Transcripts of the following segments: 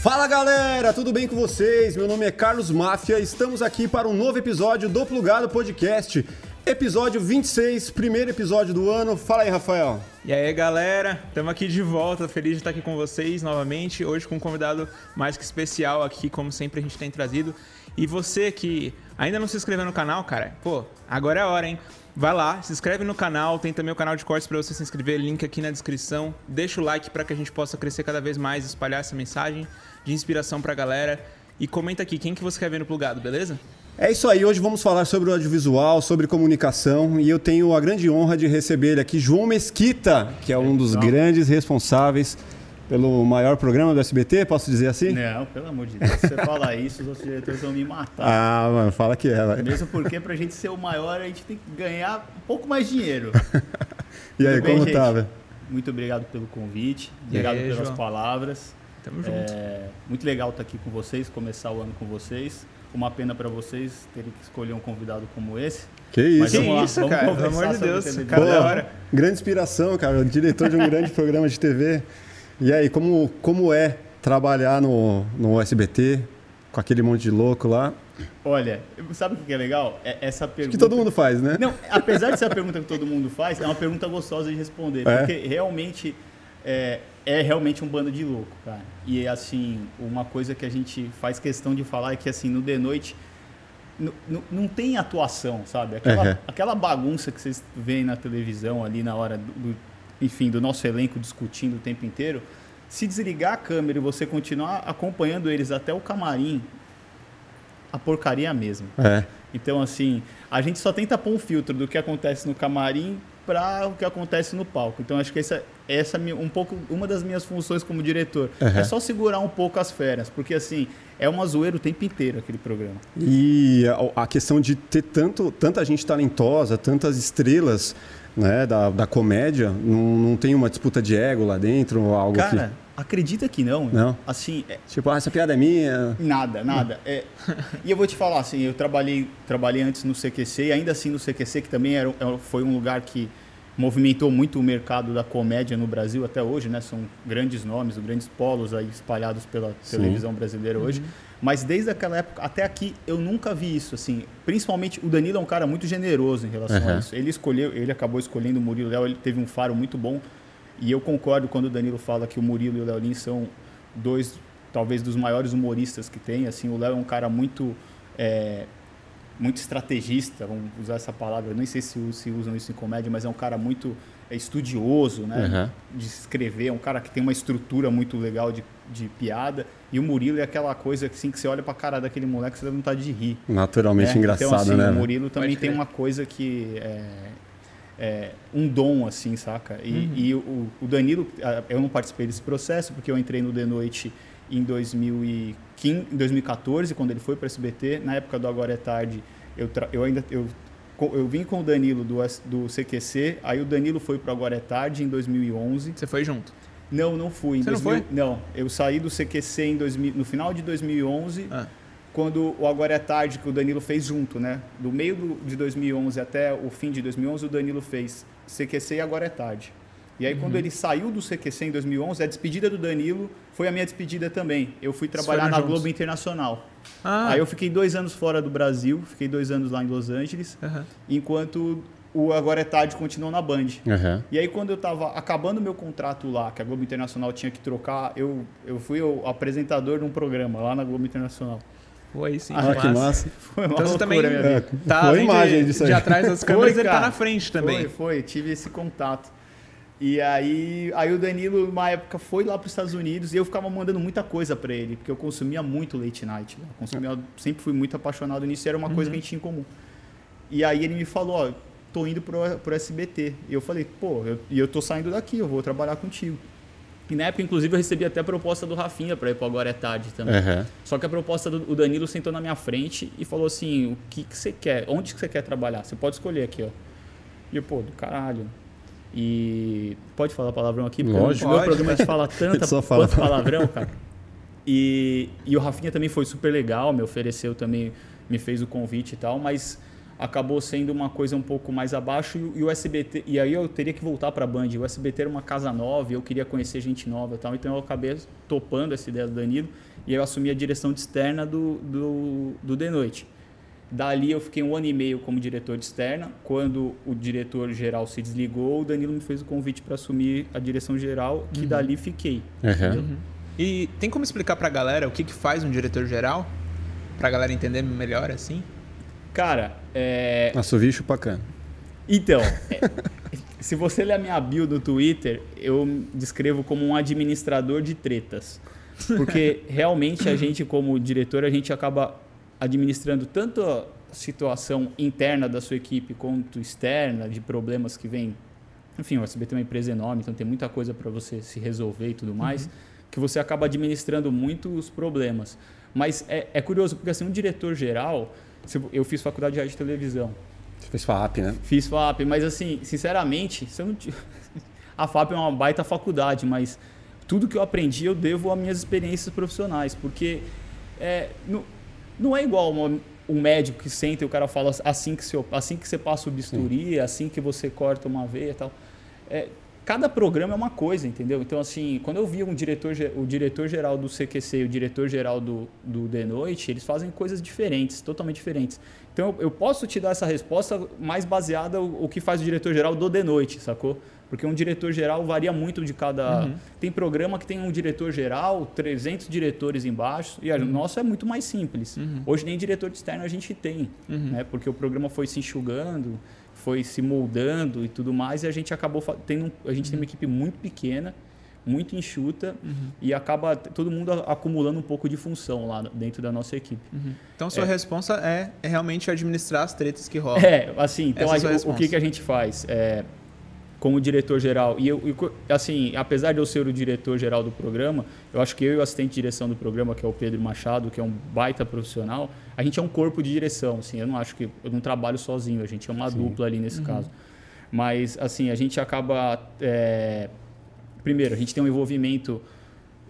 Fala galera, tudo bem com vocês? Meu nome é Carlos Máfia, estamos aqui para um novo episódio do Plugado Podcast, episódio 26, primeiro episódio do ano. Fala aí, Rafael. E aí, galera, estamos aqui de volta, feliz de estar aqui com vocês novamente, hoje com um convidado mais que especial aqui, como sempre a gente tem trazido. E você que ainda não se inscreveu no canal, cara, pô, agora é a hora, hein? Vai lá, se inscreve no canal, tem também o canal de cortes para você se inscrever, link aqui na descrição. Deixa o like para que a gente possa crescer cada vez mais, espalhar essa mensagem de inspiração para a galera. E comenta aqui quem que você quer ver no plugado, beleza? É isso aí, hoje vamos falar sobre o audiovisual, sobre comunicação e eu tenho a grande honra de receber ele aqui João Mesquita, que é um dos grandes responsáveis pelo maior programa do SBT, posso dizer assim? Não, pelo amor de Deus. Se você falar isso, os outros diretores vão me matar. Ah, mano, fala que é, vai. Mesmo porque pra gente ser o maior, a gente tem que ganhar um pouco mais dinheiro. e aí, Tudo bem, como gente? tá, velho? Muito obrigado pelo convite, obrigado aí, pelas João? palavras. Tamo junto. É, muito legal estar aqui com vocês, começar o ano com vocês. Uma pena pra vocês terem que escolher um convidado como esse. Que isso? Mas Que lá, isso, vamos cara, pelo amor de Deus, Pô, hora. Grande inspiração, cara, diretor de um grande programa de TV. E aí, como, como é trabalhar no, no SBT com aquele monte de louco lá? Olha, sabe o que é legal? É essa pergunta. Que todo mundo faz, né? Não, apesar de ser a pergunta que todo mundo faz, é uma pergunta gostosa de responder. É? Porque realmente é, é realmente um bando de louco, cara. E assim, uma coisa que a gente faz questão de falar é que assim, no The Noite não tem atuação, sabe? Aquela, Uhum. aquela bagunça que vocês veem na televisão ali na hora do, do- enfim, do nosso elenco discutindo o tempo inteiro. Se desligar a câmera e você continuar acompanhando eles até o camarim, a porcaria é a mesma. É. Então, assim, a gente só tenta pôr um filtro do que acontece no camarim para o que acontece no palco. Então, acho que essa, essa é um pouco uma das minhas funções como diretor. Uhum. É só segurar um pouco as férias, porque assim, é uma zoeira o tempo inteiro aquele programa. E a, a questão de ter tanto, tanta gente talentosa, tantas estrelas né, da, da comédia, não, não tem uma disputa de ego lá dentro, ou algo Cara, acredita que não. Não? Assim, é-. Tipo, ah, essa piada é minha. Nada, nada. É, e eu vou te falar, assim, eu trabalhei, trabalhei antes no CQC, e ainda assim no CQC, que também era, era- foi um lugar que movimentou muito o mercado da comédia no Brasil até hoje, né? São grandes nomes, grandes polos aí espalhados pela Sim. televisão brasileira hoje. Mas desde aquela época até aqui, eu nunca vi isso, assim. Principalmente, o Danilo é um cara muito generoso em relação Uhum. a isso. Ele escolheu, ele acabou escolhendo o Murilo Léo, ele teve um faro muito bom. E eu concordo quando o Danilo fala que o Murilo e o Léo Lins são dois, talvez, dos maiores humoristas que tem. Assim, o Léo é um cara muito, é, muito estrategista, vamos usar essa palavra. Eu nem sei se, se usam isso em comédia, mas é um cara muito é, estudioso, né? De escrever, é um cara que tem uma estrutura muito legal de, de piada. E o Murilo é aquela coisa assim, que você olha pra cara daquele moleque e você dá vontade de rir. Naturalmente né? engraçado, então, assim, né? O Murilo também Pode tem crer. uma coisa que é, é um dom, assim, saca? E, Uhum. e o, o Danilo, eu não participei desse processo, porque eu entrei no The Noite em 2015, em 2014, quando ele foi para SBT. Na época do Agora é Tarde, eu, eu ainda. Eu, eu vim com o Danilo do, do CQC, aí o Danilo foi para Agora é Tarde em 2011. Você foi junto. Não, não fui. Em Você não 2000 foi? Não, eu saí do CQC em 2000, no final de 2011 Ah, quando o Agora é Tarde, que o Danilo fez junto, né? Do meio de 2011 até o fim de 2011, o Danilo fez CQC e Agora é Tarde. E aí, Uhum. quando ele saiu do CQC em 2011, a despedida do Danilo foi a minha despedida também. Eu fui trabalhar na juntos? Globo Internacional. Ah, Aí eu fiquei dois anos fora do Brasil, fiquei dois anos lá em Los Angeles, aham. enquanto o Agora é Tarde continuou na Band. Aham. E aí, quando eu estava acabando meu contrato lá, que a Globo Internacional tinha que trocar, eu, eu fui o apresentador de um programa lá na Globo Internacional. Foi sim. Ah, que massa. Foi uma Então você loucura, também minha tá Foi além imagem de, disso aí. de atrás das câmeras, Foi, ele tá cara. na frente também. Foi, foi, tive esse contato. E aí, aí o Danilo, uma época, foi lá para os Estados Unidos e eu ficava mandando muita coisa para ele, porque eu consumia muito late night. né? Eu consumia, sempre fui muito apaixonado nisso e era uma coisa que a gente tinha em comum. E aí ele me falou, ó, tô indo pro, pro SBT. E eu falei, pô, eu- e eu tô saindo daqui, eu vou trabalhar contigo. E na época, inclusive, eu recebi até a proposta do Rafinha para ir pro Agora é Tarde também. Aham. Só que a proposta do Danilo sentou na minha frente e falou assim: o que, que você quer? Onde que você quer trabalhar? Você pode escolher aqui, ó. E eu, pô, do caralho. E pode falar palavrão aqui? Porque Lógico. o meu programa a gente fala tanta Só fala palavrão, cara. E, e o Rafinha também foi super legal, me ofereceu também, me fez o convite e tal, mas acabou sendo uma coisa um pouco mais abaixo e, e o SBT e aí eu teria que voltar para a Band. O SBT era uma casa nova, eu queria conhecer gente nova, e tal. Então eu acabei topando essa ideia do Danilo e eu assumi a direção de externa do do, do The Noite. Dali eu fiquei um ano e meio como diretor de externa. Quando o diretor geral se desligou, o Danilo me fez o convite para assumir a direção geral, que uhum. dali fiquei. Uhum. Uhum. E tem como explicar para a galera o que, que faz um diretor geral? Para a galera entender melhor assim? Cara, é. Assovio chupacana. Então, é, se você ler a minha bio no Twitter, eu descrevo como um administrador de tretas. Porque realmente a gente, como diretor, a gente acaba administrando tanto a situação interna da sua equipe quanto externa, de problemas que vêm. Enfim, o SBT é uma empresa enorme, então tem muita coisa para você se resolver e tudo mais, uhum. que você acaba administrando muito os problemas. Mas é, é curioso, porque assim, um diretor geral, eu fiz faculdade de rádio e televisão. Você fez FAP, né? Fiz FAP, mas assim, sinceramente, se não a FAP é uma baita faculdade, mas tudo que eu aprendi eu devo às minhas experiências profissionais, porque é, no, não é igual uma, um médico que senta e o cara fala assim que, você, assim que você passa o bisturi, Sim. assim que você corta uma veia e tal. É, cada programa é uma coisa, entendeu? Então, assim, quando eu vi um diretor, o diretor geral do CQC e o diretor geral do, do The Noite, eles fazem coisas diferentes, totalmente diferentes. Então, eu, posso te dar essa resposta mais baseada o, que faz o diretor geral do The Noite, sacou? Porque um diretor geral varia muito de cada. Uhum. Tem programa que tem um diretor geral, 300 diretores embaixo, e o uhum. nosso é muito mais simples. Uhum. Hoje nem diretor externo a gente tem, uhum. né? porque o programa foi se enxugando, foi se moldando e tudo mais, e a gente acabou tendo. A gente tem uma uhum. equipe muito pequena, muito enxuta, uhum. e acaba todo mundo acumulando um pouco de função lá dentro da nossa equipe. Então, sua é. resposta é, é, realmente administrar as tretas que rolam. É, assim, então a, é o, o que, que a gente faz? É, como diretor-geral. E eu, assim, apesar de eu ser o diretor-geral do programa, eu acho que eu e o assistente de direção do programa, que é o Pedro Machado, que é um baita profissional, a gente é um corpo de direção, assim, eu não acho que eu não trabalho sozinho, a gente é uma Sim. dupla ali nesse uhum. caso. Mas, assim, a gente acaba... É... Primeiro, a gente tem um envolvimento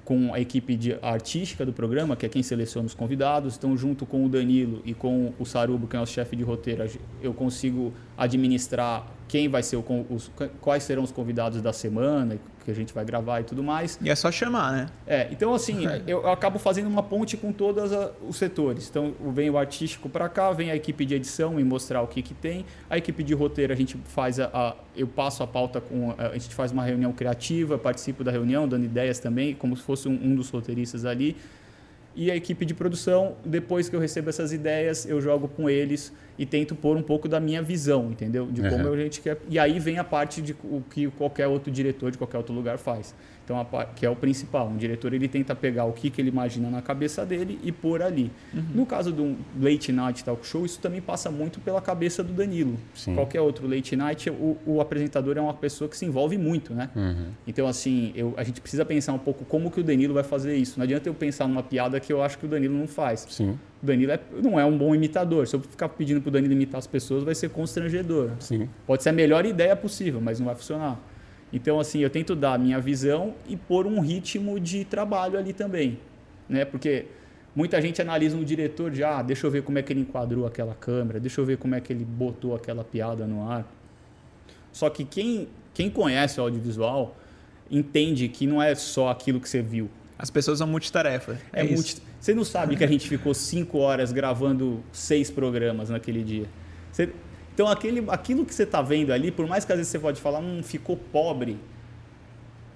com a equipe de artística do programa, que é quem seleciona os convidados. Então, junto com o Danilo e com o Sarubo, que é o chefe de roteiro, eu consigo administrar quem vai ser o, os, quais serão os convidados da semana que a gente vai gravar e tudo mais. E é só chamar, né? É, então assim, eu, eu acabo fazendo uma ponte com todos os setores. Então vem o artístico para cá, vem a equipe de edição e mostrar o que que tem. A equipe de roteiro a gente faz a, a eu passo a pauta com a gente faz uma reunião criativa, participo da reunião, dando ideias também, como se fosse um, um dos roteiristas ali. E a equipe de produção, depois que eu recebo essas ideias, eu jogo com eles e tento pôr um pouco da minha visão, entendeu? De como uhum. a gente quer. E aí vem a parte de o que qualquer outro diretor de qualquer outro lugar faz. Então, a, que é o principal. Um diretor ele tenta pegar o que, que ele imagina na cabeça dele e pôr ali. Uhum. No caso do late night talk show, isso também passa muito pela cabeça do Danilo. Sim. Qualquer outro late night, o, o, apresentador é uma pessoa que se envolve muito, né? Uhum. Então, assim, eu, a gente precisa pensar um pouco como que o Danilo vai fazer isso. Não adianta eu pensar numa piada que eu acho que o Danilo não faz. Sim. O Danilo é, não é um bom imitador. Se eu ficar pedindo para o Danilo imitar as pessoas, vai ser constrangedor. Sim. Pode ser a melhor ideia possível, mas não vai funcionar. Então, assim, eu tento dar a minha visão e pôr um ritmo de trabalho ali também. Né? Porque muita gente analisa um diretor de, ah, deixa eu ver como é que ele enquadrou aquela câmera, deixa eu ver como é que ele botou aquela piada no ar. Só que quem, quem conhece o audiovisual entende que não é só aquilo que você viu. As pessoas são multitarefa. É, é multi... Você não sabe que a gente ficou cinco horas gravando seis programas naquele dia. Você então, aquele, aquilo que você está vendo ali, por mais que às vezes você pode falar, hum, ficou pobre,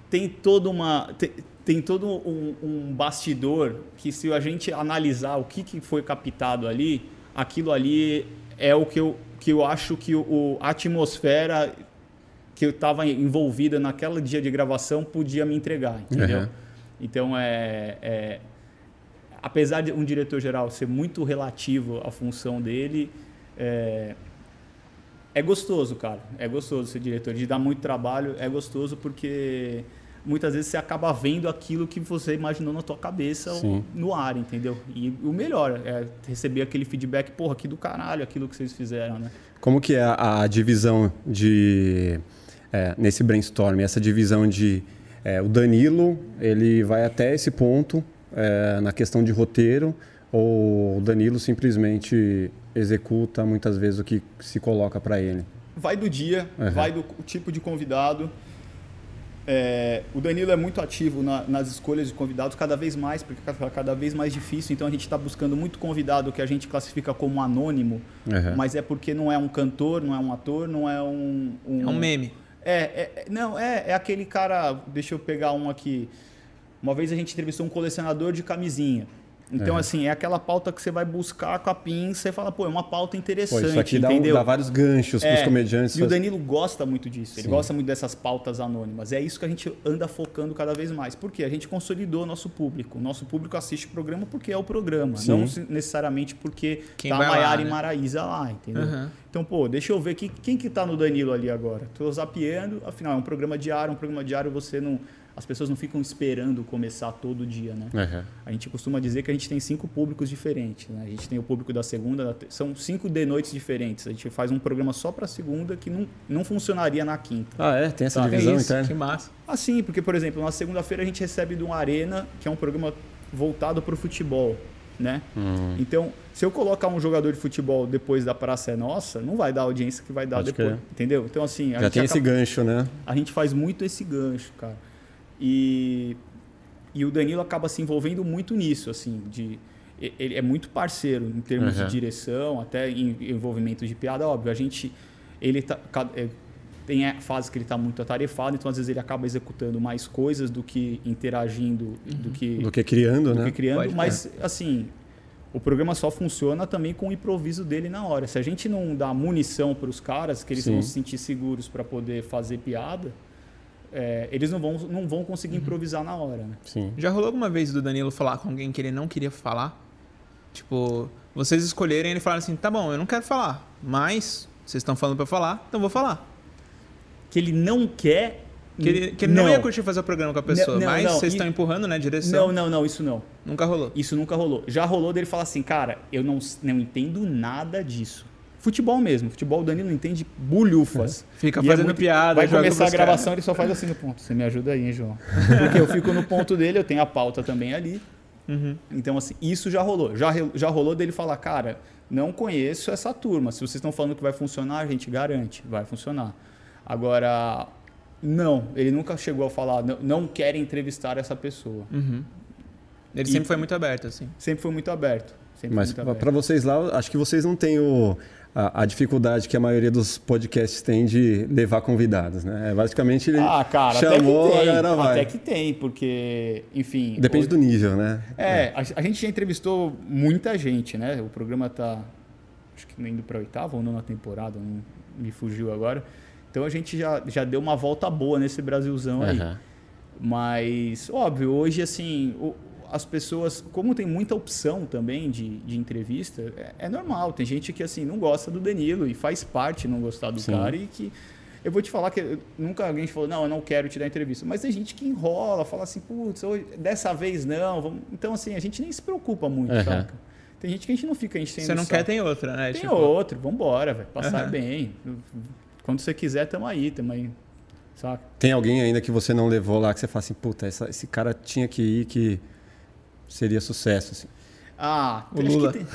tem toda uma. Tem, tem todo um, um, bastidor que, se a gente analisar o que, que foi captado ali, aquilo ali é o que eu, que eu acho que o, a atmosfera que eu estava envolvida naquele dia de gravação podia me entregar, entendeu? Uhum. Então, é, é, apesar de um diretor geral ser muito relativo à função dele, é, é gostoso, cara. É gostoso ser diretor. De dar muito trabalho, é gostoso porque muitas vezes você acaba vendo aquilo que você imaginou na tua cabeça Sim. no ar, entendeu? E o melhor é receber aquele feedback, porra, que do caralho aquilo que vocês fizeram, né? Como que é a, divisão de... É, nesse brainstorm, essa divisão de... É, o Danilo, ele vai até esse ponto é, na questão de roteiro, Ou o Danilo simplesmente executa muitas vezes o que se coloca para ele? Vai do dia, Uhum. vai do tipo de convidado. É, o Danilo é muito ativo na- nas escolhas de convidados, cada vez mais, porque cada, cada vez mais difícil. Então a gente está buscando muito convidado que a gente classifica como anônimo, Uhum. mas é porque não é um cantor, não é um ator, não é um. É um meme. É, é- é- não, é, é aquele cara. Deixa eu pegar um aqui. Uma vez a gente entrevistou um colecionador de camisinha. Então, É. assim, é aquela pauta que você vai buscar com a pinça e fala, pô, é uma pauta Pô, interessante, isso aqui dá, entendeu? dá vários ganchos para os É, comediantes. E o Danilo gosta muito disso. Ele Sim. gosta muito dessas pautas anônimas. É isso que a gente anda focando cada vez mais. Por quê? A gente consolidou o nosso público. O nosso público assiste o programa porque é o programa, Sim. não necessariamente porque Quem tá Maiara né? e Maraísa lá, entendeu? Uhum. Então, pô, deixa eu ver que, quem que tá no Danilo ali agora. Tô zapeando, afinal, é um programa diário, um programa diário você não... As pessoas não ficam esperando começar todo dia, né? Uhum. A gente costuma dizer que a gente tem cinco públicos diferentes. Né? A gente tem o público da segunda, da te- são cinco de noites diferentes. A gente faz um programa só para segunda que não, não funcionaria na quinta. Ah, é? Tem essa Tá. divisão é interna? que massa. Assim, porque, por exemplo, na segunda-feira a gente recebe do Arena, que é um programa voltado para o futebol. Né? Hum. Então, se eu colocar um jogador de futebol depois da Praça é Nossa, não vai dar a audiência que vai dar Pode depois. crer. Entendeu? Então, assim, a Já gente tem esse acaba- gancho, né? a gente faz muito esse gancho, cara. E, e o Danilo acaba se envolvendo muito nisso, assim, de ele é muito parceiro em termos Uhum. de direção, até em envolvimento de piada, óbvio. A gente ele tá, é, tem a fase que ele está muito atarefado, então às vezes ele acaba executando mais coisas do que interagindo, do que Do que criando, do né? que criando, Pode, mas assim, o programa só funciona também com o improviso dele na hora. Se a gente não dá munição para os caras, que eles Sim. vão se sentir seguros para poder fazer piada, é, eles não vão, não vão conseguir improvisar na hora, né? Sim. Já rolou alguma vez do Danilo falar com alguém que ele não queria falar? Tipo, vocês escolherem e ele falar assim, tá bom, eu não quero falar, mas vocês estão falando pra eu falar, então vou falar. Que ele não quer. Que ele, que ele não. ia curtir fazer o programa com a pessoa, Não, não, mas não, vocês e- estão empurrando, né, direção. Não, não, não, isso não. Nunca rolou. Isso nunca rolou. Já rolou dele falar assim, cara, eu não, não entendo nada disso. Futebol mesmo. Futebol o Danilo não entende bulhufas. Fica E é fazendo muito- piada, Vai começar a gravação, ele só faz assim no ponto. Você me ajuda aí, hein, João? Porque eu fico no ponto dele, eu tenho a pauta também ali. Uhum. Então, assim, isso já rolou. Já, já rolou dele falar, cara, não conheço essa turma. Se vocês estão falando que vai funcionar, a gente garante, vai funcionar. Agora, não, ele nunca chegou a falar, não, não quer entrevistar essa pessoa. Uhum. Ele E- sempre foi muito aberto, assim. Sempre foi muito aberto. Sempre Mas para vocês lá, acho que vocês não têm o, a, a dificuldade que a maioria dos podcasts tem de levar convidados, né? É, basicamente ele Ah, cara, chamou, até que a tem. galera vai. Até que tem, porque, enfim. Depende o- do nível, né? É, a, a gente já entrevistou muita gente, né? O programa tá, acho que indo para oitava ou nona temporada, não me fugiu agora. Então a gente já, já deu uma volta boa nesse Brasilzão aí. Mas, óbvio, hoje, assim, o- as pessoas, como tem muita opção também de, de entrevista, é, é normal. Tem gente que, assim, não gosta do Danilo e faz parte não gostar do Sim. cara e que. Eu vou te falar que nunca alguém falou, não, eu não quero te dar entrevista. Mas tem gente que enrola, fala assim, putz, hoje- dessa vez não. vamos-" Então, assim, a gente nem se preocupa muito, Aham. saca? Tem gente que a gente não fica enchendo Você não quer, tem outra, né? Tem Tipo, outro, vambora, velho. Passar Aham. bem. Quando você quiser, tamo aí, tamo aí. Saca? Tem alguém ainda que você não levou lá que você fala assim, puta, essa- esse cara tinha que ir que seria sucesso, assim. Ah, O Lula. tem-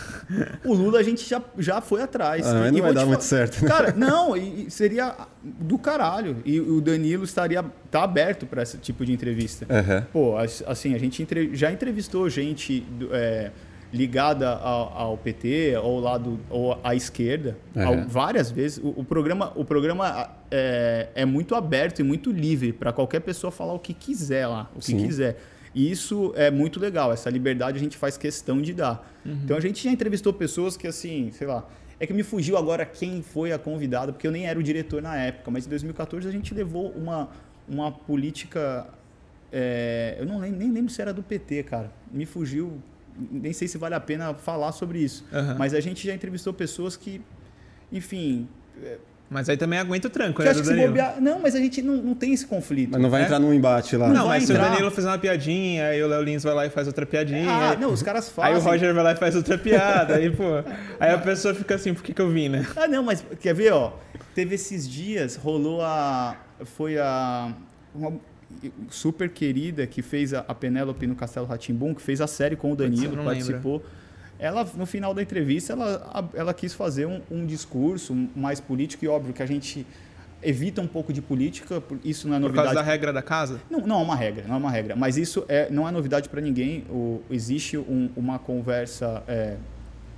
O Lula a gente já, já foi atrás. Ah, mas E- não vai dar te muito certo, né? Cara, não, e seria do caralho. E o Danilo estaria tá aberto para esse tipo de entrevista. Aham. Pô, as- assim, a gente entre- já entrevistou gente é, ligada ao, ao PT, ao lado ou à esquerda, Uhum. ao- várias vezes. O, o programa, o programa é, é muito aberto e muito livre para qualquer pessoa falar o que quiser lá, o que Sim. quiser. E isso é muito legal. Essa liberdade a gente faz questão de dar. Então a gente já entrevistou pessoas que, assim, sei lá. É que me fugiu agora quem foi a convidada, porque eu nem era o diretor na época, mas em 2014 a gente levou uma, uma política. é, eu não lembro, nem lembro se era do PT, cara. Me fugiu. Nem sei se vale a pena falar sobre isso. Aham. Mas a gente já entrevistou pessoas que, enfim. Mas aí também aguenta o tranco, Que né, acho do que se Danilo. bobear. Não, mas a gente não, não tem esse conflito. Mas não vai É? entrar num embate lá. Não, vai mas se o. Danilo fizer uma piadinha, aí o Léo Lins vai lá e faz outra piadinha. Ah, aí- não, os caras fazem. Aí o Roger vai lá e faz outra piada, aí, pô. Aí a pessoa fica assim, por que, que eu vim, né? Ah, não, mas quer ver, ó? Teve esses dias, rolou a. Foi a. Uma super querida que fez a, a Penélope no Castelo Ratimbum, que fez a série com o Danilo, não participou. Ela, no final da entrevista, ela, ela quis fazer um, um discurso mais político e óbvio que a gente evita um pouco de política, isso não é novidade. Por causa da regra da casa? Não, não é uma regra, não é uma regra. Mas isso é, não é novidade para ninguém. O, existe um, uma conversa, é,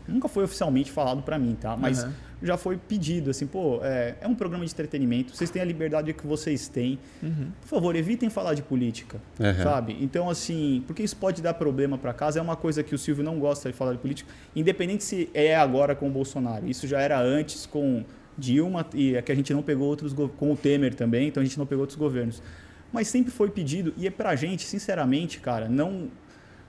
nunca foi oficialmente falado para mim, tá? Mas uhum. Já foi pedido, assim, pô, é, é, um programa de entretenimento, vocês têm a liberdade que vocês têm. Uhum. Por favor, evitem falar de política, uhum. sabe? Então, assim, porque isso pode dar problema para casa, é uma coisa que o Silvio não gosta de falar de política, independente se é agora com o Bolsonaro. Isso já era antes com Dilma e é que a gente não pegou outros com o Temer também, então a gente não pegou outros governos. Mas sempre foi pedido e é pra gente, sinceramente, cara, não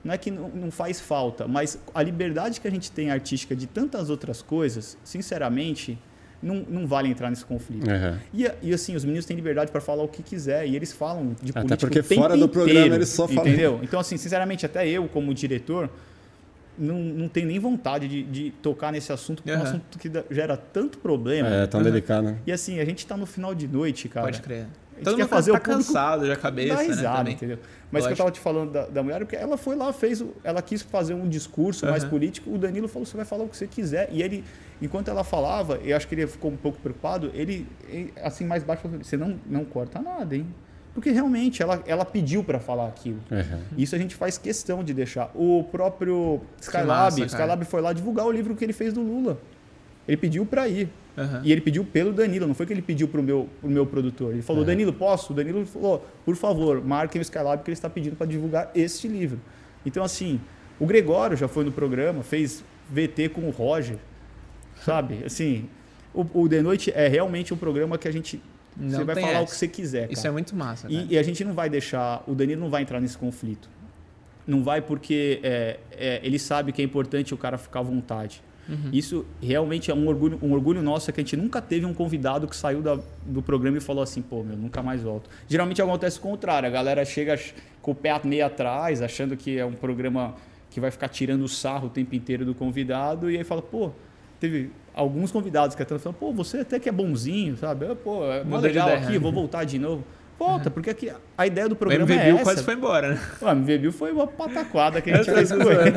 não é que não, não faz falta, mas a liberdade que a gente tem artística de tantas outras coisas, sinceramente, não, não vale entrar nesse conflito. Uhum. E, e, assim, os meninos têm liberdade para falar o que quiser e eles falam de política Até porque fora do programa eles só falam. Entendeu? Então, assim, sinceramente, até eu, como diretor, não, não tem nem vontade de, de tocar nesse assunto, porque uhum. é um assunto que gera tanto problema. É, tão uhum. delicado, né? E assim, a gente está no final de noite, cara. Pode crer. Todo quer fazer tá o público cansado já cabeça, né, risada, né? Entendeu? Mas que eu estava te falando da, da, mulher, porque ela foi lá, fez, ela quis fazer um discurso uhum. mais político. O Danilo falou: você vai falar o que você quiser. E ele, enquanto ela falava, eu acho que ele ficou um pouco preocupado. Ele, assim mais baixo, falou: você não, não corta nada, hein? Porque realmente ela, ela pediu para falar aquilo. Uhum. Isso a gente faz questão de deixar. O próprio Skylab, massa, Skylab foi lá divulgar o livro que ele fez do Lula. Ele pediu para ir. Uhum. E ele pediu pelo Danilo, não foi que ele pediu para o meu, pro meu produtor. Ele falou, uhum. Danilo, posso? O Danilo falou, por favor, marquem o Skylab que ele está pedindo para divulgar este livro. Então, assim, o Gregório já foi no programa, fez VT com o Roger, sabe? Assim, o, o The Noite é realmente um programa que a gente não você vai falar essa. o que você quiser. Cara. Isso é muito massa. E, e, a gente não vai deixar. O Danilo não vai entrar nesse conflito. Não vai porque é, é, ele sabe que é importante o cara ficar à vontade. Uhum. Isso realmente é um orgulho, um orgulho nosso é que a gente nunca teve um convidado que saiu da, do programa e falou assim, pô, meu, nunca mais volto. Geralmente acontece o contrário, a galera chega com o pé meio atrás, achando que é um programa que vai ficar tirando o sarro o tempo inteiro do convidado, e aí fala, pô, teve alguns convidados que até falam, pô, você até que é bonzinho, sabe? Pô, é legal aqui, vou voltar de novo. Volta, uhum. porque aqui a ideia do programa o é essa. quase foi embora, né? O MV foi uma pataquada que a gente fez com ele.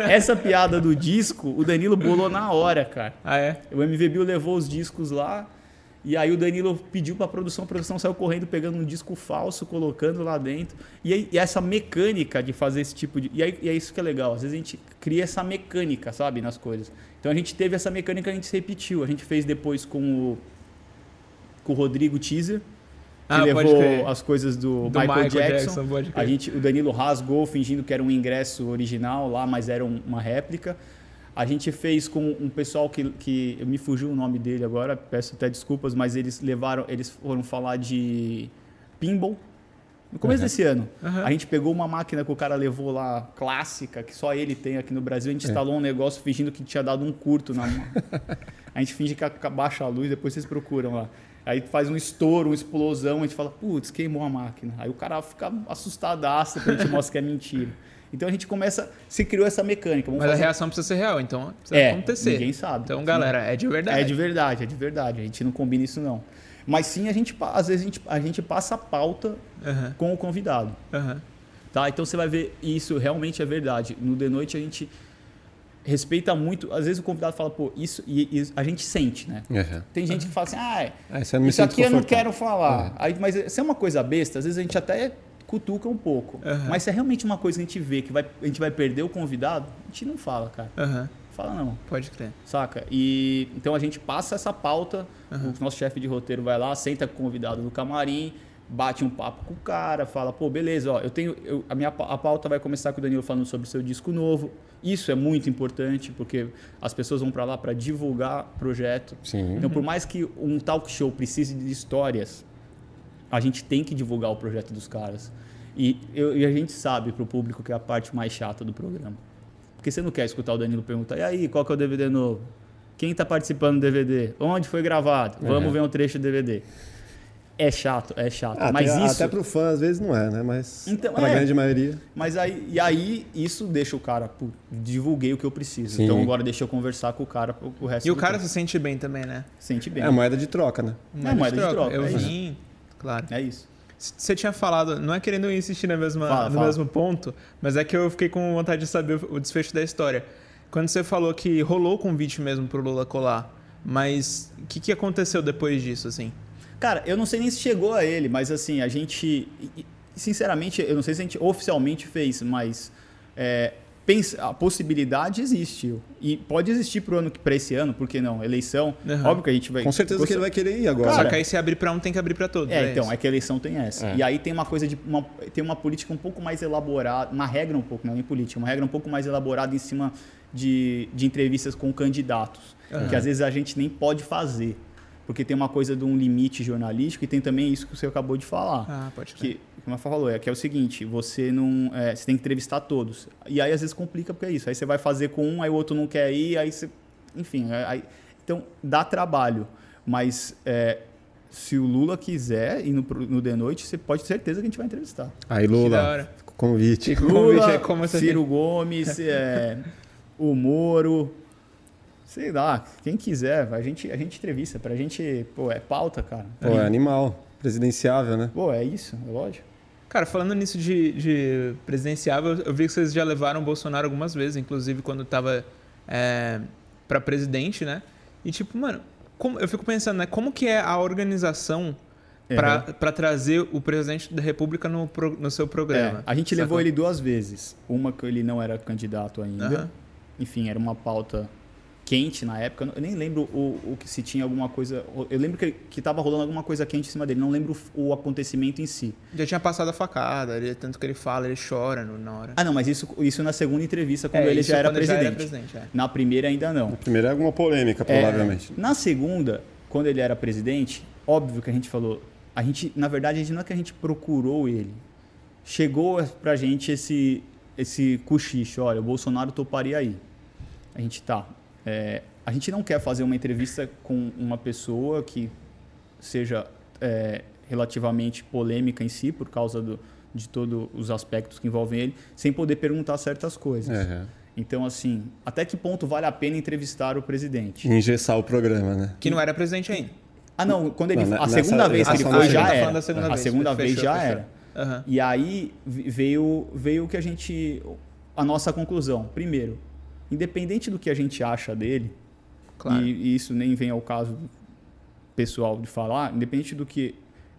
essa piada do disco, o Danilo bolou na hora, cara. Ah, é? O MV levou os discos lá, e aí o Danilo pediu para a produção, a produção saiu correndo pegando um disco falso, colocando lá dentro. E, aí, e essa mecânica de fazer esse tipo de. E, aí, e é isso que é legal. Às vezes a gente cria essa mecânica, sabe, nas coisas. Então a gente teve essa mecânica, a gente se repetiu. A gente fez depois com o, com o Rodrigo Teaser. Que ah, levou as coisas do, do Michael, Michael, Jackson. Jackson a gente, o Danilo rasgou fingindo que era um ingresso original lá, mas era um, uma réplica. A gente fez com um pessoal que, que me fugiu o nome dele agora, peço até desculpas, mas eles levaram, eles foram falar de pinball no começo uhum. desse ano. Uhum. A gente pegou uma máquina que o cara levou lá clássica, que só ele tem aqui no Brasil, a gente é. instalou um negócio fingindo que tinha dado um curto na mão. a gente finge que abaixa a luz, depois vocês procuram lá. Aí faz um estouro, uma explosão, a gente fala, putz, queimou a máquina. Aí o cara fica assustadaço, porque a gente mostra que é mentira. Então a gente começa, se criou essa mecânica. Vamos Mas fazer... a reação precisa ser real, então precisa é, acontecer. Ninguém sabe. Então, galera, é de verdade. É de verdade, é de verdade. A gente não combina isso não. Mas sim, a gente, às vezes a gente, a gente passa a pauta uhum. com o convidado. Uhum. Tá? Então você vai ver, isso realmente é verdade. No The Noite a gente respeita muito. Às vezes o convidado fala, pô, isso. E, e a gente sente, né? Uhum. Tem gente que fala assim, ah, é, isso aqui eu não quero falar. Aí, mas se é uma coisa besta, às vezes a gente até cutuca um pouco. Uhum. Mas se é realmente uma coisa que a gente vê que vai, a gente vai perder o convidado, a gente não fala, cara. Uhum. Fala não. Pode crer. Saca? E então a gente passa essa pauta, uhum. o nosso chefe de roteiro vai lá, senta com o convidado no camarim, bate um papo com o cara, fala, pô, beleza, ó, eu tenho. Eu, a minha a pauta vai começar com o Danilo falando sobre o seu disco novo. Isso é muito importante, porque as pessoas vão para lá para divulgar projeto. Sim. Então, por mais que um talk show precise de histórias, a gente tem que divulgar o projeto dos caras. E, eu, e a gente sabe para o público que é a parte mais chata do programa. Porque você não quer escutar o Danilo perguntar, e aí, qual que é o DVD novo? Quem está participando do DVD? Onde foi gravado? Vamos uhum. ver um trecho do DVD. É chato, é chato. Ah, mas até, isso... até pro fã às vezes não é, né? Mas então, pra é, grande maioria. Mas aí, e aí isso deixa o cara, pô, divulguei o que eu preciso. Sim. Então agora deixa eu conversar com o cara o resto E o cara tempo. se sente bem também, né? Sente bem. É moeda de troca, né? Moeda é moeda de troca. De troca. Eu é vim, claro. É isso. Você tinha falado, não é querendo insistir na mesma, fala, no fala. mesmo ponto, mas é que eu fiquei com vontade de saber o desfecho da história. quando você falou que rolou o convite mesmo pro Lula colar, mas o que, que aconteceu depois disso, assim? Cara, eu não sei nem se chegou a ele, mas assim, a gente. Sinceramente, eu não sei se a gente oficialmente fez, mas é, pensa, a possibilidade existe. E pode existir para esse ano, por que não? Eleição. Uhum. Óbvio que a gente vai. Com certeza que ele vai querer ir agora. Só Cara, que aí se abrir pra um, tem que abrir pra todos. É, então, isso. é que a eleição tem essa. É. E aí tem uma coisa de. Uma, tem uma política um pouco mais elaborada, uma regra um pouco, não é nem política, uma regra um pouco mais elaborada em cima de, de entrevistas com candidatos. Aham. Que às vezes a gente nem pode fazer. Porque tem uma coisa de um limite jornalístico e tem também isso que você acabou de falar. Ah, pode crer. Que, como a Fá falou, é que é o seguinte, você não. é, você tem que entrevistar todos. E aí às vezes complica porque é isso. Aí você vai fazer com um, aí o outro não quer ir, aí você. Enfim, é- aí, então dá trabalho. Mas é, se o Lula quiser ir no, no The Noite, você pode ter certeza que a gente vai entrevistar. Aí, Lula, convite. Que convite Lula, é como você Ciro Gomes, é, o Moro. Sei lá, quem quiser, a gente, a gente entrevista. Pra gente, pô, é pauta, cara. Pô, é animal. Presidenciável, né? Pô, é isso, é lógico. Cara, falando nisso de, de presidenciável, eu vi que vocês já levaram o Bolsonaro algumas vezes, inclusive quando tava é, para presidente, né? E tipo, mano, como- eu fico pensando, né? Como que é a organização pra Uhum. pra trazer o presidente da República no, pro- no seu programa? É, a gente Sacou? levou ele duas vezes. Uma que ele não era candidato ainda. Aham. Enfim, era uma pauta quente na época. Eu nem lembro o, o que se tinha alguma coisa. Eu lembro que, que tava rolando alguma coisa quente em cima dele. Não lembro o, o acontecimento em si. Já tinha passado a facada, ele- tanto que ele fala, ele chora no- na hora. Ah, não, mas isso, isso na segunda entrevista, quando É, ele já era quando ele presidente. presidente, é. Na primeira ainda não. Primeiro é alguma polêmica, É, provavelmente. na segunda, quando ele era presidente, óbvio que a gente falou. A gente, na verdade, a gente não é que a gente procurou ele. Chegou pra gente esse, esse cochicho, olha, o Bolsonaro toparia aí. A gente tá. É, a gente não quer fazer uma entrevista com uma pessoa que seja é, relativamente polêmica em si, por causa do, de todos os aspectos que envolvem ele, sem poder perguntar certas coisas. É. Então, assim, até que ponto vale a pena entrevistar o presidente? Engessar o programa, né? Que não era presidente ainda. Ah, não, quando ele. Não, a nessa- segunda vez que ele foi já tá era. segunda a vez, segunda fechou, vez já fechou. era. Aham. E aí veio, veio o que a gente. A nossa conclusão. Primeiro, independente do que a gente acha dele, Claro. e, e isso nem vem ao caso pessoal de falar, independente do que.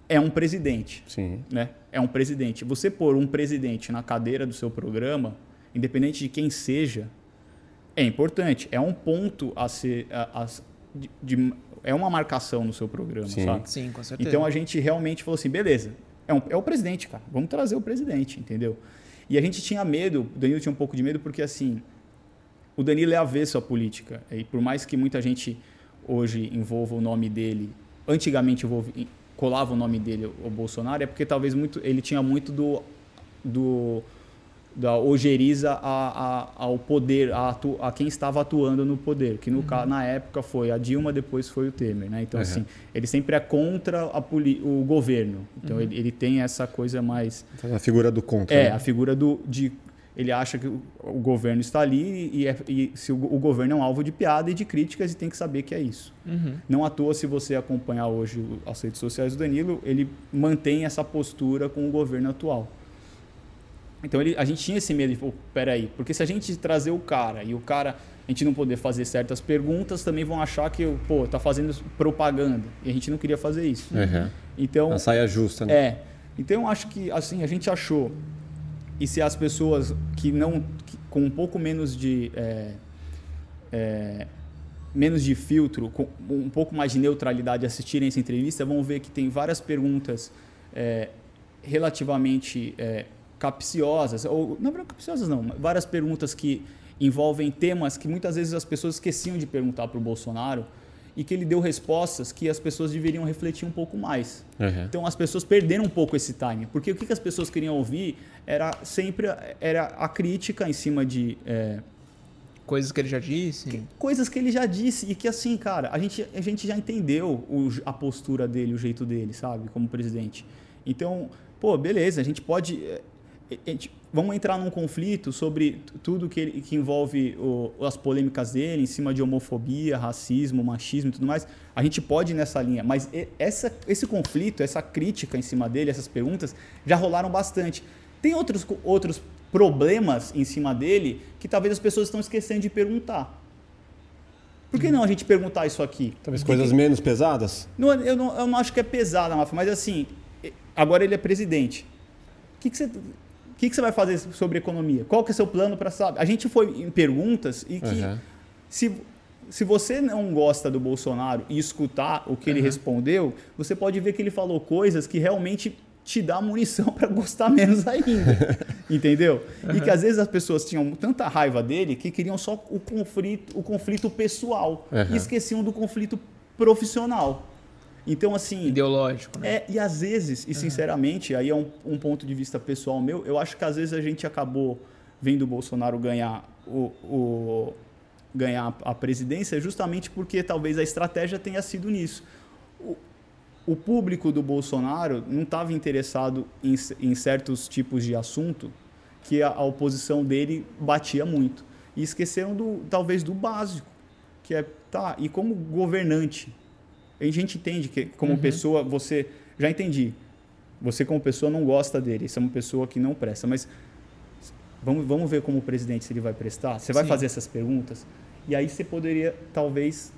É um presidente Sim. né? É um presidente. Você pôr um presidente na cadeira do seu programa, independente de quem seja, é importante. É um ponto a ser. a- a- de- de- é uma marcação no seu programa, Sim. sabe? Sim, com certeza. Então a gente realmente falou assim: beleza, é, um- é o presidente, cara. Vamos trazer o presidente, entendeu? E a gente tinha medo, o Danilo tinha um pouco de medo, porque assim, o Danilo é avesso à política. E por mais que muita gente hoje envolva o nome dele, antigamente envolve, colava o nome dele, o Bolsonaro, é porque talvez muito, ele tinha muito do. do da ojeriza a, a, ao poder, a, atu, a quem estava atuando no poder, que no, ca- na época foi a Dilma, depois foi o Temer. Né? Então, Uhum. assim, ele sempre é contra o governo. Então, ele, ele tem essa coisa mais. A figura do contra. É, né? a figura do. De, ele acha que o, governo está ali e, é- e se o, o governo é um alvo de piada e de críticas e tem que saber que é isso. Uhum. Não à toa, se você acompanhar hoje o- as redes sociais do Danilo, ele mantém essa postura com o governo atual. Então ele, a gente tinha esse medo de, pô, peraí, porque se a gente trazer o cara e o cara, a gente não poder fazer certas perguntas, também vão achar que, pô, tá fazendo propaganda. E a gente não queria fazer isso. Uhum. Então, A saia justa, né? é. Então eu acho que assim a gente achou e se as pessoas que não que- com um pouco menos de é, é, menos de filtro, com um pouco mais de neutralidade assistirem essa entrevista, vão ver que tem várias perguntas é, relativamente é, capciosas ou não não capciosas não, várias perguntas que envolvem temas que muitas vezes as pessoas esqueciam de perguntar para o Bolsonaro e que ele deu respostas que as pessoas deveriam refletir um pouco mais. Uhum. Então as pessoas perderam um pouco esse time, porque o que que as pessoas queriam ouvir era sempre era a crítica em cima de é, Coisas que ele já disse. coisas que ele já disse e que assim, cara, a gente, a gente já entendeu o- a postura dele, o jeito dele, sabe, como presidente. Então, pô, beleza, a gente pode é, vamos entrar num conflito sobre tudo que, ele- que envolve o- as polêmicas dele em cima de homofobia, racismo, machismo e tudo mais. A gente pode ir nessa linha, mas essa, esse conflito, essa crítica em cima dele, essas perguntas já rolaram bastante. Tem outros, outros problemas em cima dele que talvez as pessoas estão esquecendo de perguntar. Por que não a gente perguntar isso aqui? Talvez Que- coisas menos pesadas? Não, eu, não, eu não acho que é pesada, Rafa, mas assim, agora ele é presidente. O que, que, você, que, que você vai fazer sobre economia? Qual que é o seu plano para saber? A gente foi em perguntas e que Aham. se, se você não gosta do Bolsonaro e escutar o que ele respondeu, você pode ver que ele falou coisas que realmente te dá munição para gostar menos ainda. entendeu? E que às vezes as pessoas tinham tanta raiva dele que queriam só o conflito, o conflito pessoal e esqueciam do conflito profissional. Então, assim. Ideológico, né? É, e às vezes, e sinceramente, aí é um, um ponto de vista pessoal meu, eu acho que às vezes a gente acabou vendo o Bolsonaro ganhar o, o- ganhar a presidência justamente porque talvez a estratégia tenha sido nisso. O, o público do Bolsonaro não estava interessado em, em certos tipos de assunto que a, a oposição dele batia muito. E esqueceram do talvez do básico, que é, tá, e como governante, a gente entende que como pessoa você já entendi. Você como pessoa não gosta dele, você é uma pessoa que não presta, mas vamos, vamos ver como presidente se ele vai prestar. Você vai Sim. fazer essas perguntas e aí você poderia talvez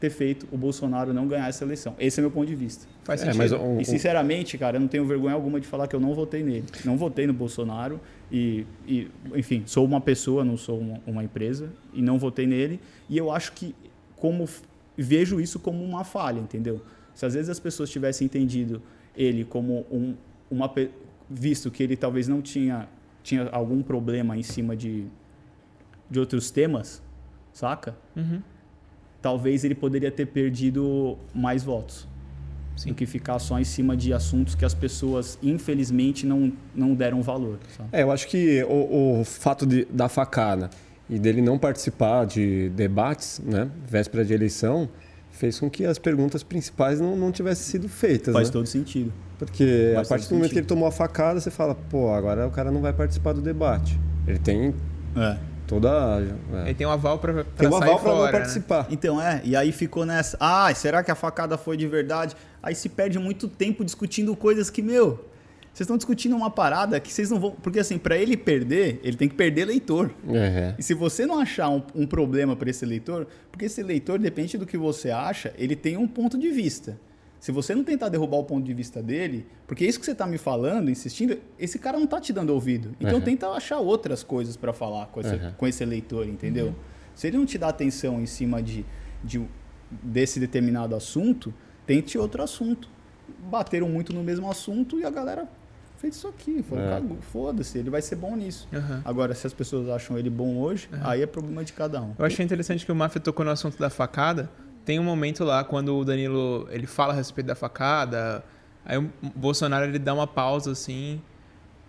ter feito o Bolsonaro não ganhar essa eleição. Esse é meu ponto de vista. Faz É, sentido. mas o- E sinceramente, cara, eu não tenho vergonha alguma de falar que eu não votei nele. Não votei no Bolsonaro e, e, enfim, sou uma pessoa, não sou uma, uma empresa e não votei nele. E eu acho que como vejo isso como uma falha, entendeu? Se às vezes as pessoas tivessem entendido ele como um, uma visto que ele talvez não tinha tinha algum problema em cima de de outros temas, saca? Uhum. Talvez ele poderia ter perdido mais votos Sim. do que ficar só em cima de assuntos que as pessoas, infelizmente, não, não deram valor. sabe? É, eu acho que o, o fato de, da facada e dele não participar de debates, né, véspera de eleição, fez com que as perguntas principais não, não tivessem sido feitas. Faz né? todo sentido. Porque Faz a partir do momento que sentido. ele tomou a facada, você fala, pô, agora o cara não vai participar do debate. Ele tem É. toda. é, Ele tem um aval pra, pra tem um sair aval para não né? participar. Então, é, e aí ficou nessa. Ah, será que a facada foi de verdade? Aí se perde muito tempo discutindo coisas que, meu, vocês estão discutindo uma parada que vocês não vão. Porque, assim, para ele perder, ele tem que perder eleitor. É, E se você não achar um, um problema para esse eleitor, porque esse eleitor, depende do que você acha, ele tem um ponto de vista. Se você não tentar derrubar o ponto de vista dele, porque isso que você está me falando, insistindo, esse cara não está te dando ouvido. Então Uhum. tenta achar outras coisas para falar com esse, Uhum. com esse eleitor, entendeu? Se ele não te dá atenção em cima de, de- desse determinado assunto, tente outro assunto. Bateram muito no mesmo assunto e a galera fez isso aqui. Falou, É. "Cagu- foda-se, ele vai ser bom nisso. Aham. Agora, se as pessoas acham ele bom hoje, aí é problema de cada um. Eu achei interessante que o Mafia tocou no assunto da facada. Tem um momento lá quando o Danilo ele fala a respeito da facada, aí o Bolsonaro ele dá uma pausa assim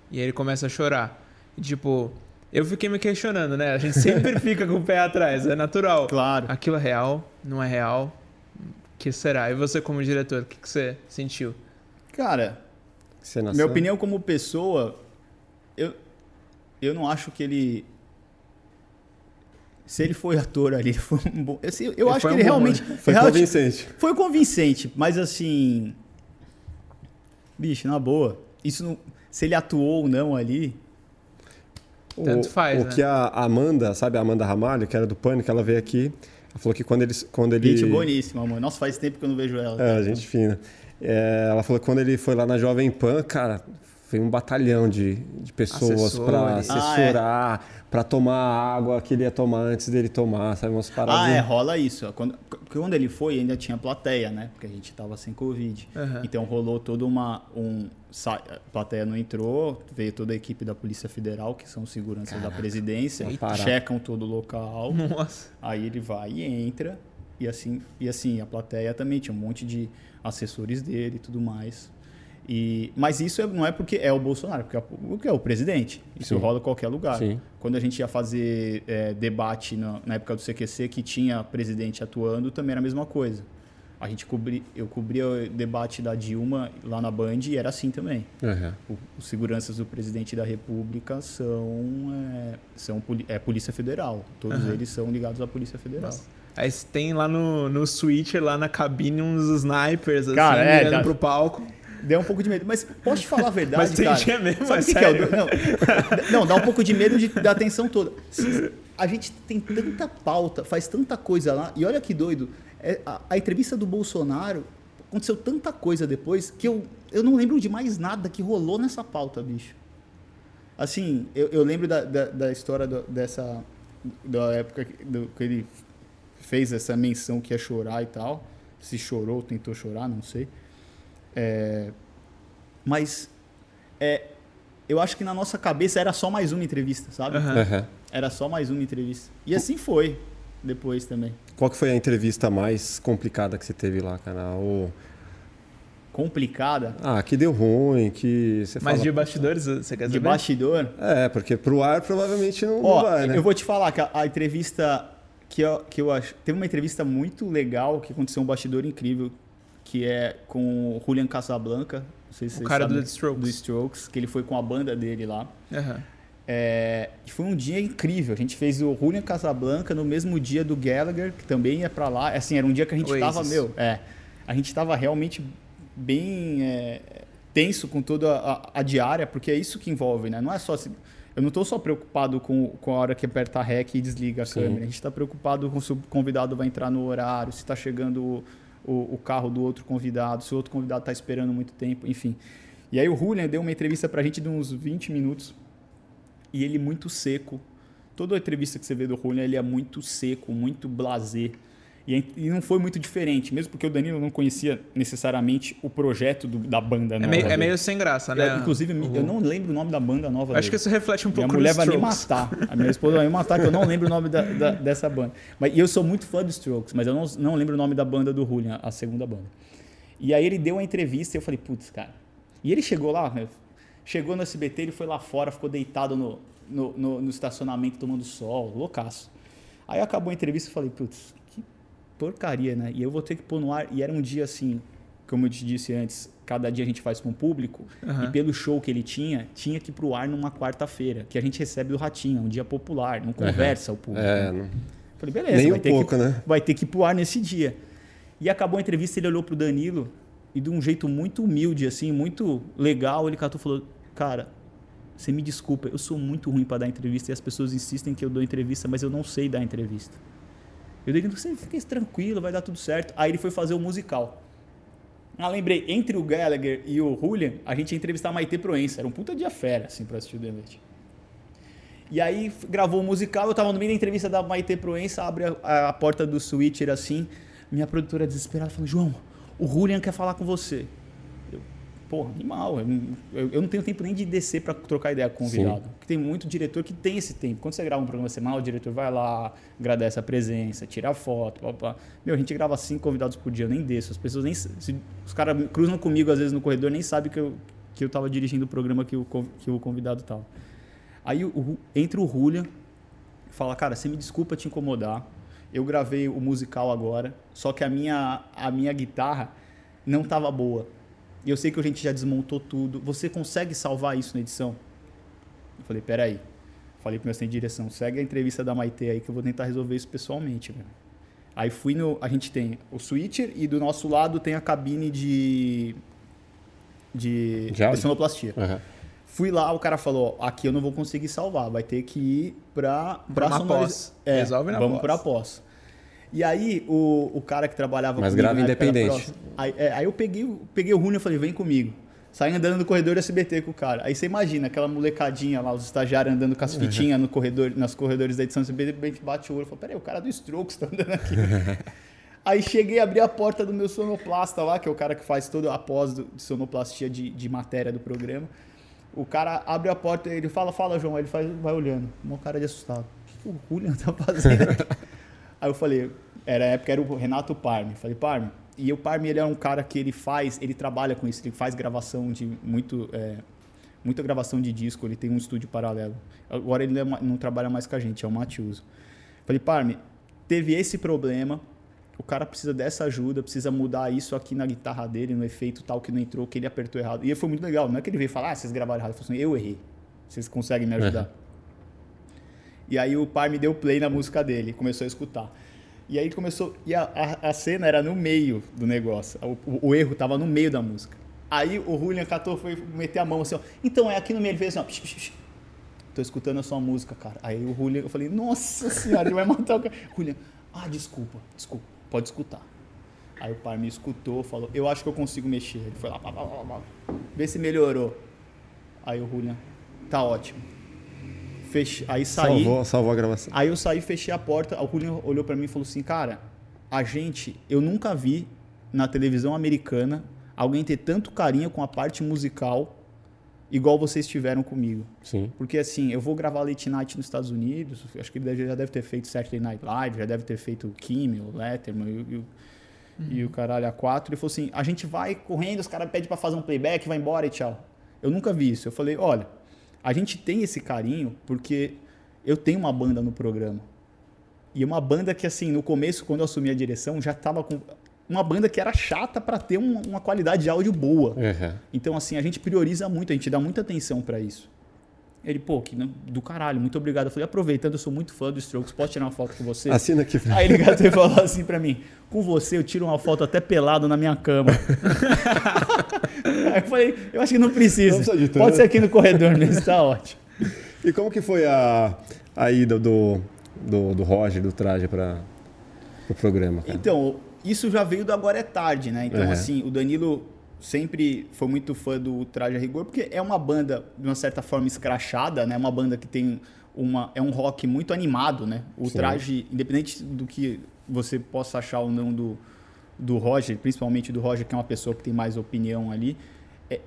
e aí ele começa a chorar. E, tipo, eu fiquei me questionando, né? A gente sempre fica com o pé atrás, é natural. Claro. Aquilo é real? Não é real? O que será? E você como diretor, o que, que você sentiu? Cara, Cenação. minha opinião como pessoa, eu, eu não acho que ele. Se ele foi ator ali, ele foi um bom. assim, eu Ele acho que um ele bom, realmente. Foi realmente- convincente. Foi convincente, mas assim. Bicho, na boa. Isso não. Se ele atuou ou não ali. Tanto o, faz, o né? que a Amanda, sabe a Amanda Ramalho, que era do Pânico, ela veio aqui, ela falou que quando ele... Quando ele Gente boníssima, mano. Nossa, faz tempo que eu não vejo ela. É, gente fina. É, ela falou que quando ele foi lá na Jovem Pan, cara, foi um batalhão de, de pessoas para assessorar, pra tomar a água que ele ia tomar antes dele tomar, sabe? Umas paradas. Ah, é, rola isso. Quando, quando ele foi, ainda tinha plateia, né? Porque a gente tava sem Covid. Aham. Então rolou toda uma. Um, a plateia não entrou, veio toda a equipe da Polícia Federal, que são seguranças da presidência, checam todo o local. Nossa. Aí ele vai e entra. E assim, e assim, a plateia também tinha um monte de assessores dele e tudo mais. E, mas isso é- não é porque é o Bolsonaro, porque é o que é o presidente. Isso Sim. rola em qualquer lugar. Sim. Quando a gente ia fazer é, debate na, na época do CQC, que tinha presidente atuando, também era a mesma coisa. A gente cobri, eu cobria o debate da Dilma lá na Band e era assim também. Aham. O- os seguranças do presidente da República são, é, são é Polícia Federal. Todos Aham. eles são ligados à Polícia Federal. Aí você tem lá no, no switcher, lá na cabine, uns snipers, assim, Cara, é, mirando tá- pro palco. Deu um pouco de medo. Mas posso te falar a verdade, Mas tem cara? dia mesmo, Sabe é o que, que é? o Não, não, dá um pouco de medo de, da atenção toda. A gente tem tanta pauta, faz tanta coisa lá. E olha que doido. é, a, a entrevista do Bolsonaro aconteceu tanta coisa depois que eu, eu não lembro de mais nada que rolou nessa pauta, bicho. Assim, eu, eu lembro da, da, da história do- dessa. Da época que- do- que ele fez essa menção que ia chorar e tal. Se chorou, tentou chorar, não sei. É, mas é, eu acho que na nossa cabeça era só mais uma entrevista, sabe? Aham. Era só mais uma entrevista. E assim foi depois também. Qual que foi a entrevista mais complicada que você teve lá, cara? Ou, Complicada. ah, que deu ruim, que você Mas fala... de bastidores, você quer De saber? bastidor. É, porque pro ar provavelmente não, não Ó, vai, né? eu vou te falar que a, a entrevista que eu, que eu acho. Teve uma entrevista muito legal que aconteceu um bastidor incrível, que é com o Julian Casablanca. Não sei se O cara do Strokes. do Strokes, que ele foi com a banda dele lá. Aham. É, foi um dia incrível. A gente fez o Julian Casablanca no mesmo dia do Gallagher, que também ia pra lá. Assim, era um dia que a gente Oasis. tava, meu, é, a gente tava realmente bem é, tenso com toda a, a diária, porque é isso que envolve, né? Não é só eu não tô só preocupado com, com a hora que aperta REC e desliga a Sim. câmera. A gente tá preocupado com se o convidado vai entrar no horário, se tá chegando o, o, o carro do outro convidado, se o outro convidado tá esperando muito tempo, enfim. E aí o Julian deu uma entrevista pra gente de uns 20 minutos e ele muito seco. Toda a entrevista que você vê do Julian, ele é muito seco, muito blasé. E, e não foi muito diferente, mesmo porque o Danilo não conhecia necessariamente o projeto do- da banda É nova. meio, é meio sem graça, né? Eu, inclusive, eu não lembro o nome da banda nova Acho que dele. isso reflete um Minha pouco mulher dos vai me matar. A minha esposa vai me matar, que eu não lembro o nome da- da- dessa banda. Mas, e eu sou muito fã dos Strokes, mas eu não, não lembro o nome da banda do Julian, a segunda banda. E aí ele deu uma entrevista e eu falei, putz, cara. E ele chegou lá, chegou no SBT, ele foi lá fora, ficou deitado no, no, no- no estacionamento tomando sol, loucaço. Aí acabou a entrevista e falei, putz, que porcaria, né? E eu vou ter que pôr no ar. E era um dia assim, como eu te disse antes, cada dia a gente faz com o público. Aham. E pelo show que ele tinha, tinha que ir pro ar numa quarta-feira, que a gente recebe do Ratinho, é um dia popular, não conversa o público. É, não... Falei, beleza, Nem vai, um ter pouco, que, né? vai ter que ir pro ar nesse dia. E acabou a entrevista, ele olhou pro Danilo e de um jeito muito humilde, assim, muito legal, ele catou e falou, cara, você me desculpa, eu sou muito ruim para dar entrevista e as pessoas insistem que eu dou entrevista, mas eu não sei dar entrevista. Eu dei você fica tranquilo, vai dar tudo certo. Aí ele foi fazer o musical. Ah, lembrei, entre o Gallagher e o Julian, a gente ia entrevistar a Maite Proença. Era um puta dia fera, assim, pra assistir o The Noite. E aí gravou o musical, eu tava no meio da entrevista da Maite Proença, abre a, a- porta do switcher assim, minha produtora desesperada falou, João, o Julian quer falar com você. Porra, animal, eu, não- eu- não tenho tempo nem de descer para trocar ideia com o convidado. Porque tem muito diretor que tem esse tempo. Quando você grava um programa semanal, o diretor vai lá, agradece a presença, tira a foto, pá, pá. Meu, a gente grava cinco convidados por dia, eu nem desço. As pessoas nem... se- os caras cruzam comigo às vezes no corredor, nem sabem que eu, que eu tava dirigindo o programa que o, que o convidado tava. Aí o, o- entra o Julian, fala, cara, você me desculpa te incomodar. Eu gravei o musical agora, só que a minha, a minha guitarra não estava boa. E eu sei que a gente já desmontou tudo. Você consegue salvar isso na edição? Eu falei, peraí. Falei pro meu assistente de direção, segue a entrevista da Maite aí que eu vou tentar resolver isso pessoalmente, velho. Aí fui no. A gente tem o switcher e do nosso lado tem a cabine de. de, De sonoplastia. Aham. Fui lá, o cara falou: aqui eu não vou conseguir salvar, vai ter que ir pra, pra na sonoriza- pós. É, Resolve na vamos pós. pra pós. E aí, o, o cara que trabalhava Mas comigo grava época era independente. Aí, é, aí eu peguei, o- peguei o Rune e falei: vem comigo. Saí andando no corredor do SBT com o cara. Aí você imagina aquela molecadinha lá, os estagiários andando com as fitinhas no corredor, nas corredores da edição do SBT, de repente bate o olho e fala: peraí, o cara do Strokes tá andando aqui. Aí cheguei, abri a porta do meu sonoplasta lá, que é o cara que faz toda a pós do- de sonoplastia de, de matéria do programa. O cara abre a porta e ele fala, fala, João. Aí ele faz, vai olhando. Uma cara de assustado. O que o Julian tá fazendo? Aí eu falei, era a época era o Renato Parme. Falei, Parme. E o Parme, ele é um cara que ele faz, ele trabalha com isso, ele faz gravação de muito. é, muita gravação de disco, ele tem um estúdio paralelo. Agora ele não, é não trabalha mais com a gente, é o Matiuso. Falei, Parme, teve esse problema, o cara precisa dessa ajuda, precisa mudar isso aqui na guitarra dele, no efeito tal que não entrou, que ele apertou errado. E foi muito legal, não é que ele veio falar, ah, vocês gravaram errado. Ele falou assim, eu errei, vocês conseguem me ajudar? E aí o pai me deu play na música dele, começou a escutar. E aí começou. E a, a, a cena era no meio do negócio. O, o- erro tava no meio da música. Aí o Julian catou, foi meter a mão assim, ó. Então, é aqui no meio, ele fez assim, ó. Psh, psh, psh. Tô escutando a sua música, cara. Aí o Julian, eu falei, nossa senhora, ele vai matar o cara. Julian, ah, desculpa, desculpa, pode escutar. Aí o pai me escutou, falou, eu acho que eu consigo mexer. Ele foi lá, pá, pá, pá, pá, vê se melhorou. Aí o Julian, tá ótimo. Feche, aí saí. Salvou, salvou a gravação. Aí eu saí, fechei a porta, o Julian olhou pra mim e falou assim, cara, a gente, eu nunca vi na televisão americana alguém ter tanto carinho com a parte musical igual vocês tiveram comigo. Sim. Porque assim, eu vou gravar Late Night nos Estados Unidos, acho que ele deve- já deve ter feito Saturday Night Live, já deve ter feito o Kimmel, o Letterman e, o- e o- e o caralho a quatro. Ele falou assim, a gente vai correndo, os caras pedem pra fazer um playback, vai embora e tchau. Eu nunca vi isso. Eu falei, olha, a gente tem esse carinho porque eu tenho uma banda no programa. E uma banda que, assim, no começo, quando eu assumi a direção, já tava com... Uma banda que era chata pra ter um- uma qualidade de áudio boa. Uhum. Então, assim, a gente prioriza muito, a gente dá muita atenção pra isso. Ele, pô, que não- do caralho, muito obrigado. Eu falei, aproveitando, eu sou muito fã do Strokes, posso tirar uma foto com você? Assina aqui. Aí ele gatou e falou assim pra mim: com você eu tiro uma foto até pelado na minha cama. Aí eu falei: eu acho que não precisa. Não precisa. Pode ser aqui no corredor mesmo, tá ótimo. E como que foi a, a ida do, do, do Roger, do traje para o programa, cara? Então, isso já veio do Agora é Tarde, né? Então, Uhum. assim, o Danilo sempre foi muito fã do Traje a Rigor, porque é uma banda, de uma certa forma, escrachada, né? Uma banda que tem uma... É um rock muito animado, né? O Sim. Traje, independente do que você possa achar ou não do, do Roger, principalmente do Roger, que é uma pessoa que tem mais opinião ali, é-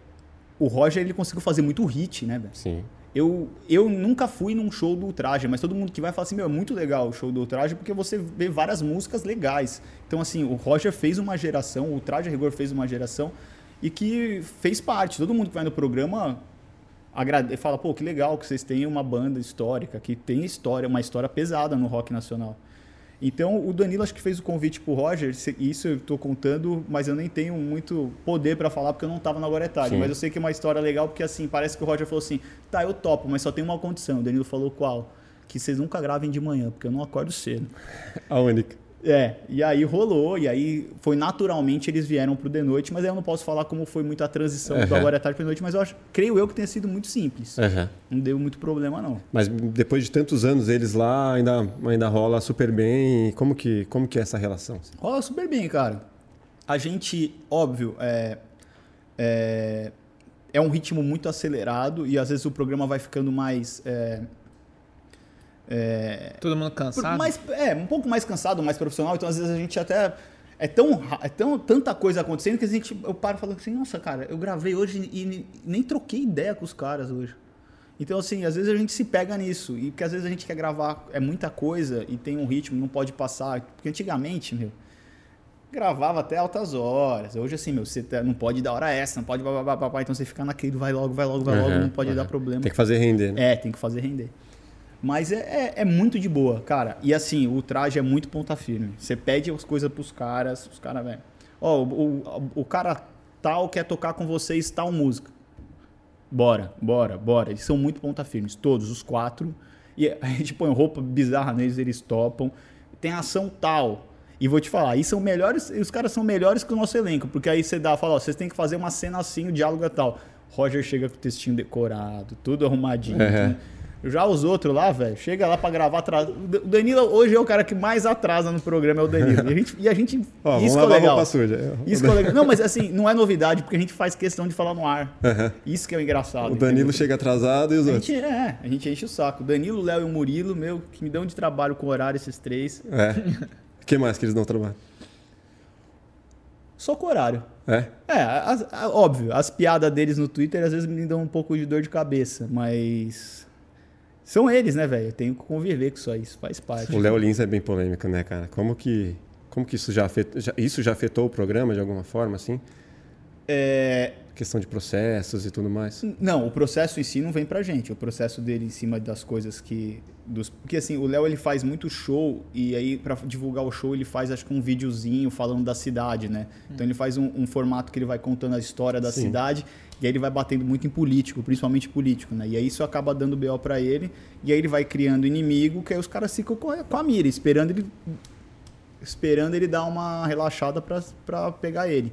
o Roger, ele conseguiu fazer muito hit, né? Sim. Eu, eu nunca fui num show do Ultraje, mas todo mundo que vai fala assim, meu, é muito legal o show do Ultraje, porque você vê várias músicas legais. Então, assim, o Roger fez uma geração, o Ultraje a Rigor fez uma geração, e que fez parte. Todo mundo que vai no programa agrade... fala, pô, que legal que vocês têm uma banda histórica, que tem história, uma história pesada no rock nacional. Então, o Danilo acho que fez o convite pro Roger, isso eu tô contando, mas eu nem tenho muito poder para falar porque eu não tava na. Sim. Mas eu sei que é uma história legal porque, assim, parece que o Roger falou assim, tá, eu topo, mas só tem uma condição. O Danilo falou qual? Que vocês nunca gravem de manhã, porque eu não acordo cedo. A única. É, e aí rolou, e aí foi naturalmente eles vieram pro The Noite, mas aí eu não posso falar como foi muito a transição do Aham. Agora é Tarde The Noite, mas eu acho, creio eu que tenha sido muito simples. Uhum. Não deu muito problema, não. Mas depois de tantos anos eles lá, ainda, ainda rola super bem. Como que, como que é essa relação? Rola super bem, cara. A gente, óbvio, é, é, é um ritmo muito acelerado e às vezes o programa vai ficando mais. É, é, Todo mundo cansado? mais é, um pouco mais cansado, mais profissional. Então, às vezes, a gente até. É tão, é tão tanta coisa acontecendo que a gente, eu paro e falo assim: nossa, cara, eu gravei hoje e ne- nem troquei ideia com os caras hoje. Então, assim, às vezes a gente se pega nisso. E porque às vezes a gente quer gravar, é muita coisa e tem um ritmo, não pode passar. Porque antigamente, meu, gravava até altas horas. Hoje, assim, meu, você tá- não pode dar hora extra, não pode. Blá, blá, blá, blá, blá. então você fica naquele, vai logo, vai logo, vai logo, Uhum, não pode uhum. dar problema. Tem que fazer render, né? É, tem que fazer render. Mas é, é, é muito de boa, cara. E assim, o traje é muito ponta firme. Você pede as coisas pros caras, os caras, velho. Ó, o, o, o cara tal quer tocar com vocês tal música. Bora, bora, bora. Eles são muito ponta firmes, todos, os quatro. E a gente põe roupa bizarra neles, eles topam. Tem ação tal. E vou te falar, aí são melhores, os caras são melhores que o nosso elenco, porque aí você dá, fala, ó, vocês têm que fazer uma cena assim, o diálogo é tal. Roger chega com o textinho decorado, tudo arrumadinho. Uhum. tudo- Já os outros lá, velho, chega lá pra gravar atrás. O Danilo hoje é o cara que mais atrasa no programa, é o Danilo. E a gente. E a gente Ó, vamos isso é legal. roupa suja. Isso é legal. Não, mas assim, não é novidade, porque a gente faz questão de falar no ar. Uhum. Isso que é o engraçado. O Danilo entendeu? chega atrasado e os A outros. gente, é, a gente enche o saco. O Danilo, o Léo e o Murilo, meu, que me dão de trabalho com horário esses três. É. O que mais que eles não trabalham? Só com horário. É? É, as- óbvio, as piadas deles no Twitter às vezes me dão um pouco de dor de cabeça, mas. São eles, né, velho? Eu tenho que conviver com isso aí, isso faz parte. O Léo Lins é bem polêmico, né, cara? Como que, como que isso já afetou, já- isso já afetou o programa de alguma forma, assim? É, Questão de processos e tudo mais. Não, o processo em si não vem pra gente. O processo dele em cima das coisas que. Dos, porque assim, o Léo ele faz muito show e aí pra divulgar o show ele faz acho que um videozinho falando da cidade, né? Então ele faz um, um formato que ele vai contando a história da Sim. cidade e aí ele vai batendo muito em político, principalmente político, né? E aí isso acaba dando BO pra ele e aí ele vai criando inimigo que aí os caras ficam com a, com a mira, esperando ele esperando ele dar uma relaxada pra- pra pegar ele.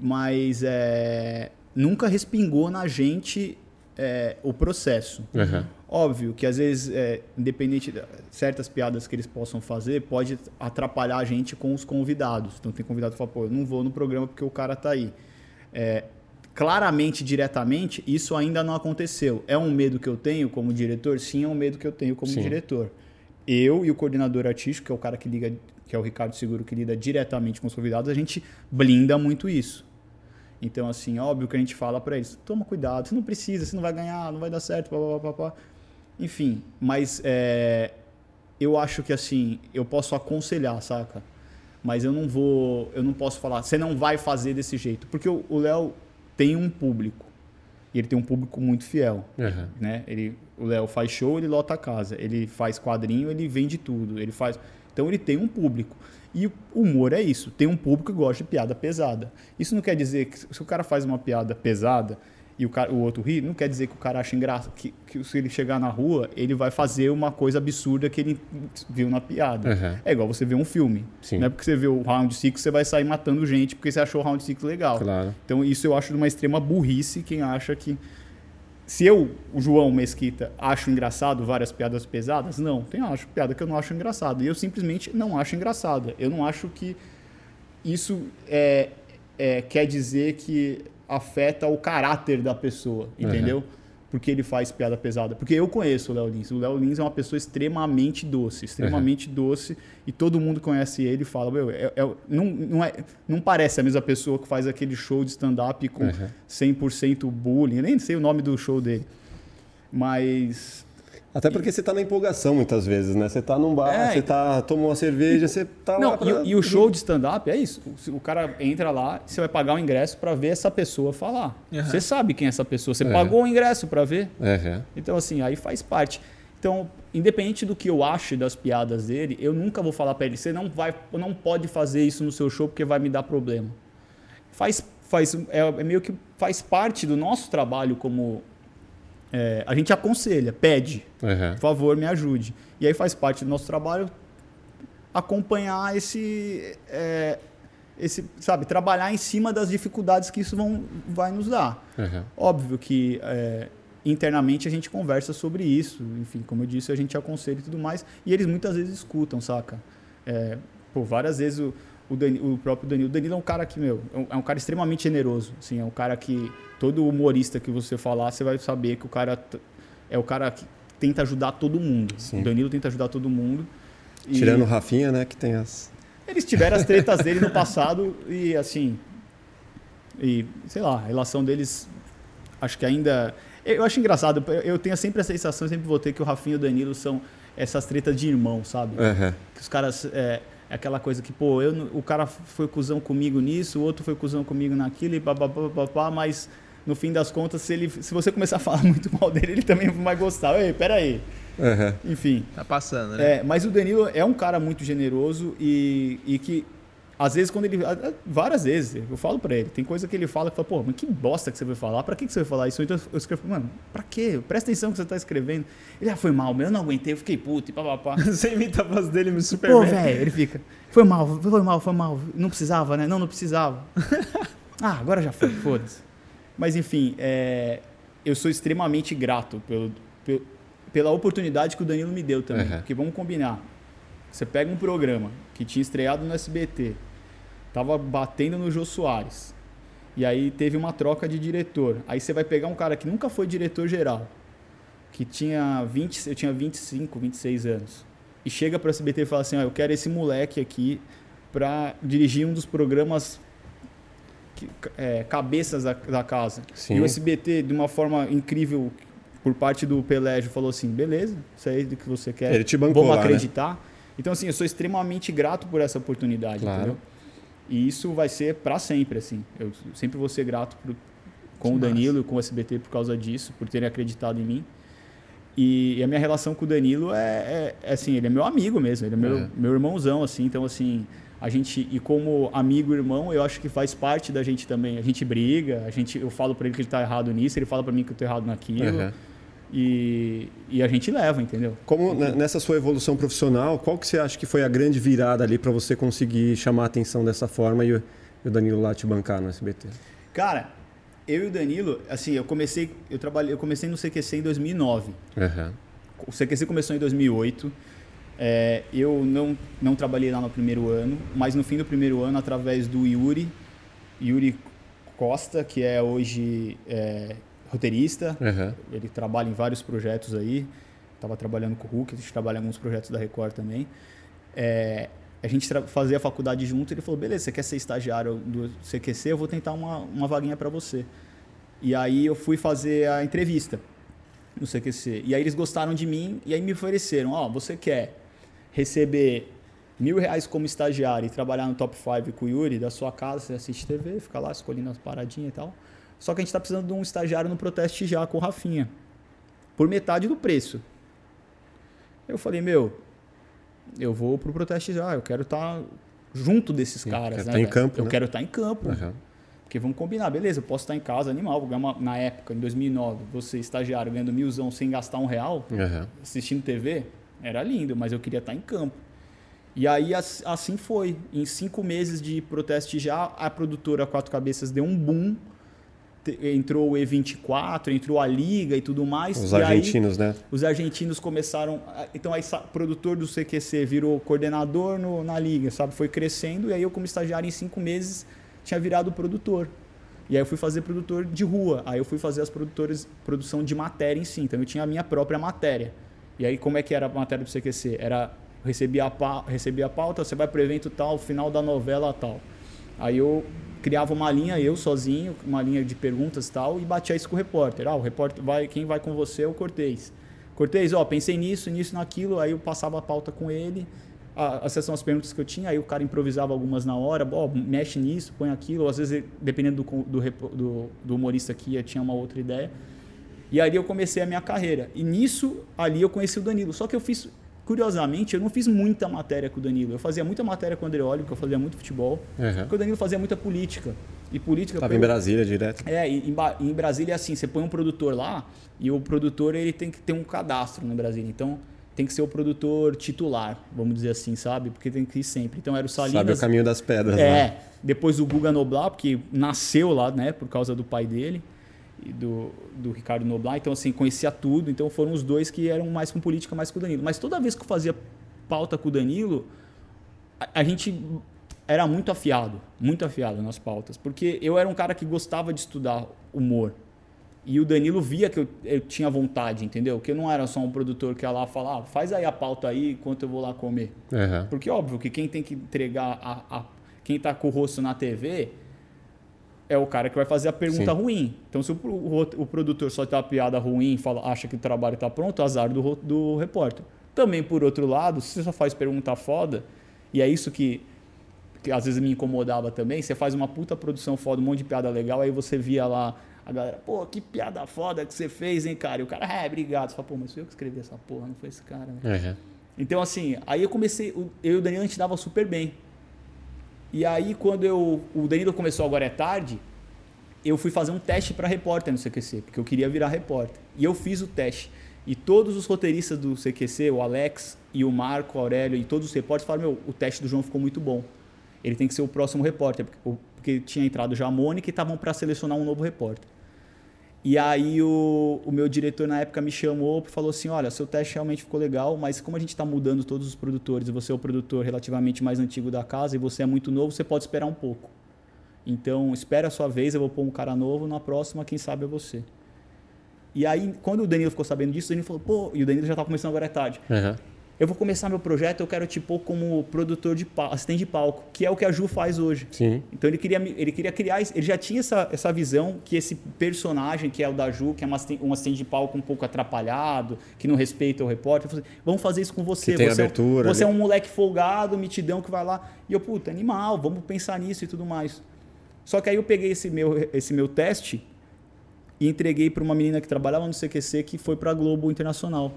mas é, nunca respingou na gente é, o processo. Uhum. Óbvio que às vezes, é, independente de certas piadas que eles possam fazer, pode atrapalhar a gente com os convidados. Então tem convidado que fala, pô, eu não vou no programa porque o cara tá aí. É, claramente, diretamente, isso ainda não aconteceu. É um medo que eu tenho como diretor? Sim, é um medo que eu tenho como Sim. diretor. Eu e o coordenador artístico, que é o cara que liga, que é o Ricardo Seguro, que lida diretamente com os convidados, a gente blinda muito isso. Então, assim, óbvio que a gente fala para eles: toma cuidado, você não precisa, você não vai ganhar, não vai dar certo, papapá. Enfim, mas é, eu acho que assim, eu posso aconselhar, saca? Mas eu não vou, eu não posso falar, você não vai fazer desse jeito. Porque o Léo tem um público. E ele tem um público muito fiel. Uhum. Né? Ele, o Léo faz show, ele lota a casa. Ele faz quadrinho, ele vende tudo. Ele faz. Então ele tem um público. E o humor é isso. Tem um público que gosta de piada pesada. Isso não quer dizer que se o cara faz uma piada pesada e o, cara, o outro ri, não quer dizer que o cara acha engraçado. Que, que se ele chegar na rua, ele vai fazer uma coisa absurda que ele viu na piada. Uhum. É igual você ver um filme. Sim. Não é porque você vê o Round Six você vai sair matando gente porque você achou o Round Six legal. Claro. Então isso eu acho de uma extrema burrice quem acha que se eu, o João Mesquita, acho engraçado várias piadas pesadas, não, tem acho piada que eu não acho engraçado. E eu simplesmente não acho engraçada. Eu não acho que isso é, é, quer dizer que afeta o caráter da pessoa, entendeu? Porque ele faz piada pesada. Porque eu conheço o Léo Lins. O Léo Lins é uma pessoa extremamente doce, extremamente doce, e todo mundo conhece ele e fala, meu, é, é- não, não, é, não parece a mesma pessoa que faz aquele show de stand-up com Uhum. 100% bullying. Eu nem sei o nome do show dele. Mas Até porque você tá na empolgação muitas vezes, né? Você tá num bar, É, você tá, toma uma cerveja, você tá Não, lá pra... e, o- e o show de stand-up é isso. O, o cara entra lá, você vai pagar o ingresso para ver essa pessoa falar. Uhum. Você sabe quem é essa pessoa. Você É. pagou o ingresso para ver. Uhum. Então, assim, aí faz parte. Então, independente do que eu ache das piadas dele, eu nunca vou falar para ele, você não vai, não pode fazer isso no seu show porque vai me dar problema. Faz, faz, é, é meio que faz parte do nosso trabalho como é, a gente aconselha, pede, Uhum. por favor, me ajude. E aí faz parte do nosso trabalho acompanhar esse, é, esse, sabe, trabalhar em cima das dificuldades que isso vão, vai nos dar. Uhum. Óbvio que é, internamente a gente conversa sobre isso, enfim, como eu disse, a gente aconselha e tudo mais, e eles muitas vezes escutam, saca? É, pô, várias vezes o, o, Dani- o próprio Danilo, o Danilo é um cara que, meu, é um, é um cara extremamente generoso, assim, é um cara que todo humorista que você falar, você vai saber que o cara é o cara que tenta ajudar todo mundo. Sim. O Danilo tenta ajudar todo mundo. E- Tirando o Rafinha, né, que tem as... eles tiveram as tretas dele no passado e assim. E, sei lá, a relação deles. Acho que ainda. Eu acho engraçado, eu- tenho sempre a sensação, sempre vou ter que o Rafinha e o Danilo são essas tretas de irmão, sabe? Uhum. Que os caras. É, é aquela coisa que, pô, eu, o cara foi cuzão comigo nisso, o outro foi cuzão comigo naquilo e babá, mas no fim das contas, se, ele, se você começar a falar muito mal dele, ele também vai gostar. Ei, peraí. Uhum. Enfim. Tá passando, né? É, mas o Danilo é um cara muito generoso e, e que, às vezes, quando ele. Várias vezes, eu falo pra ele, tem coisa que ele fala que fala, pô, mas que bosta que você vai falar, pra que, que você vai falar isso? Então eu escrevo, mano, pra quê? Presta atenção que você tá escrevendo. Ele, ah, foi mal, mas eu não aguentei, eu fiquei puto e papapá. Você imita a voz dele super Pô, velho, ele fica, foi mal, foi mal, foi mal, não precisava, né? Não, não precisava. ah, agora já foi, foda-se. Mas enfim, é, eu sou extremamente grato pelo, pelo- pela oportunidade que o Danilo me deu também. Uhum. Porque vamos combinar. Você pega um programa que tinha estreado no SBT, tava batendo no Jô Soares, e aí teve uma troca de diretor. Aí você vai pegar um cara que nunca foi diretor geral, que tinha 20, eu tinha 25, 26 anos, e chega para o SBT e fala assim: ó, eu quero esse moleque aqui para dirigir um dos programas é, cabeças da, da casa. Sim. E o SBT, de uma forma incrível, por parte do Pelégio, falou assim: beleza, isso aí é do que você quer. Ele te bancou Vamos lá, né? acreditar. Então, assim, eu sou extremamente grato por essa oportunidade, Claro. entendeu? E isso vai ser para sempre, assim. Eu sempre vou ser grato com Que o Danilo e com o SBT por causa disso, por terem acreditado em mim. E, e a minha relação com o Danilo é, é- é, assim, ele é meu amigo mesmo, ele é meu, É. meu irmãozão, assim. Então, assim, a gente, e como amigo e irmão, eu acho que faz parte da gente também. A gente briga, a gente, eu falo para ele que ele tá errado nisso, ele fala para mim que eu tô errado naquilo. Uhum. E, e a gente leva, entendeu? Como né, nessa sua evolução profissional, qual que você acha que foi a grande virada ali para você conseguir chamar a atenção dessa forma e, e o Danilo lá te bancar no SBT? Cara, eu e o Danilo, assim, eu comecei, eu trabalhei, eu comecei no CQC em 2009. Uhum. O CQC começou em 2008. É, eu não, não trabalhei lá no primeiro ano, mas no fim do primeiro ano, através do Yuri, Yuri Costa, que é hoje é, roteirista, Uhum. ele trabalha em vários projetos aí. Estava trabalhando com o Hulk, a gente trabalha em alguns projetos da Record também. É, a gente fazia a faculdade junto, ele falou: beleza, você quer ser estagiário do CQC? Eu vou tentar uma, uma vaguinha para você. E aí eu fui fazer a entrevista no CQC. E aí eles gostaram de mim e aí me ofereceram: ó, você quer receber mil reais como estagiário e trabalhar no top 5 com o Yuri da sua casa, você assiste TV, fica lá escolhendo as paradinhas e tal. Só que a gente está precisando de um estagiário no Proteste Já com o Rafinha. Por metade do preço. Eu falei, meu, eu vou pro Proteste Já, eu quero estar junto desses Sim, caras. quero né, tá em campo, Eu né? quero estar em campo. Uhum. Porque vamos combinar, beleza, eu posso estar em casa, animal, vou ganhar uma- na época, em 2009, você estagiário ganhando milzão sem gastar um real, Uhum. assistindo TV, era lindo, mas eu queria estar em campo. E aí as- assim foi. Em cinco meses de protesto já, a produtora Quatro Cabeças deu um boom. Entrou o E24, entrou a Liga e tudo mais. Os e aí, argentinos, né? os argentinos começaram. Então, aí, produtor do CQC virou coordenador no- na liga, sabe? Foi crescendo. E aí, eu, como estagiário, em cinco meses, tinha virado produtor. E aí, eu fui fazer produtor de rua. Aí, eu fui fazer as produtores, produção de matéria em si. Então, eu tinha a minha própria matéria. E aí, como é que era a matéria do CQC? Era. Recebia a, pa- recebia a pauta, você vai pro evento tal, final da novela tal. Aí eu criava uma linha, eu sozinho, uma linha de perguntas tal, e batia isso com o repórter. Ah, o repórter vai, quem vai com você é o Cortez. Cortez, ó, pensei nisso, nisso, naquilo, aí eu passava a pauta com ele, a, essas são as perguntas que eu tinha, aí o cara improvisava algumas na hora, ó, mexe nisso, põe aquilo, às vezes, dependendo do, do, do, do humorista que ia, tinha uma outra ideia. E ali eu comecei a minha carreira. E nisso, ali eu conheci o Danilo. Só que eu fiz, curiosamente, eu não fiz muita matéria com o Danilo. Eu fazia muita matéria com o Andreoli, porque eu fazia muito futebol. Uhum. Porque o Danilo fazia muita política. E política. Tava em Brasília direto. É, e em, em Brasília é assim, você põe um produtor lá e o produtor ele tem que ter um cadastro no Brasília. Então tem que ser o produtor titular, vamos dizer assim, sabe? Porque tem que ir sempre. Então era o Salinas. Sabe o caminho das pedras, né? É, depois o Guga Noblar, porque nasceu lá, né, por causa do pai dele do, do Ricardo Noblar. Então, assim, conhecia tudo. Então foram os dois que eram mais com política, mais com o Danilo. Mas toda vez que eu fazia pauta com o Danilo, a, a gente era muito afiado, muito afiado nas pautas. Porque eu era um cara que gostava de estudar humor. E o Danilo via que eu, eu tinha vontade, entendeu? Que eu não era só um produtor que ia lá falar, ah, faz aí a pauta aí enquanto eu vou lá comer. Uhum. Porque óbvio que quem tem que entregar a, a- quem tá com o rosto na TV é o cara que vai fazer a pergunta Sim. ruim. Então se o, o, o produtor só tem uma piada ruim e fala, acha que o trabalho tá pronto, azar do, do repórter. Também por outro lado, se você só faz pergunta foda, e é isso que, que às vezes me incomodava também, você faz uma puta produção foda, um monte de piada legal, aí você via lá a galera, pô, que piada foda que você fez, hein, cara? E o cara, é, obrigado. Você fala, pô, mas fui eu que escrevi essa porra, não foi esse cara, né? Uhum. Então, assim, aí eu comecei. Eu e o Danilo a gente dava super bem. E aí, quando eu, o Danilo começou agora é tarde, eu fui fazer um teste para repórter no CQC, porque eu queria virar repórter. E eu fiz o teste. E todos os roteiristas do CQC, o Alex e o Marco, o Aurélio e todos os repórteres falaram: Meu, o teste do João ficou muito bom. Ele tem que ser o próximo repórter, porque, porque tinha entrado já a Mônica e estavam para selecionar um novo repórter. E aí o, o meu diretor na época me chamou e falou assim, olha, seu teste realmente ficou legal, mas como a gente está mudando todos os produtores, você é o produtor relativamente mais antigo da casa e você é muito novo, você pode esperar um pouco. Então, espera a sua vez, eu vou pôr um cara novo, na próxima, quem sabe é você. E aí, quando o Danilo ficou sabendo disso, o Danilo falou, pô, e o Danilo já tá começando agora é tarde. Uhum. Eu vou começar meu projeto, eu quero te pôr como produtor de palco, assistente de palco, que é o que a Ju faz hoje. Sim. Então ele queria, ele queria criar, ele já tinha essa, essa visão que esse personagem, que é o da Ju, que é uma um assistente de palco um pouco atrapalhado, que não respeita o repórter, falou assim, vamos fazer isso com você. Que tem você é um- abertura você é um moleque folgado, mitidão que vai lá. E eu, puta, animal, vamos pensar nisso e tudo mais. Só que aí eu peguei esse meu, esse meu teste e entreguei para uma menina que trabalhava no CQC que foi para a Globo Internacional.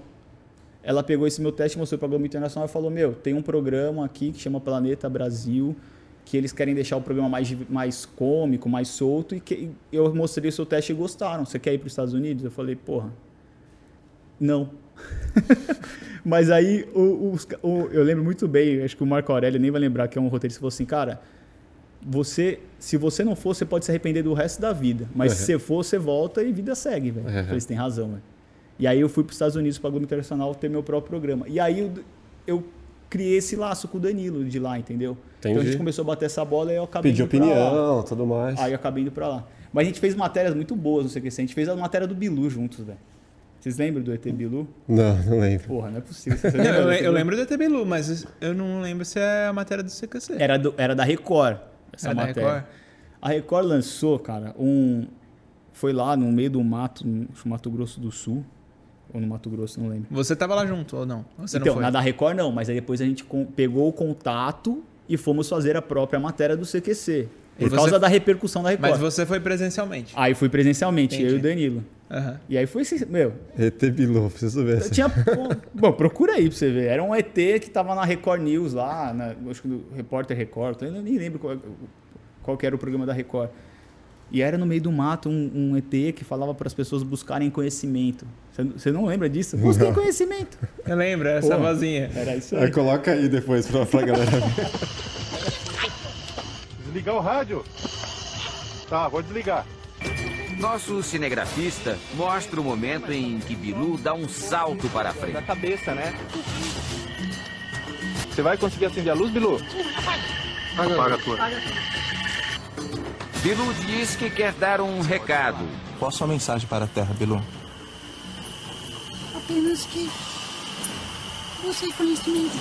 Ela pegou esse meu teste, mostrou para a Globo Internacional e falou: Meu, tem um programa aqui que chama Planeta Brasil, que eles querem deixar o programa mais, mais cômico, mais solto. E que eu mostrei o seu teste e gostaram. Você quer ir para os Estados Unidos? Eu falei: Porra, não. Mas aí, o- ca- o- eu lembro muito bem, acho que o Marco Aurélio nem vai lembrar que é um roteirista falou assim: Cara, você, se você não for, você pode se arrepender do resto da vida. Mas Uhum. se você for, você volta e vida segue, velho. Uhum. Você tem razão, velho. E aí eu fui para os Estados Unidos, para Globo Internacional, ter meu próprio programa. E aí eu, eu criei esse laço com o Danilo de lá, entendeu? Então a Entendi. gente começou a bater essa bola e eu acabei lá. opinião, tudo mais. Aí eu acabei indo pra lá. Mas a gente fez matérias muito boas, não sei o que. A gente fez a matéria do Bilu juntos, velho. Vocês lembram do ET Bilu? Não, não lembro. Porra, não é possível. Não, eu, eu lembro do ET Bilu, mas eu não lembro se é a matéria do CQC. Era, do- era da Record, essa Era da matéria. Record? A Record lançou, cara, um. Foi lá no meio do mato, no Mato Grosso do Sul. Ou no Mato Grosso, não lembro. Você tava lá junto ou não? Você então, não foi? na da Record não, mas aí depois a gente pegou o contato e fomos fazer a própria matéria do CQC. E Por você- causa da repercussão da Record. Mas você foi presencialmente. Aí fui presencialmente, eu e o Entendi. Danilo. Aham. E aí foi assim, meu, ET Bilu, preciso ver. essa. Tinha. Bom, procura aí pra você ver. Era um ET que tava na Record News lá, na, acho que no Repórter Record, eu nem lembro qual, qual que era o programa da Record. E era no meio do mato um, um ET que falava para as pessoas buscarem conhecimento. Você, não lembra disso? Busquem conhecimento. Eu lembro, essa Pô. vozinha. Era isso aí. coloca aí depois pra, pra galera ver. Desligar o rádio? Tá, vou desligar. Nosso cinegrafista mostra o momento em que Bilu dá um salto para a Da frente. cabeça, né? Você vai conseguir acender a luz, Bilu? Apaga a tua. Bilu diz que quer dar um recado. Qual a sua mensagem para a Terra, Bilu? Apenas que busquei conhecimento.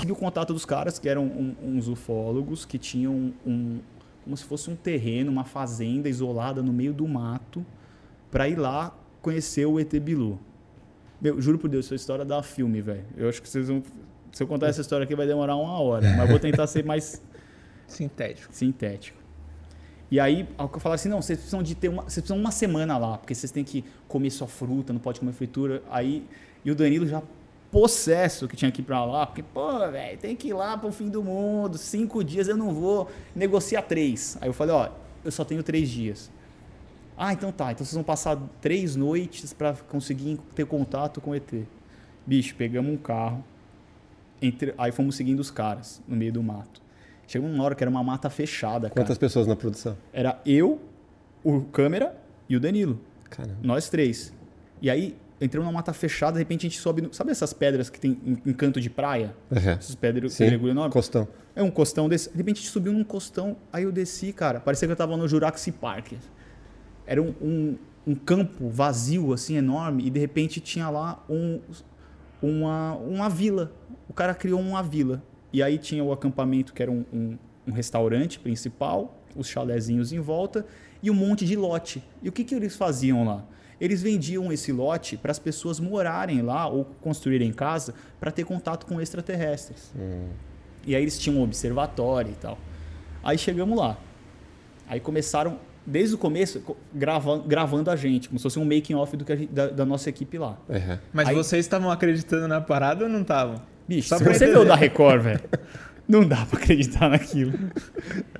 Tive o contato dos caras, que eram um- uns ufólogos, que tinham um, como se fosse um terreno, uma fazenda isolada no meio do mato, para ir lá conhecer o ET Bilu. Meu, juro por Deus, essa história dá filme, velho. Eu acho que vocês vão. Se eu contar essa história aqui vai demorar uma hora, mas vou tentar ser mais Sintético. sintético. E aí, eu falar assim, não, vocês precisam de ter uma, vocês precisam uma semana lá, porque vocês têm que comer sua fruta, não pode comer fritura. Aí, e o Danilo já possesso que tinha que ir pra lá, porque, pô, velho, tem que ir lá pro fim do mundo, cinco dias eu não vou, negocia três. Aí eu falei, ó, eu só tenho três dias. Ah, então tá, então vocês vão passar três noites pra conseguir ter contato com o ET. Bicho, pegamos um carro, entre, aí fomos seguindo os caras no meio do mato. Chegou uma hora que era uma mata fechada, cara. Quantas pessoas na produção? Era eu, o câmera e o Danilo. Caramba. Nós três. E aí, entramos numa mata fechada, de repente a gente sobe. no- Sabe essas pedras que tem em, canto de praia? Uhum. Essas pedras Sim, pedregulho enorme? costão. É um costão desse. De repente a gente subiu num costão, aí eu desci, cara. Parecia que eu tava no Jurassic Park. Era um, um, um campo vazio, assim, enorme, e de repente tinha lá um, uma, uma vila. O cara criou uma vila. E aí tinha o acampamento, que era um, um, um restaurante principal, os chalezinhos em volta, e um monte de lote. E o que, que eles faziam lá? Eles vendiam esse lote para as pessoas morarem lá ou construírem casa para ter contato com extraterrestres. E aí eles tinham um observatório e tal. Aí chegamos lá. Aí começaram, desde o começo, co- gravando, gravando a gente, como se fosse um making off do que a gente- da, da nossa equipe lá. Uhum. Mas Aí- vocês estavam acreditando na parada ou não estavam? Bicho, Só se pra você vê o da Record, velho, não dá pra acreditar naquilo.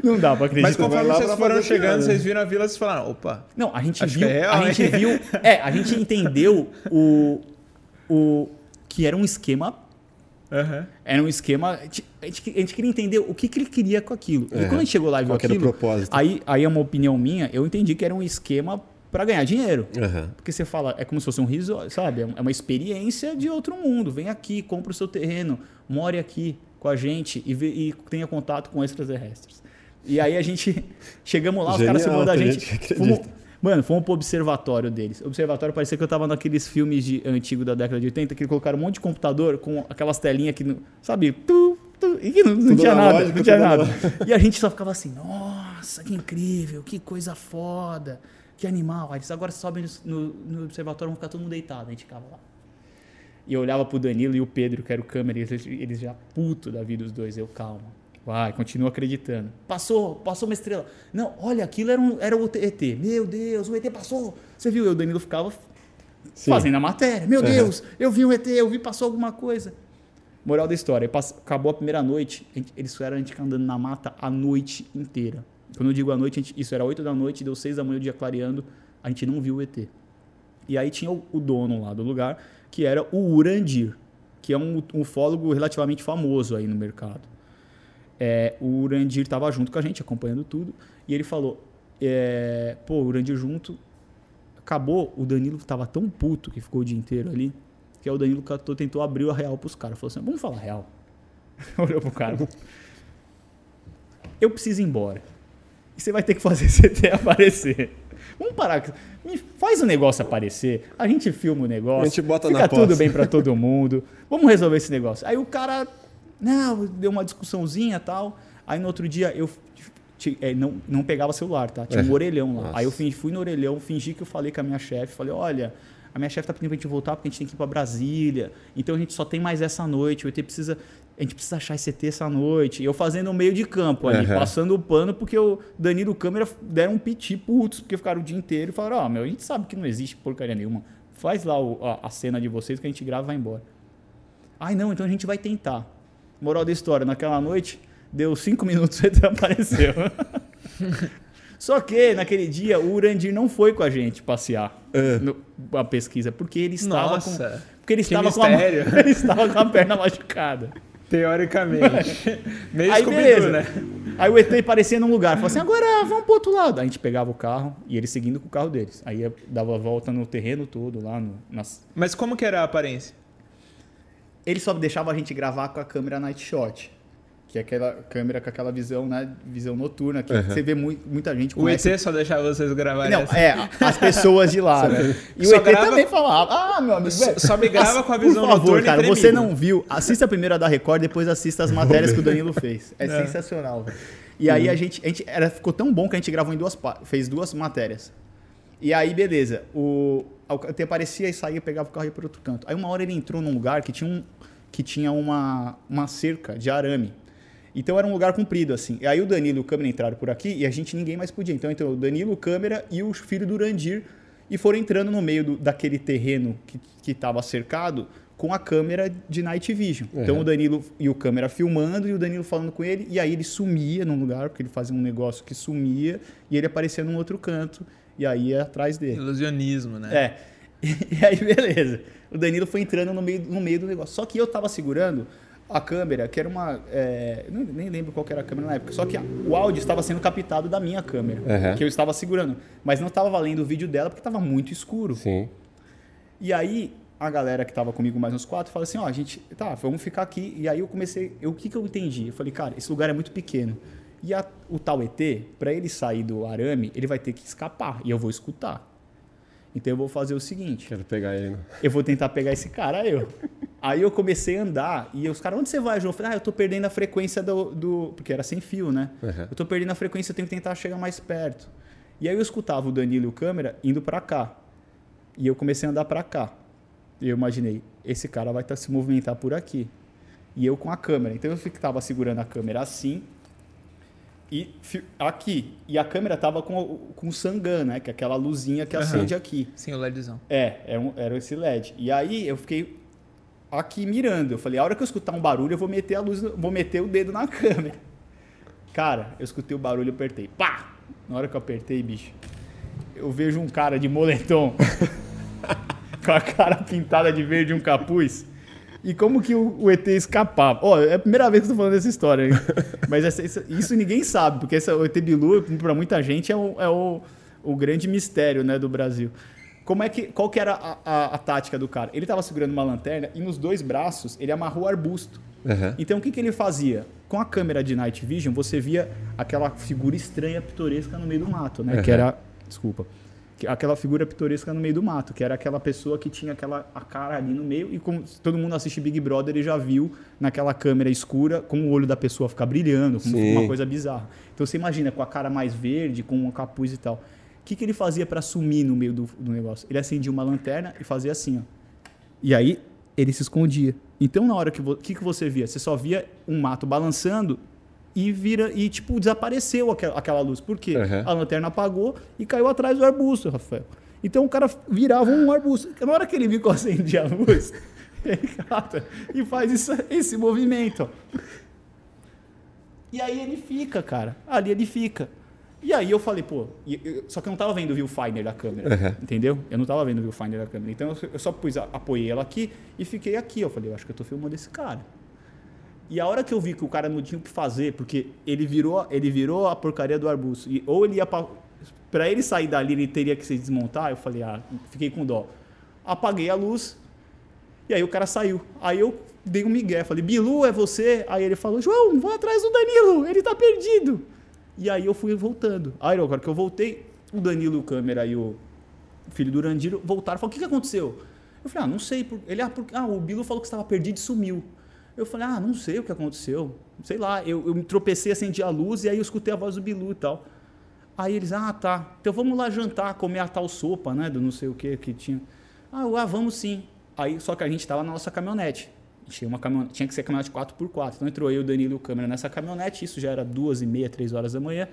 Não dá pra acreditar. Mas conforme lá vocês foram chegando, vocês viram a vila, vocês falaram, opa, Não, a gente Acho viu, que é real, a gente hein? viu, é, a gente entendeu o, o que era um esquema, aham. era um esquema, a gente, a gente- gente queria entender o que, que ele queria com aquilo. E É. quando a gente chegou lá e viu Qual que era o aquilo, propósito? aí, aí é uma opinião minha, eu entendi que era um esquema para ganhar dinheiro. Uhum. Porque você fala, é como se fosse um riso, sabe? É uma experiência de outro mundo. Vem aqui, compra o seu terreno, more aqui com a gente e, vê- e tenha contato com extraterrestres. E aí a gente chegamos lá, os caras Genial, filmando a tem gente. fomos- mano, fomos pro observatório deles. O observatório parecia que eu tava naqueles filmes de, antigos da década de 80, que colocaram um monte de computador com aquelas telinhas que, não- sabe, tu, tu, e que não, não tinha nada, analógico, não tinha nada. E a gente só ficava assim, nossa, que incrível, que coisa foda, que animal. Aí eles agora sobem no, no observatório, vão ficar todo mundo deitado. A gente ficava lá. E eu olhava pro Danilo e o Pedro, que era o câmera, e eles, eles já puto da vida dos dois. Eu, calma, vai, continua acreditando. Passou, passou uma estrela. Não, olha, aquilo era, um, era o ET. Meu Deus, o ET passou. Você viu? E o Danilo ficava Sim. fazendo a matéria. Meu Uhum. Deus, eu vi um ET, eu vi, passou alguma coisa. Moral da história, pass- acabou a primeira noite, eles fizeram a gente ficar andando na mata a noite inteira. Quando eu digo a noite, gente- isso era 8 da noite, deu 6 da manhã, o dia clareando, a gente não viu o ET. E aí tinha o, o dono lá do lugar, que era o Urandir, que é um ufólogo relativamente famoso aí no mercado. é, o Urandir tava junto com a gente, acompanhando tudo, e ele falou, é, pô, o Urandir junto, acabou, o Danilo tava tão puto que ficou o dia inteiro ali, que aí o Danilo catou, tentou abrir a real pros caras, falou assim, vamos falar real. Olhou pro cara. Eu preciso ir embora. E você vai ter que fazer CT aparecer. Vamos parar. faz o negócio aparecer. A gente filma o negócio. A gente bota fica na tudo bem pra todo mundo. Vamos resolver esse negócio. Aí o cara. Não, deu uma discussãozinha e tal. Aí no outro dia eu. é, não, não pegava celular, tá? Tinha um É. orelhão lá. Nossa. Aí eu fingi- fui no orelhão, fingi que eu falei com a minha chefe. Falei, olha, a minha chefe tá pedindo pra gente voltar porque a gente tem que ir pra Brasília. Então a gente só tem mais essa noite. O ET precisa. A gente precisa achar esse ET essa noite. E eu fazendo o meio de campo ali, Aham. passando o pano, porque o Danilo e o câmera deram um piti putos, porque ficaram o dia inteiro e falaram: Ó, meu, a gente sabe que não existe porcaria nenhuma. Faz lá o- a, a cena de vocês que a gente grava e vai embora. Ai, não, então a gente vai tentar. Moral da história, naquela noite, deu cinco minutos e ele apareceu. Só que, naquele dia, o Urandir não foi com a gente passear no, a pesquisa, porque ele estava Nossa, com. Porque ele estava com, a, ele estava com a perna machucada. Teoricamente. Meio Aí, beleza. né? Aí o ET aparecia num lugar, falava assim, agora vamos pro outro lado. Aí a gente pegava o carro e ele seguindo com o carro deles. Aí dava a volta no terreno todo, lá no, nas, Mas como que era a aparência? ele só deixava a gente gravar com a câmera night shot. Que é aquela câmera com aquela visão, né? Visão noturna, que você vê mui- muita gente O conhece. ET só deixava vocês gravarem Não, essa? é, as pessoas de lá, né? E o Só ET grava- também falava, ah, meu amigo, Só- só me grava com a visão Por favor, noturna cara, você não viu, assista a primeira da Record, depois assista as matérias que o Danilo fez. É, sensacional, velho. E aí a gente, a gente era, ficou tão bom que a gente gravou em duas, fez duas matérias. E aí, beleza, o, o ET aparecia e saía, pegava o carro e ia para outro canto. Aí uma hora ele entrou num lugar que tinha, um, que tinha uma, uma cerca de arame. Então era um lugar comprido, assim. E aí o Danilo e o câmera entraram por aqui e a gente ninguém mais podia. Então entrou o Danilo, o câmera e o filho do Urandir e foram entrando no meio do- daquele terreno que estava cercado com a câmera de night vision. Então o Danilo e o câmera filmando e o Danilo falando com ele e aí ele sumia num lugar, porque ele fazia um negócio que sumia e ele aparecia num outro canto e aí ia atrás dele. Ilusionismo, né? É. E aí, beleza. O Danilo foi entrando no meio, no meio do negócio. Só que eu tava segurando a câmera, que era uma. é, nem lembro qual era a câmera na época. Só que o áudio estava sendo captado da minha câmera, Aham. que eu estava segurando. Mas não estava valendo o vídeo dela porque estava muito escuro. Sim. E aí, a galera que tava comigo, mais uns quatro, fala assim: ó, a gente, tá, vamos ficar aqui. E aí eu comecei, eu, o que que eu entendi? Eu falei, cara, esse lugar é muito pequeno. E a- o tal ET, para ele sair do arame, ele vai ter que escapar. E eu vou escutar. Então eu vou fazer o seguinte: Quero pegar ele. eu vou tentar pegar esse cara, eu. Aí eu comecei a andar e os caras, onde você vai, João? Eu falei, ah, eu tô perdendo a frequência do. do- porque era sem fio, né? Uhum. Eu tô perdendo a frequência, eu tenho que tentar chegar mais perto. E aí eu escutava o Danilo e o câmera indo pra cá. E eu comecei a andar pra cá. E eu imaginei, esse cara vai tá, se movimentar por aqui. E eu com a câmera. Então eu ficava segurando a câmera assim. E aqui. E a câmera tava com, o- com o Sangan, né? Que é aquela luzinha que acende aqui. Sim, o LEDzão. É, era, um- era esse LED. E aí eu fiquei aqui mirando. Eu falei, a hora que eu escutar um barulho, eu vou meter a luz, vou meter o dedo na câmera. Cara, eu escutei o barulho, eu apertei. Pá! Na hora que eu apertei, bicho, eu vejo um cara de moletom com a cara pintada de verde e um capuz. E como que o, ET escapava? Ó, é a primeira vez que eu tô falando dessa história, hein? Mas essa- isso, isso ninguém sabe, porque essa, o ET Bilu, pra muita gente, é o, é o, o grande mistério né, do Brasil. Como é que, qual que era a, a- a tática do cara? Ele tava segurando uma lanterna e nos dois braços ele amarrou o arbusto. Aham. Então o que, que ele fazia? Com a câmera de Night Vision, você via aquela figura estranha, pitoresca no meio do mato, né? Que Uhum. era. Desculpa. Que- Aquela figura pitoresca no meio do mato, que era aquela pessoa que tinha aquela a cara ali no meio, e como todo mundo assiste Big Brother, ele já viu naquela câmera escura como o olho da pessoa fica brilhando, como Sim. uma coisa bizarra. Então você imagina com a cara mais verde, com um capuz e tal. O que, que ele fazia para sumir no meio do, do negócio? Ele acendia uma lanterna e fazia assim, ó. E aí ele se escondia. Então na hora que o que, que você via? Você só via um mato balançando e vira e tipo desapareceu aquela, aquela luz. Por quê? Uhum. A lanterna apagou e caiu atrás do arbusto, Rafael. Então o cara virava um arbusto. Na hora que ele viu que eu acendi a luz, ele cata e faz isso, esse movimento. E aí ele fica, cara. Ali ele fica. E aí eu falei, pô, eu- só que eu não tava vendo o viewfinder da câmera, Uhum. entendeu? Eu não tava vendo o viewfinder da câmera. Então eu- eu só pus, apoiei ela aqui e fiquei aqui. Eu falei, eu acho que eu tô filmando esse cara. E a hora que eu vi que o cara não tinha o que fazer, porque ele virou, ele virou a porcaria do arbusto, e, ou ele ia pra, pra ele sair dali, ele teria que se desmontar, eu falei, ah, fiquei com dó. Apaguei a luz, e aí o cara saiu. Aí eu dei um migué, falei, Bilu, é você? Aí ele falou, João, vou atrás do Danilo, ele tá perdido. E aí eu fui voltando. Aí agora que eu voltei, o Danilo, o câmera e o filho do Randiro voltaram e falaram, o que, que aconteceu? Eu falei, ah, não sei. Ele, ah, por- ah, o Bilu falou que estava perdido e sumiu. Eu falei, ah, não sei o que aconteceu. Sei lá, eu, eu me tropecei, acendi a luz e aí eu escutei a voz do Bilu e tal. Aí eles, ah, tá. Então vamos lá jantar, comer a tal sopa, né? Do não sei o que que tinha. Ah, eu, ah, vamos sim. Aí, só que a gente tava na nossa caminhonete. Tinha, uma caminhonete, tinha que ser caminhonete 4x4. Então entrou eu, o Danilo e o câmera nessa caminhonete. Isso já era duas e meia, três horas da manhã.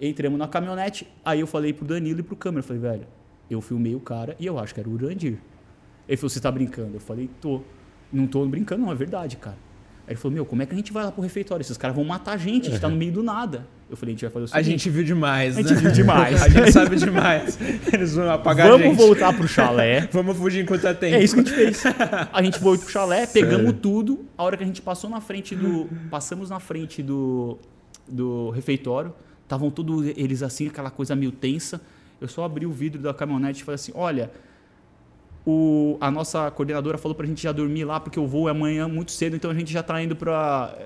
Entramos na caminhonete. Aí eu falei pro Danilo e pro câmera. Eu falei, velho, eu filmei o cara e eu acho que era o Urandir. Ele falou, você tá brincando? Eu falei, tô. Não tô brincando, não, é verdade, cara. Aí ele falou, meu, como é que a gente vai lá pro refeitório? Esses caras vão matar a gente, a gente tá no meio do nada. Eu falei, a gente vai fazer o A seguinte. gente viu demais, A né? gente viu demais. a gente sabe demais. Eles vão apagar a Vamos gente. voltar pro chalé. Vamos fugir enquanto há tempo. É isso que a gente fez. A gente foi pro chalé, pegamos tudo. A hora que a gente passou na frente do. Passamos na frente do, do refeitório. Estavam todos eles assim, aquela coisa meio tensa. Eu só abri o vidro da caminhonete e falei assim: olha. O, a nossa coordenadora falou pra gente já dormir lá, porque o voo é amanhã muito cedo, então a gente já tá indo pra,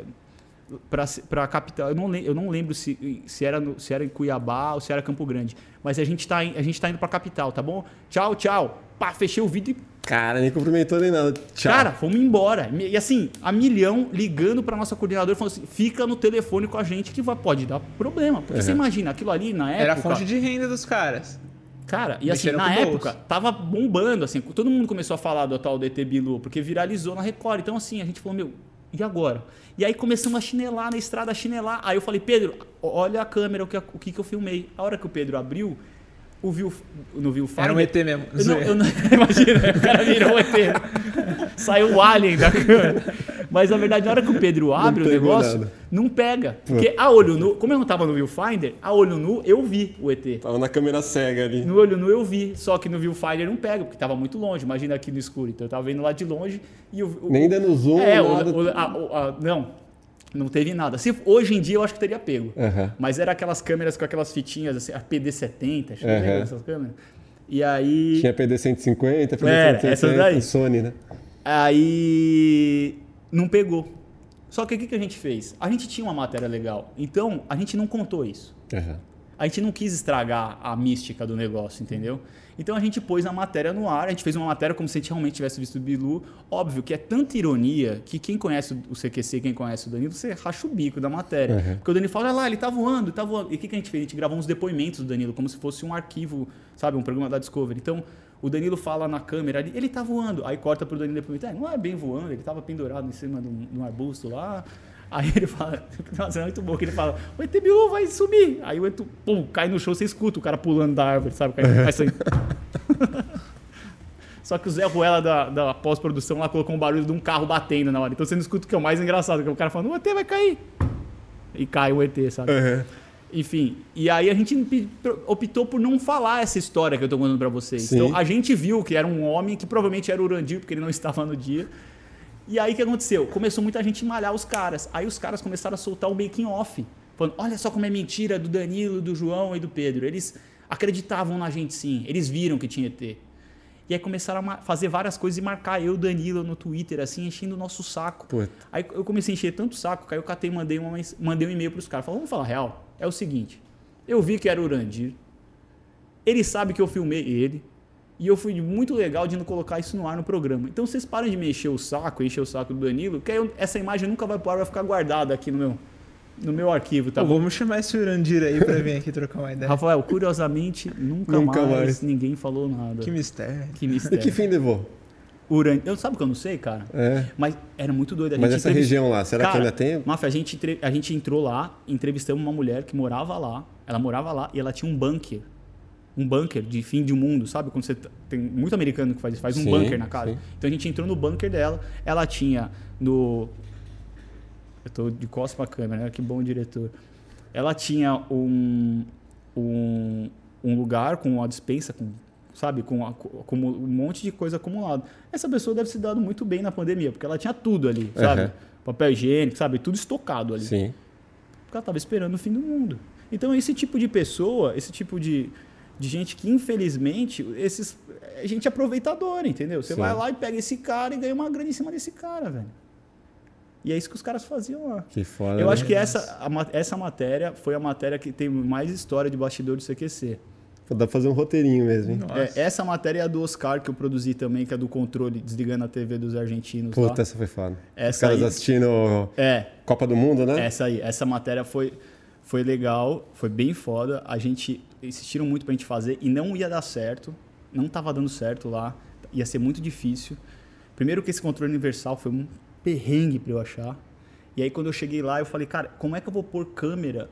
pra, pra capital. Eu não, eu não lembro se, se, era no- se era em Cuiabá ou se era Campo Grande. Mas a gente tá, in- a gente tá indo pra capital, tá bom? Tchau, tchau. Pá, fechei o vidro e Cara, nem cumprimentou nem nada. Tchau. Cara, fomos embora. E assim, a milhão ligando pra nossa coordenadora falando assim: fica no telefone com a gente que vai, pode dar problema. Porque você imagina, aquilo ali na época. Era a fonte de renda dos caras. Cara, e assim, na época, bolso. tava bombando, assim, todo mundo começou a falar do tal do ET Bilu, porque viralizou na Record. Então, assim, a gente falou, meu, e agora? E aí começamos a chinelar na estrada, a chinelar. Aí eu falei, Pedro, olha a câmera, o que, o que, que eu filmei. A hora que o Pedro abriu, o viu, no Viewfinder... Era um ET mesmo. Eu não, eu não, imagina, o cara virou um ET. Saiu o alien da câmera. Mas na verdade, na hora que o Pedro abre o negócio, nada. não pega. Porque a olho nu, como eu não tava no viewfinder, a olho nu eu vi o ET. Tava na câmera cega ali. No olho nu eu vi, só que no viewfinder não pega, porque tava muito longe. Imagina aqui no escuro. Então eu tava vendo lá de longe e o. o- Nem dando zoom, É, o- o- a- a- não, não teve nada. Se, hoje em dia eu acho que teria pego. Aham. Mas era aquelas câmeras com aquelas fitinhas, assim, a PD70, acho que lembra dessas câmeras? E aí. Tinha PD-150, PD-150, Era, essas daí. Sony, né? Aí não pegou. Só que o que, que a gente fez? A gente tinha uma matéria legal. Então a gente não contou isso. Aham. A gente não quis estragar a mística do negócio, entendeu? Então a gente pôs a matéria no ar, a gente fez uma matéria como se a gente realmente tivesse visto o Bilu. Óbvio que é tanta ironia que quem conhece o CQC, quem conhece o Danilo, você racha o bico da matéria. Uhum. Porque o Danilo fala, olha lá, ele tá voando, tá voando. E o que, que a gente fez? A gente gravou uns depoimentos do Danilo, como se fosse um arquivo, sabe, um programa da Discovery. Então o Danilo fala na câmera ali, ele tá voando. Aí corta pro Danilo depoimento, é, não é bem voando, ele tava pendurado em cima de um, de um arbusto lá. Aí ele fala, nossa, é muito bom que ele fala, o ET Bilu vai subir. Aí o ET, pum, cai no chão, você escuta o cara pulando da árvore, sabe? Cai, sair. Só que o Zé Ruela da, da pós-produção lá colocou um barulho de um carro batendo na hora. Então você não escuta o que é o mais engraçado, que é o cara falando, o ET vai cair. E cai o ET, sabe? Enfim, e aí a gente optou por não falar essa história que eu tô contando pra vocês. Sim. Então a gente viu que era um homem que provavelmente era o Urandir, porque ele não estava no dia. E aí o que aconteceu? Começou muita gente a malhar os caras. Aí os caras começaram a soltar o making off. Falando, olha só como é mentira do Danilo, do João e do Pedro. Eles acreditavam na gente sim. Eles viram que tinha ET. E aí começaram a fazer várias coisas e marcar eu o Danilo no Twitter, assim, enchendo o nosso saco. Puta. Aí eu comecei a encher tanto saco, que aí eu catei e mandei, uma, mandei um e-mail pros caras. Falei, vamos falar real. É o seguinte, eu vi que era o Urandir. Ele sabe que eu filmei ele. E eu fui muito legal de não colocar isso no ar no programa. Então vocês parem de me encher o saco, encher o saco do Danilo, que aí eu- essa imagem nunca vai pro ar, vai ficar guardada aqui no meu, no meu arquivo, tá Pô, bom? vamos chamar esse Urandir aí pra vir aqui trocar uma ideia. Rafael, curiosamente, nunca, Nunca mais, mais. ninguém falou nada. Que mistério. Que E mistério. que fim levou? Uran... Eu sabe que eu não sei, cara? É. Mas era muito doido. A Mas gente essa entrevist- região lá, será que Cara, ainda tem? Mafia, a gente, entre- a gente entrou lá, entrevistamos uma mulher que morava lá. Ela morava lá e ela tinha um bunker. Um bunker de fim de mundo, sabe? Quando você tem muito americano que faz isso, faz um Sim, bunker na casa. sim. Então a gente entrou no bunker dela. Ela tinha no. Eu tô de costas pra câmera, né? Que bom diretor. Ela tinha um, um, um lugar com uma dispensa com sabe? Com, com um monte de coisa acumulado. Essa pessoa deve se dado muito bem na pandemia, porque ela tinha tudo ali, sabe? Aham. Papel higiênico, sabe? Tudo estocado ali. Sim. Porque ela estava esperando o fim do mundo. Então, esse tipo de pessoa, esse tipo de, de gente que, infelizmente, esses, é gente aproveitadora, entendeu? Você Sim. vai lá e pega esse cara e ganha uma grana em cima desse cara, velho. E é isso que os caras faziam lá. Que foda. Eu né? acho que essa, a essa matéria foi a matéria que tem mais história de bastidor do CQC. Dá pra fazer um roteirinho mesmo, hein? É, essa matéria é a do Oscar que eu produzi também, que é do controle, desligando a TV dos argentinos Puta, lá. essa foi foda. Os Essa caras aí- assistindo É, Copa do Mundo, né? Essa aí, essa matéria foi, foi legal, foi bem foda. A gente insistiram muito pra gente fazer e não ia dar certo. Não tava dando certo lá. Ia ser muito difícil. Primeiro que esse controle universal foi um perrengue pra eu achar. E aí quando eu cheguei lá, eu falei, cara, como é que eu vou pôr câmera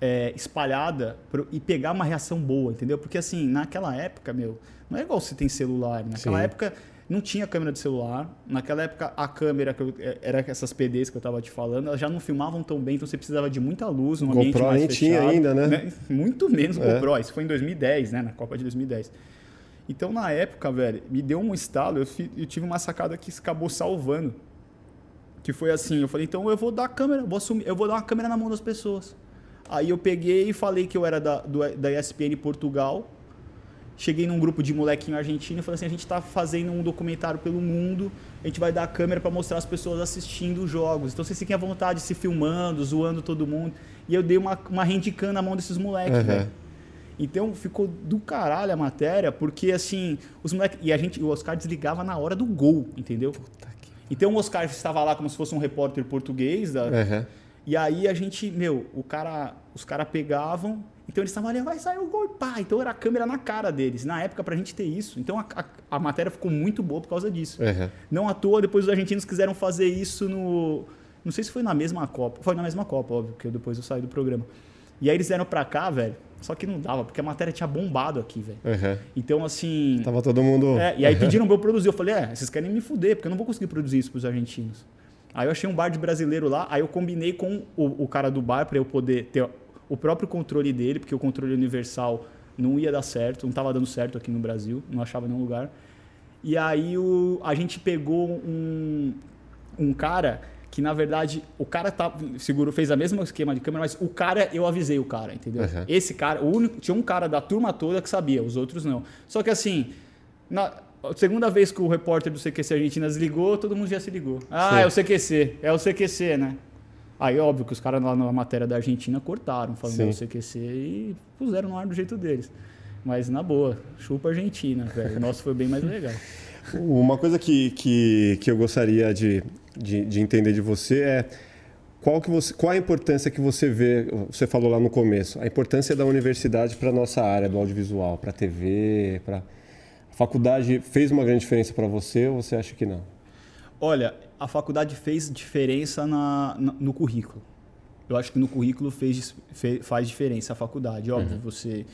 é, espalhada pro- e pegar uma reação boa, entendeu? Porque assim, naquela época, meu, não é igual você tem celular. Naquela Sim. época não tinha câmera de celular. Naquela época a câmera, que eu- é- era essas PDs que eu tava te falando, elas já não filmavam tão bem, então você precisava de muita luz, um ambiente GoPro mais nem tinha fechado, ainda, né? Muito menos É. GoPro. Isso foi em 2010, né? Na Copa de 2010. Então, na época, velho, me deu um estalo. Eu, eu tive uma sacada que acabou salvando. Que foi assim, eu falei, então eu vou dar a câmera, vou assumir, eu vou dar uma câmera na mão das pessoas. Aí eu peguei e falei que eu era da, do, da ESPN Portugal. Cheguei num grupo de molequinho argentino e falei assim, a gente tá fazendo um documentário pelo mundo, a gente vai dar a câmera para mostrar as pessoas assistindo os jogos. Então vocês fiquem à vontade, se filmando, zoando todo mundo. E eu dei uma, uma handicam na mão desses moleques, velho. Então ficou do caralho a matéria, porque assim, os moleques. E a gente, o Oscar desligava na hora do gol, entendeu? Então o Oscar estava lá como se fosse um repórter português. Da, Aham. E aí a gente, meu, o cara, os caras pegavam. Então eles estavam ali, vai sair o gol pá. Então era a câmera na cara deles. Na época, pra gente ter isso. Então a, a, a matéria ficou muito boa por causa disso. Aham. Não à toa, depois os argentinos quiseram fazer isso no. Não sei se foi na mesma Copa. Foi na mesma Copa, óbvio, porque depois eu saí do programa. E aí eles vieram pra cá, velho. Só que não dava, porque a matéria tinha bombado aqui, velho. Aham. Então, assim. Tava todo mundo. É, e aí pediram pra eu produzir. Eu falei, é, vocês querem me fuder, porque eu não vou conseguir produzir isso pros argentinos. Aí eu achei um bar de brasileiro lá, aí eu combinei com o, o cara do bar pra eu poder ter o próprio controle dele, porque o controle universal não ia dar certo, não tava dando certo aqui no Brasil, não achava nenhum lugar. E aí o, a gente pegou um, um cara que, na verdade, o cara tá, seguro, fez a mesma esquema de câmera, mas o cara, eu avisei o cara, entendeu? Uhum. Esse cara, o único, tinha um cara da turma toda que sabia, os outros não. Só que assim, na segunda vez que o repórter do CQC Argentina desligou, todo mundo já se ligou. Ah, Sim. é o CQC, é o CQC, né? Aí, óbvio que os caras lá na matéria da Argentina cortaram, falando Sim. é o CQC e puseram no ar do jeito deles. Mas, na boa, chupa a Argentina, velho. O nosso foi bem mais legal. Uma coisa que, que, que eu gostaria de, de, de entender de você é qual, que você, qual a importância que você vê, você falou lá no começo, a importância da universidade para a nossa área do audiovisual, para a TV, para... Faculdade fez uma grande diferença para você ou você acha que não? Olha, a faculdade fez diferença na, na- no currículo. Eu acho que no currículo fez, fe- faz diferença a faculdade. Óbvio, você.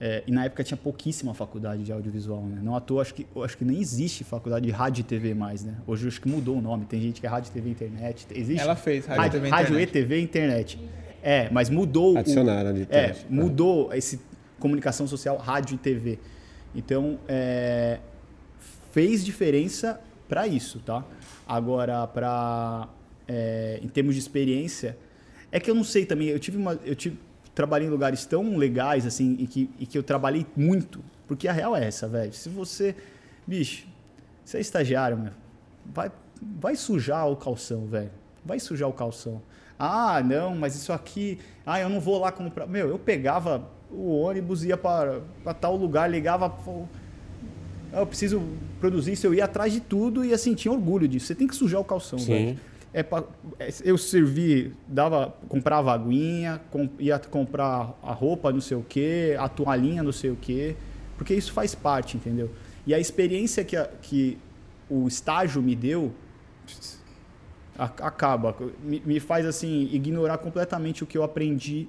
é, e na época tinha pouquíssima faculdade de audiovisual, né? Não à toa, acho que, acho que nem existe faculdade de rádio e TV mais, né? Hoje eu acho que mudou o nome. Tem gente que é rádio, TV, internet. Existe? Ela fez rádio, rádio, TV, rádio e internet. TV internet. É, mas mudou. o- Adicionaram de É, internet. mudou esse comunicação social, rádio e TV. Então, é, fez diferença para isso, tá? Agora, para em termos de experiência, é que eu não sei também. Eu tive uma, eu tive trabalhei em lugares tão legais assim e que, e que eu trabalhei muito, porque a real é essa, velho. Se você, bicho, você é estagiário, meu, vai, vai sujar o calção, velho. Vai sujar o calção. Ah, não, mas isso aqui, ah, eu não vou lá comprar. Meu, eu pegava o ônibus, ia para tal lugar, ligava, eu preciso produzir isso, eu ia atrás de tudo e assim, tinha orgulho disso. Você tem que sujar o calção, Sim. velho. É pra, é, eu servi, dava, comprava aguinha, com, ia comprar a roupa, não sei o quê, a toalhinha, não sei o quê, porque isso faz parte, entendeu? E a experiência que, a- que o estágio me deu a- acaba, me, me faz assim ignorar completamente o que eu aprendi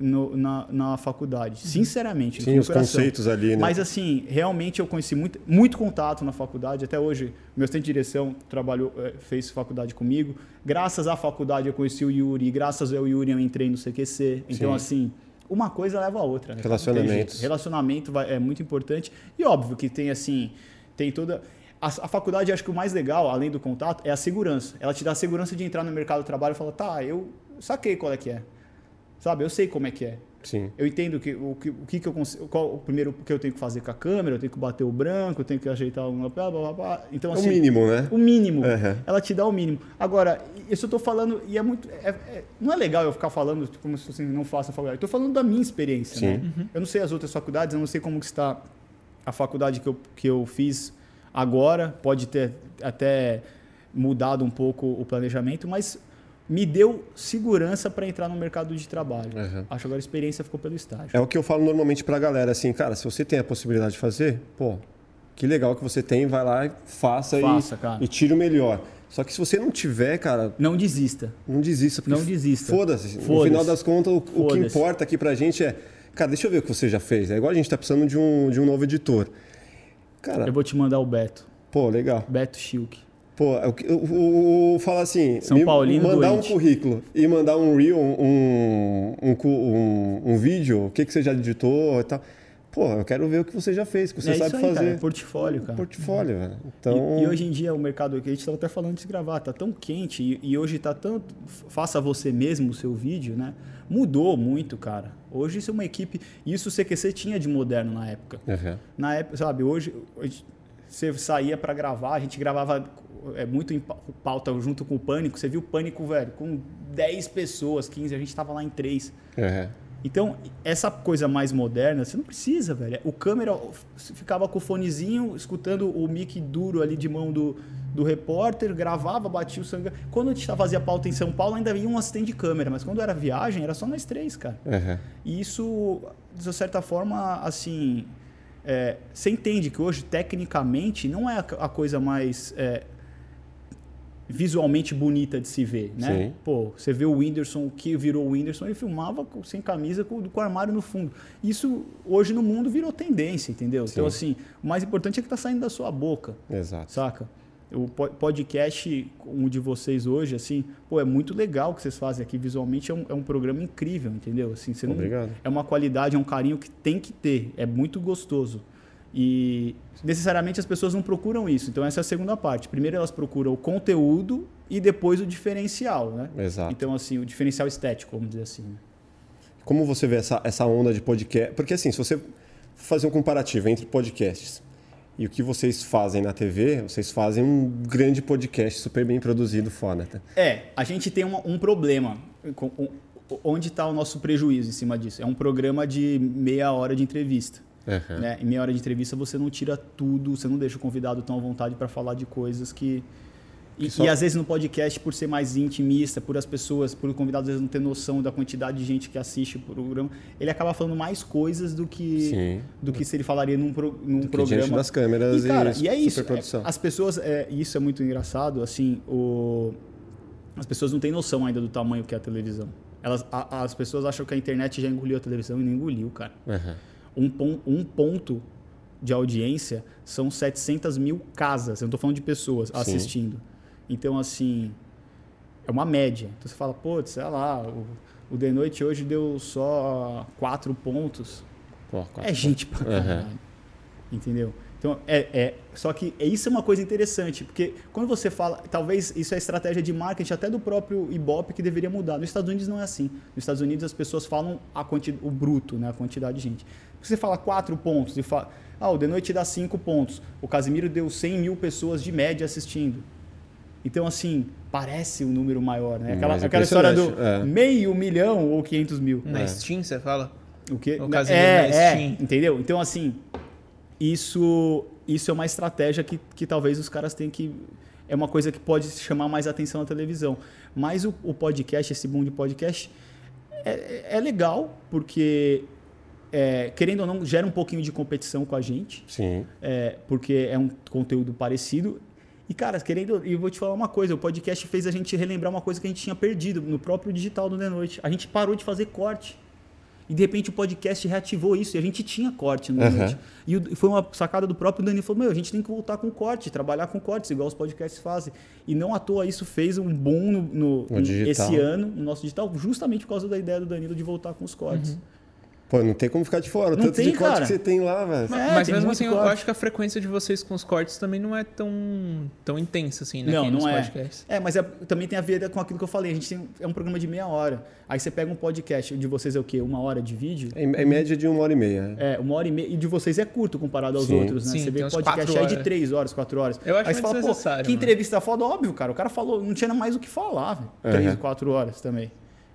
no- na, na faculdade. Sinceramente, no Sim, os coração. conceitos ali, né? Mas assim, realmente eu conheci muito, muito contato na faculdade. Até hoje, meu assistente de direção trabalhou, eh, fez faculdade comigo. Graças à faculdade eu conheci o Yuri, e graças ao Yuri eu entrei no CQC. Então, Sim. assim, uma coisa leva a outra. Né? Jeito. Relacionamento vai- é muito importante. E óbvio que tem assim, tem toda. A, a faculdade, acho que o mais legal, além do contato, é a segurança. Ela te dá a segurança de entrar no mercado do trabalho e falar, tá, eu saquei qual é que é. Sabe, eu sei como é que é. Sim. Eu entendo que, o, que, o que, que eu consigo. Qual o primeiro que eu tenho que fazer com a câmera, eu tenho que bater o branco, eu tenho que ajeitar um. Blá, blá, blá, blá. Então, assim, o mínimo, né? o mínimo. Uhum. Ela te dá o mínimo. Agora, isso eu tô falando, e é muito. é- é- não é legal eu ficar falando tipo, como se você não faça a faculdade. Eu tô falando da minha experiência. Sim. Né? Eu não sei as outras faculdades, eu não sei como que está a faculdade que eu, que eu fiz agora. Pode ter até mudado um pouco o planejamento, mas me deu segurança para entrar no mercado de trabalho. Uhum. Acho que agora a experiência ficou pelo estágio. É o que eu falo normalmente pra galera, assim, cara, se você tem a possibilidade de fazer, pô, que legal que você tem, vai lá e faça, Faça, e, e tira o melhor. Só que se você não tiver, cara, Não desista. não desista. Não desista. Foda-se. No Foda-se. final das contas, o, o que importa aqui pra gente é, cara, deixa eu ver o que você já fez. É igual a gente tá precisando de um, de um novo editor. Cara, Eu vou te mandar o Beto. pô, legal. Beto Schilk. Pô, o, que- o, fala assim, São Paulino mandar doente. um currículo e mandar um reel, um, um, um, um vídeo, o que, que você já editou e tal. Pô, eu quero ver o que você já fez, o que você é sabe aí, fazer. cara. É portfólio, cara. Portfólio, velho. E- Então, E, hoje em dia o mercado que a gente estava até falando de gravar, tá tão quente e, e hoje tá tanto faça você mesmo o seu vídeo, né? Mudou muito, cara. Hoje isso é uma equipe, e isso o CQC tinha de moderno na época. Uhum. Na época, sabe, hoje hoje você saía para gravar, a gente gravava é, muito em pa- pauta junto com o Pânico. Você viu o Pânico, velho, com 10 pessoas, 15, a gente tava lá em 3. Uhum. Então, essa coisa mais moderna, você não precisa, velho. O câmera ficava com o fonezinho, escutando o mic duro ali de mão do, do repórter, gravava, batia o sangue. Quando a gente fazia pauta em São Paulo, ainda ia um assistente de câmera, mas quando era viagem, era só nós três, cara. Uhum. E isso, de certa forma, assim, é, você entende que hoje, tecnicamente, não é a, a coisa mais é, visualmente bonita de se ver, né? Sim. Pô, você vê o Whindersson, o que virou o Whindersson, ele filmava com- sem camisa com, com o armário no fundo. Isso, hoje no mundo, virou tendência, entendeu? Então, assim, o mais importante é que tá saindo da sua boca Exato. saca? O po- podcast, um de vocês hoje, assim, pô, é muito legal o que vocês fazem aqui. Visualmente é um, é um programa incrível, entendeu? Assim, você não- Obrigado. é uma qualidade, é um carinho que tem que ter. É muito gostoso. E necessariamente as pessoas não procuram isso. Então essa é a segunda parte. Primeiro elas procuram o conteúdo e depois o diferencial, né? Exato. Então assim, o diferencial estético, vamos dizer assim. né? Como você vê essa, essa onda de podcast? Porque assim, se você fazer um comparativo entre podcasts e o que vocês fazem na TV, vocês fazem um grande podcast super bem produzido fora. Tá? É, a gente tem uma- um problema. com- com- Onde está o nosso prejuízo em cima disso? É um programa de meia hora de entrevista. Uhum. né? Em meia hora de entrevista você não tira tudo, você não deixa o convidado tão à vontade para falar de coisas que. E, Que só- e às vezes no podcast, por ser mais intimista, por as pessoas, por o convidado às vezes não ter noção da quantidade de gente que assiste o programa, ele acaba falando mais coisas do que, Sim. do que se ele falaria num, pro- num que programa. diante das câmeras e, cara, e e é isso. é, as pessoas, é, isso é muito engraçado, assim, o, as pessoas não têm noção ainda do tamanho que é a televisão. Elas, a- as pessoas acham que a internet já engoliu a televisão e não engoliu, cara Uhum. Um, um ponto de audiência são 700 mil casas. Eu não estou falando de pessoas assistindo. Então, assim, é uma média. Então você fala, pô, sei lá, o, o The Noite hoje deu só quatro pontos. Pô, quatro É gente pra Uhum. caralho. Entendeu? Então, é, é. Só que é- isso é uma coisa interessante, porque quando você fala. Talvez isso é estratégia de marketing até do próprio Ibope que deveria mudar. Nos Estados Unidos não é assim. Nos Estados Unidos as pessoas falam a quanti, o bruto, né, a quantidade de gente. Você fala quatro pontos e fala. Ah, o The Noite dá cinco pontos. O Casimiro deu 100 mil pessoas de média assistindo. Então, assim, parece um número maior, né? Aquela, Mais aquela história do é. meio milhão ou 500 mil. Na Steam, você fala? O quê? O Na- Casimiro na é, é, Steam. entendeu? Então, assim, isso, isso é uma estratégia que, que talvez os caras tenham que... É uma coisa que pode chamar mais atenção na televisão. Mas o, o podcast, esse boom de podcast, é, é legal, porque, é, querendo ou não, gera um pouquinho de competição com a gente Sim. é, porque é um conteúdo parecido. E, cara, querendo. E eu vou te falar uma coisa: o podcast fez a gente relembrar uma coisa que a gente tinha perdido no próprio digital do The Noite. A gente parou de fazer corte. E de repente o podcast reativou isso. E a gente tinha corte no Aham. Noite. E foi uma sacada do próprio Dani. Falou: Meu, a gente tem que voltar com corte, trabalhar com cortes, igual os podcasts fazem. E não à toa isso fez um boom no, no- No esse ano, no nosso digital, justamente por causa da ideia do Danilo de voltar com os cortes. Pô, não tem como ficar de fora. O Não tanto tem, de corte cara. que você tem lá, velho. É, Mas tem mesmo assim, eu corte. acho que a frequência de vocês com os cortes também não é tão, tão intensa assim, né? Não, não nos é. podcasts. É, mas é- também tem a ver com aquilo que eu falei. A gente tem, é um programa de meia hora. Aí você pega um podcast de vocês é o quê? Uma hora de vídeo? Em, em média de uma hora e meia. É, uma hora e meia. E de vocês é curto comparado aos Sim. outros, né? Sim, você vê podcast aí de três horas, quatro horas. Eu acho aí você fala, pô, que mano. entrevista foda, óbvio, cara. O cara falou, não tinha mais o que falar, velho. Três, quatro horas também.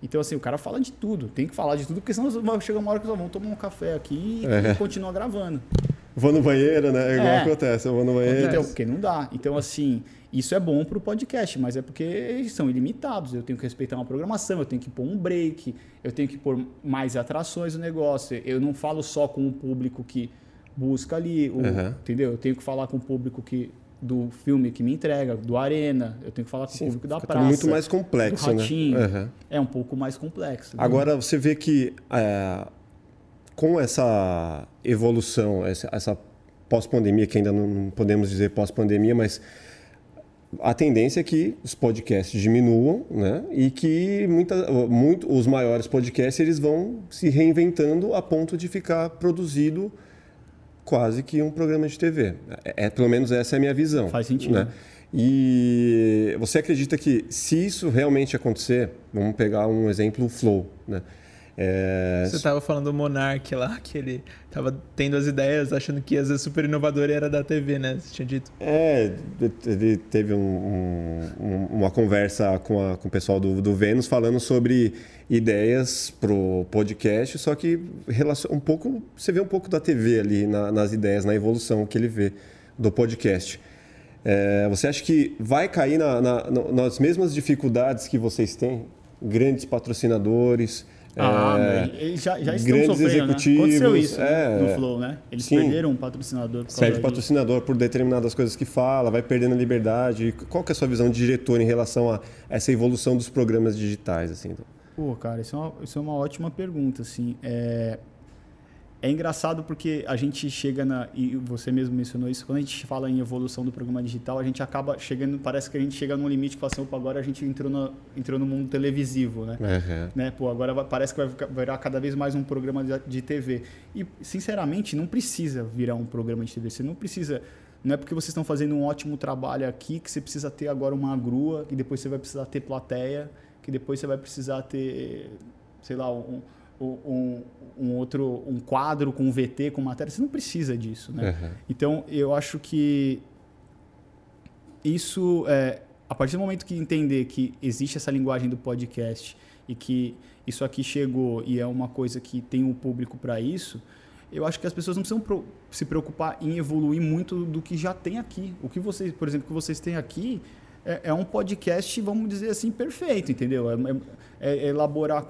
Então, assim, o cara fala de tudo. Tem que falar de tudo, porque senão vai chegar uma hora que nós vamos tomar um café aqui e, É. e continuar gravando. Vou no banheiro, né? Igual É. acontece. Eu vou no banheiro. Então, porque não dá. Então, assim, isso é bom pro podcast, mas é porque eles são ilimitados. Eu tenho que respeitar uma programação, eu tenho que pôr um break, eu tenho que pôr mais atrações no negócio. Eu não falo só com o público que busca ali, o- Uhum. entendeu? Eu tenho que falar com o público que do filme que me entrega, do Arena, eu tenho que falar com Sim, o público da praça. tudo muito mais complexo, do né? Ratinho. Uhum. É um pouco mais complexo. Agora você vê que é, com essa evolução, essa, essa pós-pandemia, que ainda não não podemos dizer pós-pandemia, mas a tendência é que os podcasts diminuam, né? E que muita, muito, os maiores podcasts eles vão se reinventando a ponto de ficar produzido quase que um programa de TV. É, é- pelo menos essa é a minha visão. Faz sentido. Né? E você acredita que se isso realmente acontecer, vamos pegar um exemplo, o Flow, né? É, Você tava falando do Monark lá, que ele tava tendo as ideias, achando que ia ser super inovador e era da TV, né? Você tinha dito. É, ele teve um- um- um- uma conversa com, a- com o pessoal do, do Vênus falando sobre ideias pro podcast, só que relacion- um pouco você vê um pouco da TV ali na- nas ideias, na evolução que ele vê do podcast. É, você acha que vai cair na- na- nas mesmas dificuldades que vocês têm? Grandes patrocinadores, Ah, é, eles já, já estão grandes sofrendo, executivos, né? Aconteceu isso né, é, no Flow, né? Eles sim. perderam um patrocinador por Perde patrocinador por determinadas coisas que fala, vai perdendo a liberdade. Qual que é a sua visão de diretor em relação a essa evolução dos programas digitais? Assim? Pô, cara, isso é uma, isso é uma ótima pergunta, assim. É, é engraçado porque a gente chega na... E você mesmo mencionou isso. Quando a gente fala em evolução do programa digital, a gente acaba chegando... Parece que a gente chega num limite e fala assim, opa, agora a gente entrou no, entrou no mundo televisivo, né? Uhum. né? Pô, agora vai- parece que vai virar cada vez mais um programa de, de TV. E, sinceramente, não precisa virar um programa de TV. Você não precisa. Não é porque vocês estão fazendo um ótimo trabalho aqui que você precisa ter agora uma grua, que depois você vai precisar ter plateia, que depois você vai precisar ter, sei lá, um, um, um outro um quadro com VT, com matéria. Você não precisa disso, né? Uhum. Então, eu acho que isso, é, a partir do momento que entender que existe essa linguagem do podcast e que isso aqui chegou e é uma coisa que tem um público para isso, eu acho que as pessoas não precisam se preocupar em evoluir muito do que já tem aqui. O que vocês, por exemplo, que vocês têm aqui é, é um podcast, vamos dizer assim, perfeito, entendeu? É, é- é elaborar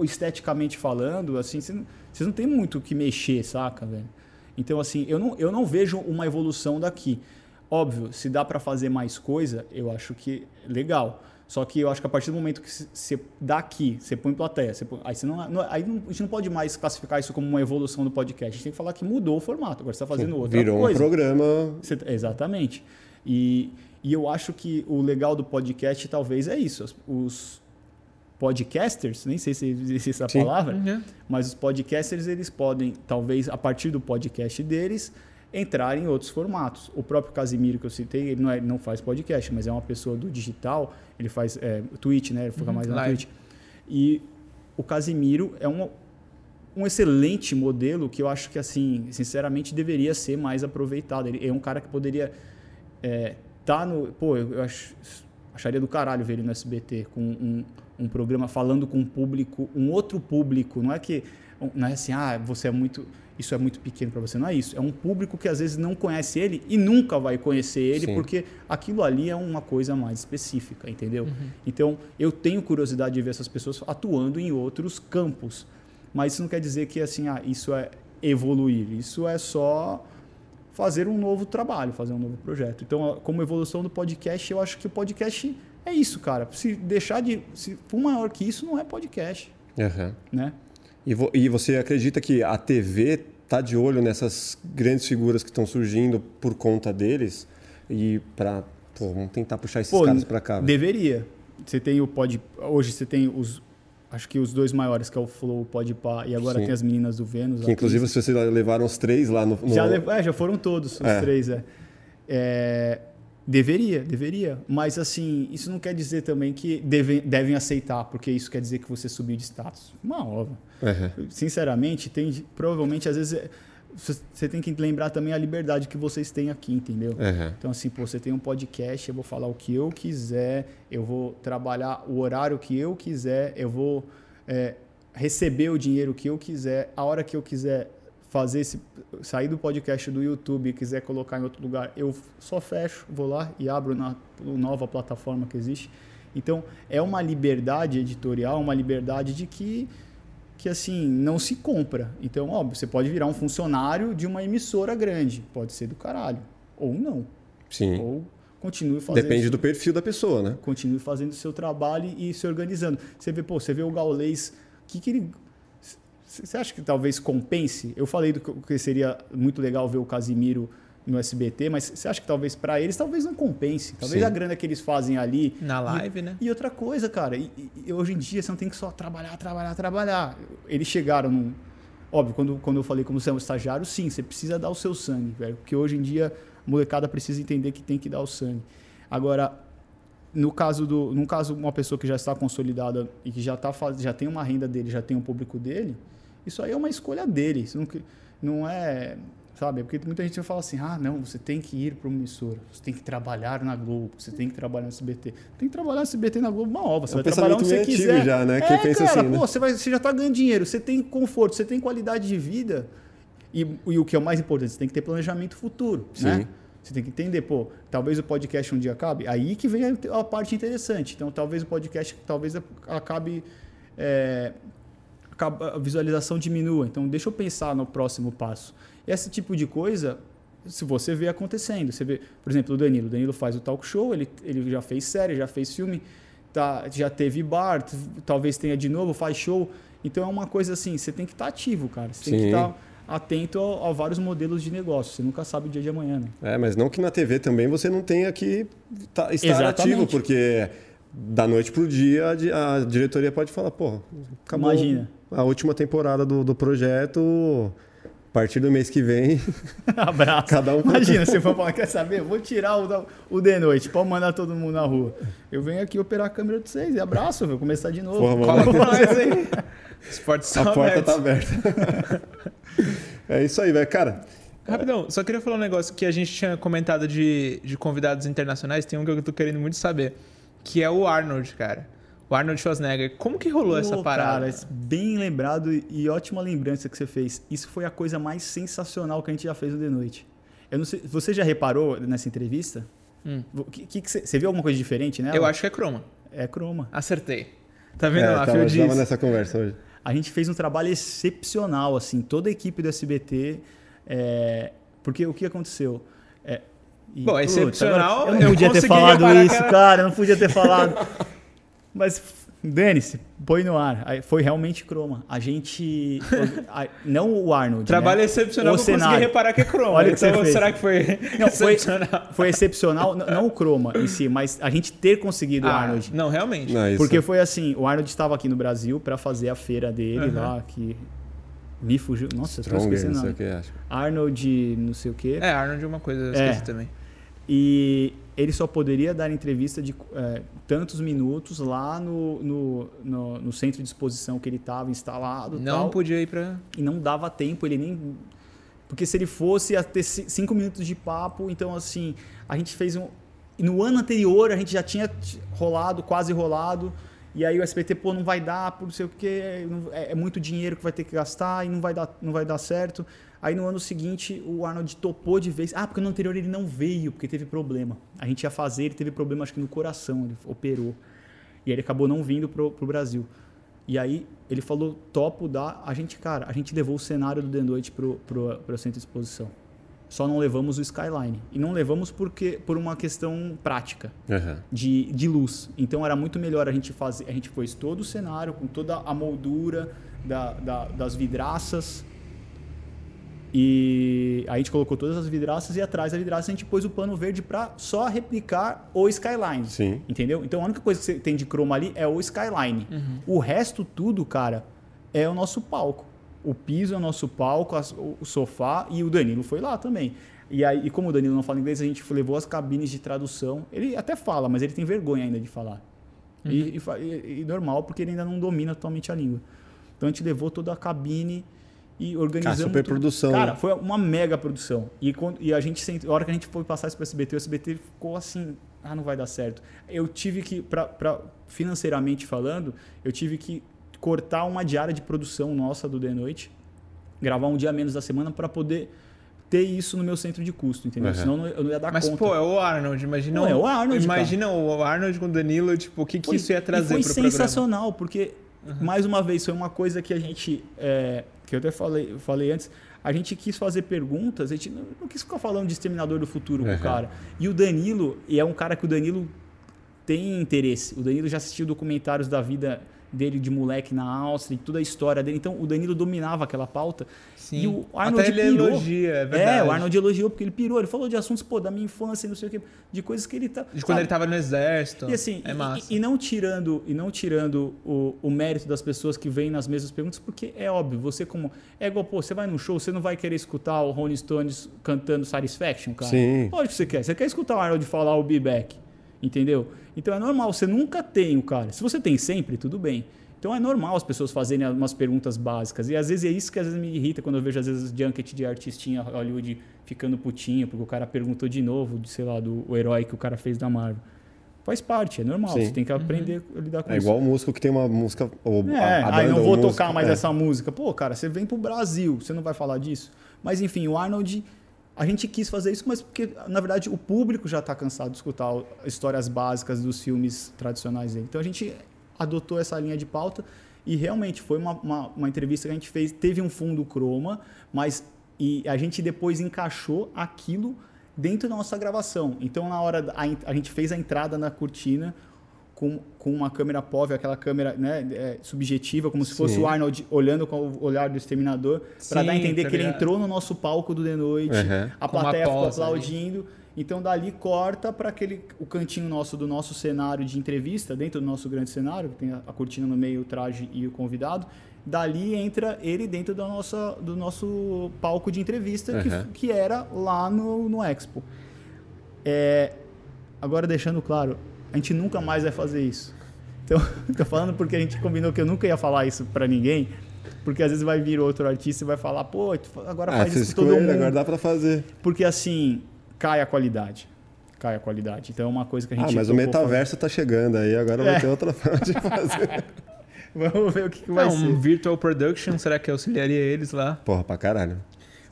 esteticamente falando, assim, vocês não, têm muito o que mexer, saca, velho? Então, assim, eu não, eu não vejo uma evolução daqui. Óbvio, se dá para fazer mais coisa, eu acho que é legal. Só que eu acho que a partir do momento que você daqui, você põe plateia, você põe- aí, você não, não- aí não- a gente não pode mais classificar isso como uma evolução do podcast. A gente tem que falar que mudou o formato. Agora você está fazendo outra Virou coisa. um programa. Você- exatamente. E, e eu acho que o legal do podcast talvez é isso. Os podcasters, nem sei se existe essa Sim. palavra, Uhum. mas os podcasters eles podem, talvez a partir do podcast deles, entrar em outros formatos. O próprio Casimiro que eu citei, ele não, é- não faz podcast, mas é uma pessoa do digital, ele faz é, Twitch, né? Ele fica mais na. Twitch. E o Casimiro é um, um excelente modelo que eu acho que, assim, sinceramente, deveria ser mais aproveitado. Ele é um cara que poderia é, tá no... Pô, eu eu ach- acharia do caralho ver ele no SBT com um, um programa falando com um público, um outro público. Não é que... Não é assim, ah, você é muito... Isso é muito pequeno para você. Não é isso. É um público que às vezes não conhece ele e nunca vai conhecer ele Sim. porque aquilo ali é uma coisa mais específica, entendeu? Então, eu tenho curiosidade de ver essas pessoas atuando em outros campos. Mas isso não quer dizer que assim, ah, isso é evoluir. Isso é só fazer um novo trabalho, fazer um novo projeto. Então, como evolução do podcast, eu acho que o podcast é isso, cara. Se deixar de. Se for maior que isso, não é podcast, Uhum. né? E, vo- e você acredita que a TV tá de olho nessas grandes figuras que estão surgindo por conta deles? E para vamos tentar puxar esses Pô, caras para cá. Deveria. Você tem o pod. Hoje você tem os. acho que os dois maiores, que é o Flow, o Podpah, e agora Sim. tem as meninas do Vênus. Que inclusive vocês levaram os três lá no. no- Já, lev- é, já foram todos, os É. três, é. É, Deveria, deveria. Mas assim, isso não quer dizer também que devem, devem aceitar, porque isso quer dizer que você subiu de status. Uma obra. Uhum. Sinceramente, tem provavelmente às vezes é- você tem que lembrar também a liberdade que vocês têm aqui, entendeu? Uhum. Então, assim, pô, você tem um podcast, eu vou falar o que eu quiser, eu vou trabalhar o horário que eu quiser, eu vou é, receber o dinheiro que eu quiser, a hora que eu quiser fazer esse, sair do podcast do YouTube e quiser colocar em outro lugar, eu só fecho, vou lá e abro na nova plataforma que existe. Então, é uma liberdade editorial, uma liberdade de que que assim não se compra. Então, óbvio, você pode virar um funcionário de uma emissora grande, pode ser do caralho, ou não, Sim. ou continue fazendo Depende do perfil da pessoa, né? continue fazendo o seu trabalho e se organizando. Você vê, pô, você vê o Gaulês, que que ele você acha que talvez compense? Eu falei do que- seria muito legal ver o Casimiro no SBT, mas você acha que talvez para eles talvez não compense? Talvez Sim. a grana que eles fazem ali Na e- live, né? E outra coisa, cara, e, e hoje em dia você não tem que só trabalhar, trabalhar, trabalhar. Eles chegaram num. Óbvio, quando, quando eu falei como você é um estagiário, sim, você precisa dar o seu sangue, velho. Porque hoje em dia a molecada precisa entender que tem que dar o sangue. Agora, no caso do. No caso, uma pessoa que já está consolidada e que já, tá, já tem uma renda dele, já tem um público dele, isso aí é uma escolha dele. Isso não, não é. Sabe? Porque muita gente fala assim: ah, não, você tem que ir para uma emissora, você tem que trabalhar na Globo, você tem que trabalhar no SBT. Tem que trabalhar no SBT na Globo uma obra, você É um vai trabalhar onde você quiser. já, né? Quem É, pensa cara, assim, né? pô, você, vai, você já está ganhando dinheiro, você tem conforto, você tem qualidade de vida. E, e o que é o mais importante, você tem que ter planejamento futuro, né? Sim. Você tem que entender, pô, talvez o podcast um dia acabe. Aí que vem a, a parte interessante. Então, talvez o podcast talvez acabe, é, a visualização diminua. Então, deixa eu pensar no próximo passo. Esse tipo de coisa, se você vê acontecendo, você vê, por exemplo, o Danilo. O Danilo faz o talk show, ele, ele já fez série, já fez filme, tá, já teve bar, talvez tenha de novo, faz show. Então, é uma coisa assim, você tem que estar ativo, cara. Você tem que Sim. estar atento a, a vários modelos de negócio. Você nunca sabe o dia de amanhã, né? É, mas não que na TV também você não tenha que tá- estar Exatamente. ativo, porque da noite pro dia a a diretoria pode falar, pô, acabou Imagina. A última temporada do, do projeto, a partir do mês que vem, Abraço. Cada um- Imagina, você for falar, quer saber? Vou tirar o, o de noite, pode mandar todo mundo na rua. Eu venho aqui operar a câmera de vocês e abraço, vou começar de novo. Porra, Fala com nós aí. Os portas a porta abertas. tá aberta. é isso aí, velho. Cara, Rapidão, só queria falar um negócio que a gente tinha comentado de, de convidados internacionais. Tem um que eu tô querendo muito saber, que é o Arnold, cara. O Arnold Schwarzenegger. Como que rolou essa parada? Cara, bem lembrado e ótima lembrança que você fez. Isso foi a coisa mais sensacional que a gente já fez no The Noite. Eu não sei, você já reparou nessa entrevista? Hum. Que, que que você, você viu alguma coisa diferente nela? Eu acho que é croma. É croma. Acertei. Tá vendo é, lá, tava, Phil tava nessa conversa hoje. A gente fez um trabalho excepcional, assim, toda a equipe do SBT. é, porque o que aconteceu? É, e, Bom, excepcional, agora eu não eu podia ter falado reparar isso, que era- cara, eu não podia ter falado. Mas dane-se, põe no ar. Aí Foi realmente croma. A gente. a- não o Arnold. Trabalho né? excepcional, O eu consegui cenário. reparar que é croma. Olha o que então, você fez. será que foi Não, foi, excepcional? foi excepcional, não o croma em si, mas a gente ter conseguido o Ah, Arnold. Não, realmente. Não, Porque foi assim, o Arnold estava aqui no Brasil para fazer a feira dele Aham. lá, que me fugiu. Nossa, eu Stronger, esquecendo não o sei o que, acho. Arnold, não sei o quê. É, Arnold é uma coisa, eu É. esqueci também. E ele só poderia dar entrevista de é, tantos minutos lá no, no, no, no centro de exposição que ele estava instalado. Não tal, podia ir pra. E não dava tempo, ele nem. Porque se ele fosse ia ter ci- cinco minutos de papo, então assim, a gente fez um. No ano anterior a gente já tinha rolado, quase rolado. E aí o SBT, pô, não vai dar, por não sei o quê, é, é muito dinheiro que vai ter que gastar e não vai dar, não vai dar certo. Aí no ano seguinte o Arnold topou de vez. Ah, porque no anterior ele não veio, porque teve problema. A gente ia fazer, ele teve problema acho que no coração, ele operou. E aí ele acabou não vindo pro, pro Brasil. E aí ele falou, topo dar. A gente, cara, a gente levou o cenário do The Noite pro, pro, pro centro de exposição. Só não levamos o Skyline. E não levamos porque por uma questão prática Aham. de, de luz. Então era muito melhor a gente fazer. A gente pôs todo o cenário com toda a moldura da, da- das vidraças. E aí a gente colocou todas as vidraças e atrás da vidraça a gente pôs o pano verde para só replicar o skyline. Sim. Entendeu? Então a única coisa que você tem de croma ali é o skyline. Uhum. O resto tudo, cara, é o nosso palco. O piso é o nosso palco, as- o sofá e o Danilo foi lá também. E aí, e como o Danilo não fala inglês, a gente levou as cabines de tradução. Ele até fala, mas ele tem vergonha ainda de falar. E, e e- e normal, porque ele ainda não domina totalmente a língua. Então a gente levou toda a cabine e organizamos. Ah, super tudo. produção, Cara, foi uma mega produção. E, quando, e a gente, sent- a hora que a gente foi passar isso para o SBT, o SBT ficou assim, ah, não vai dar certo. Eu tive que, pra, pra- financeiramente falando, eu tive que cortar uma diária de produção nossa do The Noite, gravar um dia a menos da semana para poder ter isso no meu centro de custo, entendeu? Uhum. Senão eu não- ia dar Mas, conta. pô, é o Arnold. Imagina, Não, é o Arnold, Imagina o Arnold com o Danilo, tipo, o que, que Foi- isso ia trazer e foi pro programa? sensacional, porque, mais uma vez, foi uma coisa que a gente, é, que eu até falei, falei antes, a gente quis fazer perguntas, a gente não, não quis ficar falando de Exterminador do Futuro com Uhum. o cara. E o Danilo, e é um cara que o Danilo tem interesse. O Danilo já assistiu documentários da vida dele de moleque na Áustria, e toda a história dele. Então, o Danilo dominava aquela pauta. Sim. E o Arnold Até ele pirou. elogia, é verdade. É, o Arnold elogiou porque ele pirou. Ele falou de assuntos, pô, da minha infância, não sei o quê, de coisas que ele tá... De quando sabe? ele tava no exército. E assim, é e- massa. E, e não tirando, e não tirando o, o mérito das pessoas que vêm nas mesmas perguntas, porque é óbvio, você como. É igual, pô, você vai num show, você não vai querer escutar o Rolling Stones cantando Satisfaction, cara. Sim. Lógico que você quer. Você quer escutar o Arnold falar o Be Back. Entendeu? Então é normal, você nunca tem o cara. Se você tem sempre, tudo bem. Então é normal as pessoas fazerem umas perguntas básicas. E às vezes é isso que às vezes me irrita quando eu vejo, às vezes, junket de artistinha Hollywood ficando putinho, porque o cara perguntou de novo, de, sei lá, do o herói que o cara fez da Marvel. Faz parte, é normal. Sim. Você tem que aprender a lidar com É isso. igual o músico que tem uma música. Ou É, a, a aí não ou vou tocar mais é. essa música. Pô, cara, você vem pro Brasil, você não vai falar disso? Mas enfim, o Arnold, a gente quis fazer isso, mas porque, na verdade, o público já tá cansado de escutar histórias básicas dos filmes tradicionais dele. Então a gente adotou essa linha de pauta e realmente foi uma, uma, uma entrevista que a gente fez, teve um fundo croma, mas e a gente depois encaixou aquilo dentro da nossa gravação. Então, na hora, a, a gente fez a entrada na cortina com, com uma câmera POV, aquela câmera né, é, subjetiva, como se fosse Sim. o Arnold olhando com o olhar do exterminador, para dar a entender tá que ele entrou no nosso palco do The Noite, Uhum. a plateia ficou pausa ali. aplaudindo. Então dali corta para aquele o cantinho nosso do nosso cenário de entrevista, dentro do nosso grande cenário, que tem a, a cortina no meio, o traje e o convidado. Dali entra ele dentro da nossa, do nosso palco de entrevista, Uhum. que, que era lá no, no Expo. É, agora deixando claro, a gente nunca mais vai fazer isso. Então, tô falando porque a gente combinou que eu nunca ia falar isso para ninguém, porque às vezes vai vir outro artista e vai falar, pô, agora Ah, faz isso com com todo ele, mundo. agora dá pra fazer. Porque assim, cai a qualidade. Cai a qualidade. Então é uma coisa que a Ah, gente. mas o metaverso tá chegando aí, agora É. vai ter outra forma de fazer. Vamos ver o que, que vai Não, ser. um virtual production, será que auxiliaria eles lá? Porra, pra caralho.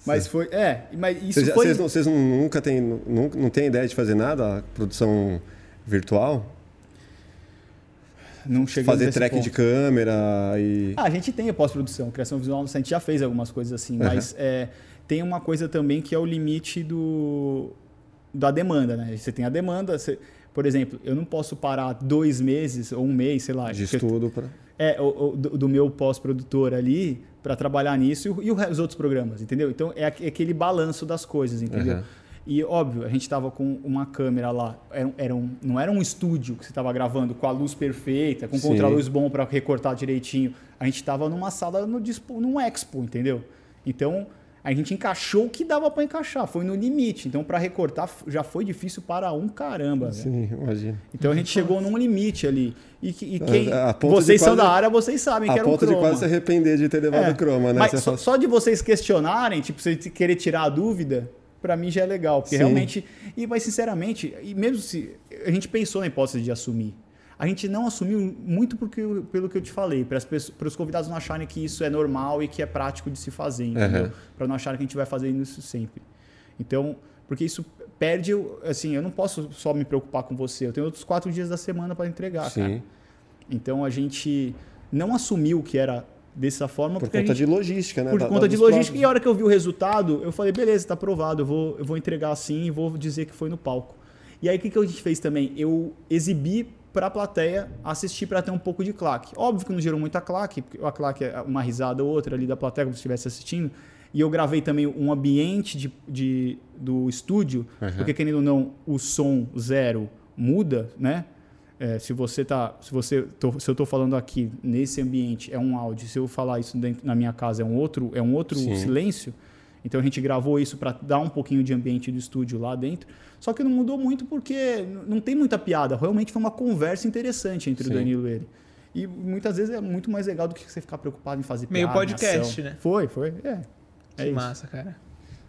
Mas foi. É, mas isso Vocês, foi. vocês não, vocês não- nunca têm nunca, não têm ideia de fazer nada? Produção virtual? Não chegamos fazer track ponto. de câmera e. Ah, a gente tem a pós-produção, criação visual, a gente já fez algumas coisas assim, mas é, tem uma coisa também que é o limite do, da demanda, né? Você tem a demanda, você- por exemplo, eu não posso parar dois meses ou um mês, sei lá. de estudo pra... É, o, o- do, do meu pós-produtor ali para trabalhar nisso e, e os outros programas, entendeu? Então é aque- aquele balanço das coisas, entendeu? Uhum. E óbvio, a gente estava com uma câmera lá, era, era um, não era um estúdio que você estava gravando com a luz perfeita, com contraluz bom para recortar direitinho. A gente estava numa sala no dispo, num expo, entendeu? Então a gente encaixou o que dava para encaixar, foi no limite. Então para recortar já foi difícil para um caramba, velho. Sim, imagina. Então a gente chegou num limite ali. E, e quem, A- a vocês são quase- da área, vocês sabem que A era um ponto de croma. quase se arrepender de ter levado É, o croma, né? Mas só, só de vocês questionarem, tipo, você querer tirar a dúvida, pra mim já é legal. Porque Sim. realmente. E, mas sinceramente, e mesmo se. A gente pensou na hipótese de assumir. A gente não assumiu muito porque, pelo que eu te falei, para os convidados não acharem que isso é normal e que é prático de se fazer, entendeu? Uhum. Para não acharem que a gente vai fazer isso sempre. Então, porque isso perde, o- assim, eu não posso só me preocupar com você, eu tenho outros quatro dias da semana para entregar, cara. Sim, Então a gente não assumiu que era dessa forma por conta gente, de logística, né? por Da- conta da- de logística. E a hora que eu vi o resultado, eu falei, beleza, tá aprovado, eu vou, eu vou entregar assim e vou dizer que foi no palco. E aí o que, que a gente fez também? Eu exibi para a plateia assistir para ter um pouco de claque. Óbvio que não gerou muita claque, porque a claque é uma risada ou outra ali da plateia, como se estivesse assistindo. E eu gravei também um ambiente de, de- do estúdio, porque querendo ou não, o som zero muda, né? É, se você tá, se você, tô- se eu estou falando aqui nesse ambiente é um áudio, se eu falar isso dentro, na minha casa é um outro, é um outro Sim. silêncio. Então a gente gravou isso para dar um pouquinho de ambiente do estúdio lá dentro. Só que não mudou muito porque não tem muita piada. Realmente foi uma conversa interessante entre Sim. o Danilo e ele. E muitas vezes é muito mais legal do que você ficar preocupado em fazer Meio piada. em podcast, ação. né? Foi, foi. É. É Que isso. massa, cara.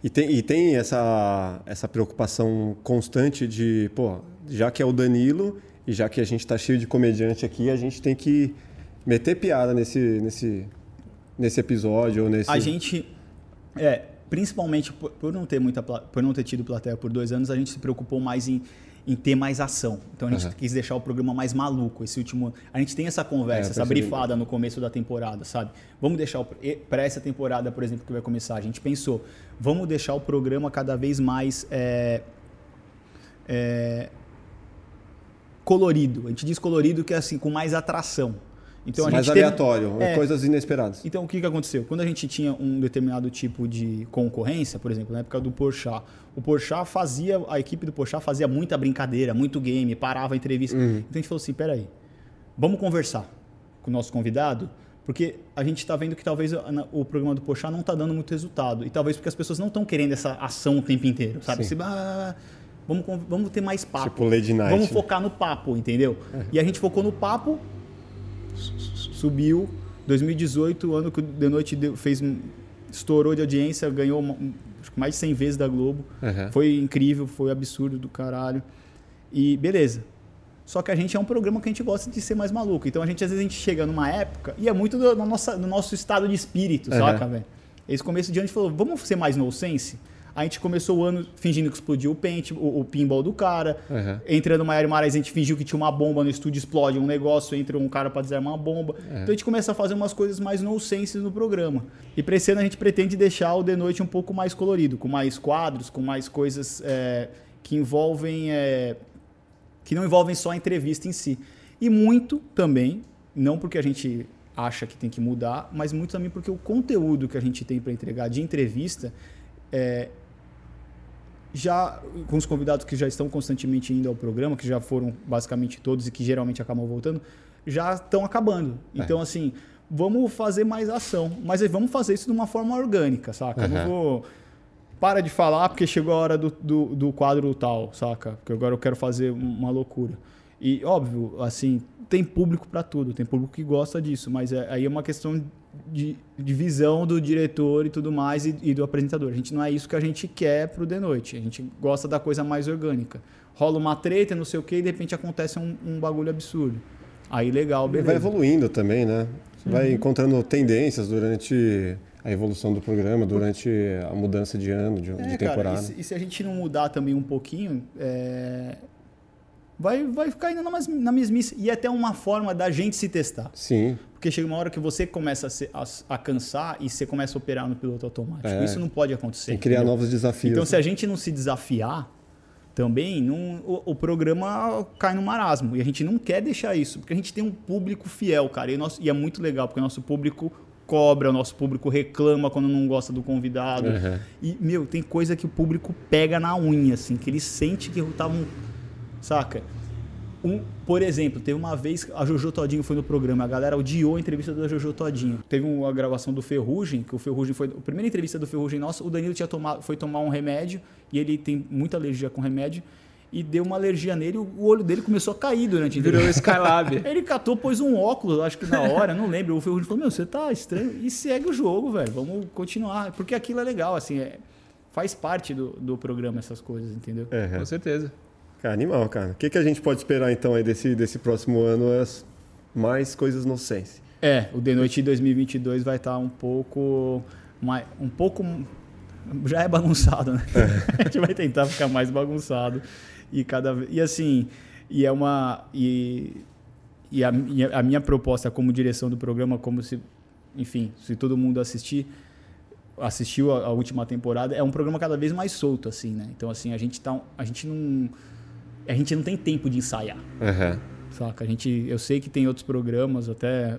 E tem, e tem essa, essa preocupação constante de, pô, já que é o Danilo e já que a gente tá cheio de comediante aqui, a gente tem que meter piada nesse, nesse, nesse episódio ou nesse. A gente, é, principalmente por, por não ter muita, por não ter tido plateia por dois anos, a gente se preocupou mais em, em ter mais ação. Então a gente Aham. quis deixar o programa mais maluco. Esse último, a gente tem essa É, conversa, eu essa brifada no começo da temporada, sabe? Vamos deixar para essa temporada, por exemplo, que vai começar. A gente pensou, vamos deixar o programa cada vez mais é, é, colorido. A gente diz colorido que é assim com mais atração. Então a mais teve- aleatório, É. coisas inesperadas. então, o que, que aconteceu? Quando a gente tinha um determinado tipo de concorrência, por exemplo, na época do Porchat, o Porchat fazia, a equipe do Porchat fazia muita brincadeira, muito game, parava a entrevista. Então a gente falou assim, peraí, vamos conversar com o nosso convidado, porque a gente está vendo que talvez o programa do Porchat não está dando muito resultado. E talvez porque as pessoas não estão querendo essa ação o tempo inteiro, sabe? Sim. Assim, "Ah, vamos, vamos ter mais papo. Tipo Lady Night, Vamos né? focar no papo, entendeu? E a gente focou no papo, subiu. 2018, o ano que o The Noite fez, estourou de audiência, ganhou mais de 100 vezes da Globo. Uhum. Foi incrível, foi absurdo do caralho. E beleza. Só que a gente é um programa que a gente gosta de ser mais maluco. Então a gente às vezes a gente chega numa época e é muito do, nossa, do nosso estado de espírito, Uhum. saca, velho? Esse começo de ano a gente falou, vamos ser mais no sense? A gente começou o ano fingindo que explodiu o pente, o, o pinball do cara. Uhum. Entrando Maiara e Marais, a gente fingiu que tinha uma bomba no estúdio, explode um negócio, entra um cara pra desarmar uma bomba. Então a gente começa a fazer umas coisas mais no sense no programa. E pra esse ano a gente pretende deixar o The Noite um pouco mais colorido, com mais quadros, com mais coisas é, que envolvem. é, que não envolvem só a entrevista em si. E muito também, não porque a gente acha que tem que mudar, mas muito também porque o conteúdo que a gente tem para entregar de entrevista é, já com os convidados que já estão constantemente indo ao programa, que já foram basicamente todos e que geralmente acabam voltando, já estão acabando. Então, assim, vamos fazer mais ação. Mas vamos fazer isso de uma forma orgânica, saca? Eu Não vou. Para de falar porque chegou a hora do, do, do quadro tal, saca? Porque agora eu quero fazer uma loucura. E, óbvio, assim, tem público para tudo, tem público que gosta disso, mas é- aí é uma questão de, de visão do diretor e tudo mais e, e do apresentador. A gente não é isso que a gente quer pro The Noite. A gente gosta da coisa mais orgânica. Rola uma treta, não sei o quê, e de repente acontece um, um bagulho absurdo. Aí legal, E beleza. vai evoluindo também, né? Você vai encontrando tendências durante a evolução do programa, durante a mudança de ano, de, de É, temporada. Cara, e, se, e se a gente não mudar também um pouquinho, é, vai, vai ficar ainda na, na mesmice. E é até uma forma da gente se testar. Sim, Porque chega uma hora que você começa a, se- a- a cansar e você começa a operar no piloto automático. É. Isso não pode acontecer. tem que criar entendeu? novos desafios. Então, se né? a gente não se desafiar também, não- o, o programa cai no marasmo. E a gente não quer deixar isso, porque a gente tem um público fiel, cara. E, nosso- e é muito legal, porque o nosso público cobra, o nosso público reclama quando não gosta do convidado. Uhum. E, meu, tem coisa que o público pega na unha, assim, que ele sente que tava um. Saca? Um, por exemplo, teve uma vez que a Jojo Todinho foi no programa, a galera odiou a entrevista da Jojo Todinho. Teve uma gravação do Ferrugem, que o Ferrugem foi. A primeira entrevista do Ferrugem nossa, o Danilo tinha tomado, foi tomar um remédio, e ele tem muita alergia com remédio, e deu uma alergia nele, o olho dele começou a cair durante a Virou entrevista. Skylab. Ele catou, pôs um óculos, acho que na hora, não lembro. O Ferrugem falou: Meu, você tá estranho. E segue o jogo, velho. Vamos continuar. Porque aquilo é legal, assim, é- faz parte do, do programa essas coisas, entendeu? Uhum. Com certeza. Cara, animal, cara. O que, que a gente pode esperar então aí desse, desse próximo ano? As mais coisas no Sense. É, o The Noite 2022 vai estar um pouco mais, um pouco já é bagunçado, né? a gente vai tentar ficar mais bagunçado e cada e assim, e é uma e, e a, minha- a minha proposta como direção do programa, como se, enfim, se todo mundo assistir assistiu a, a última temporada, é um programa cada vez mais solto assim, né? Então assim, a gente tá a gente não a gente não tem tempo de ensaiar. Uhum. Saca? A gente, eu sei que tem outros programas, até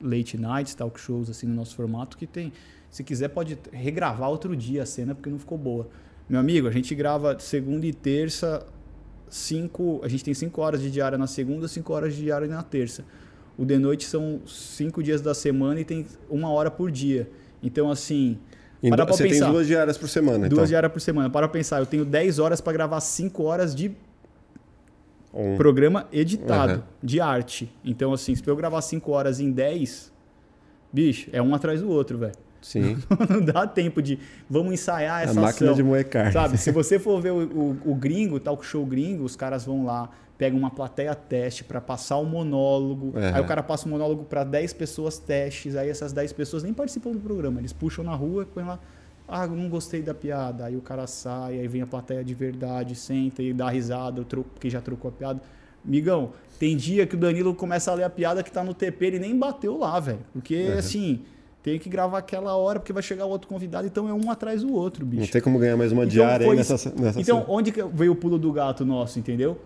late nights, talk shows assim no nosso formato que tem. Se quiser pode regravar outro dia a cena porque não ficou boa. Meu amigo, a gente grava segunda e terça, cinco, a gente tem cinco horas de diária na segunda, cinco horas de diária na terça. O de noite são cinco dias da semana e tem uma hora por dia. Então assim, Em para Você tem pensar. duas diárias por semana, Duas então. diárias por semana. Para pensar, eu tenho 10 horas para gravar 5 horas de Um. programa editado, Aham. de arte. Então, assim, se eu gravar 5 horas em 10, bicho, é um atrás do outro, velho. Sim. Não dá tempo de vamos ensaiar A essa máquina ação. de moer carne. Sabe, se você for ver o, o, o gringo, talk show gringo, os caras vão lá, pegam uma plateia teste para passar o monólogo. Aham. Aí o cara passa o monólogo para 10 pessoas testes, aí essas 10 pessoas nem participam do programa, eles puxam na rua e põem lá ah, não gostei da piada. Aí o cara sai, aí vem a plateia de verdade, senta e dá risada, troco, porque já trocou a piada. Migão, tem dia que o Danilo começa a ler a piada que tá no TP, ele nem bateu lá, velho. Porque, assim, tem que gravar aquela hora, porque vai chegar outro convidado, então é um atrás do outro, bicho. Não tem como ganhar mais uma Então, diária aí foi nessa, isso. nessa Então, onde que veio o pulo do gato nosso, entendeu?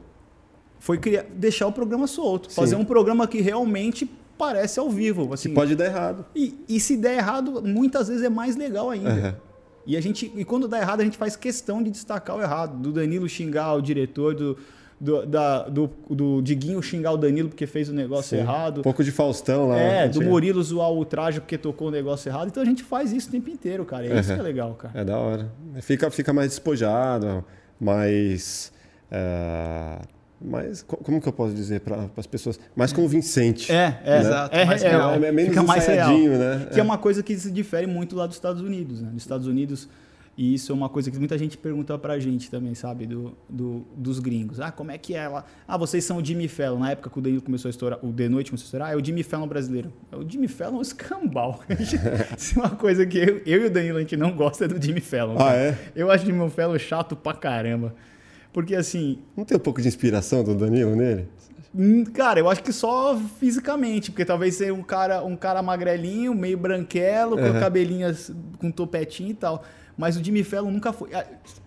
Foi criar, deixar o programa solto. Sim. Fazer um programa que realmente parece ao vivo. Assim, Pode dar errado. e, e se der errado, muitas vezes é mais legal ainda. Aham. E, a gente, e quando dá errado, a gente faz questão de destacar o errado. Do Danilo xingar o diretor, do, do, da, do, do Diguinho xingar o Danilo porque fez o negócio Sim. errado. Um pouco de Faustão lá. É, do Antiga- Murilo zoar o traje porque tocou o negócio errado. Então a gente faz isso o tempo inteiro, cara. É isso Uhum. que é legal, cara. É da hora. Fica, fica mais despojado, mais. é, mais co- como que eu posso dizer para as pessoas? Mais convincente. É, é, Exato, é, mais é, real. é, É menos fica mais real. né? Que é. uma coisa que se difere muito lá dos Estados Unidos, né? Nos Estados Unidos, e isso é uma coisa que muita gente pergunta pra gente também, sabe? Do, do- dos gringos. Ah, como é que é lá? Ah, vocês são o Jimmy Fallon. Na época que o Danilo começou a estourar, o The Noite começou a estourar, ah, é o Jimmy Fallon brasileiro. É O Jimmy Fallon é um escambau. Isso é uma coisa que eu, eu e o Danilo a gente não gosta é do Jimmy Fallon. Ah, é? Eu acho o Jimmy Fallon chato pra caramba. Porque assim, Não tem um pouco de inspiração do Danilo nele? Hum, Cara, eu acho que só fisicamente, porque talvez seja um cara, um cara magrelinho, meio branquelo, com Uhum. cabelinho com topetinho e tal. Mas o Jimmy Fallon nunca foi.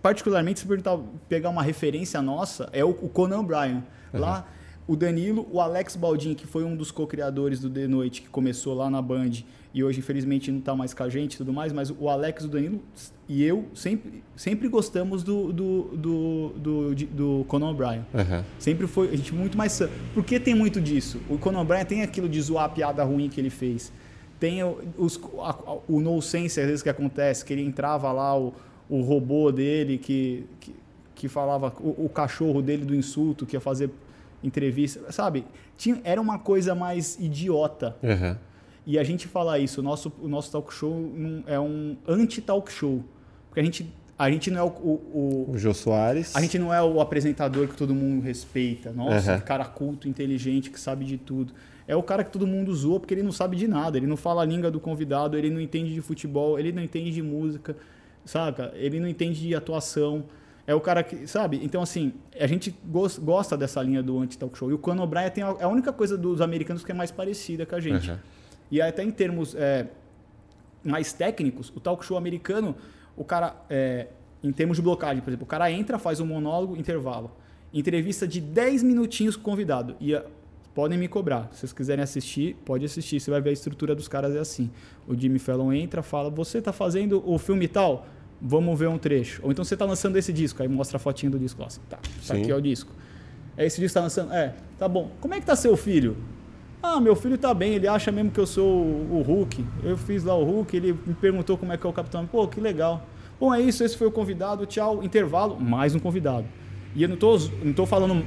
Particularmente, se perguntar, pegar uma referência nossa, é o, Conan O'Brien. Lá, o Danilo, o Alex Baldin, que foi um dos co-criadores do The Noite, que começou lá na Band e hoje, infelizmente, não tá mais com a gente e tudo mais, mas o Alex, o Danilo e eu sempre, sempre gostamos do, do, do, do, do Conan O'Brien. Aham. Sempre foi a gente muito mais. Por que tem muito disso? O Conan O'Brien tem aquilo de zoar a piada ruim que ele fez. Tem o- os, a- a- o nonsense, às vezes, que acontece, que ele entrava lá, o, o robô dele que, que, que falava, o, o cachorro dele do insulto, que ia fazer entrevista, sabe? Tinha, era uma coisa mais idiota. Aham. E a gente fala isso, o nosso, o nosso talk show é um anti-talk show. Porque a gente, a gente não é o- o- o, O Jô Soares. a gente não é o apresentador que todo mundo respeita. Nossa, Aham. cara culto, inteligente, que sabe de tudo. É o cara que todo mundo zoa porque ele não sabe de nada. Ele não fala a língua do convidado, ele não entende de futebol, ele não entende de música, saca? Ele não entende de atuação. É o cara que, sabe? Então, assim, a gente gos- gosta dessa linha do anti-talk show. E o Conan O'Brien tem a, é a única coisa dos americanos que é mais parecida com a gente. Aham. E até em termos é, mais técnicos, o talk show americano, o cara, é, em termos de blocagem, por exemplo, o cara entra, faz um monólogo, intervalo. Entrevista de 10 minutinhos com o convidado. E ah, podem me cobrar. Se vocês quiserem assistir, pode assistir. Você vai ver a estrutura dos caras é assim. O Jimmy Fallon entra, fala: Você tá fazendo o filme tal? Vamos ver um trecho. Ou então você tá lançando esse disco. Aí mostra a fotinha do disco. Assim, tá, Sim. aqui é o disco. É esse disco que tá lançando? É, tá bom. Como é que tá seu filho? Ah, meu filho tá bem, ele acha mesmo que eu sou o, o Hulk. Eu fiz lá o Hulk, ele me perguntou como é que é o Capitão. Pô, que legal. Bom, é isso, esse foi o convidado, tchau, intervalo, mais um convidado. E eu não tô, não tô falando.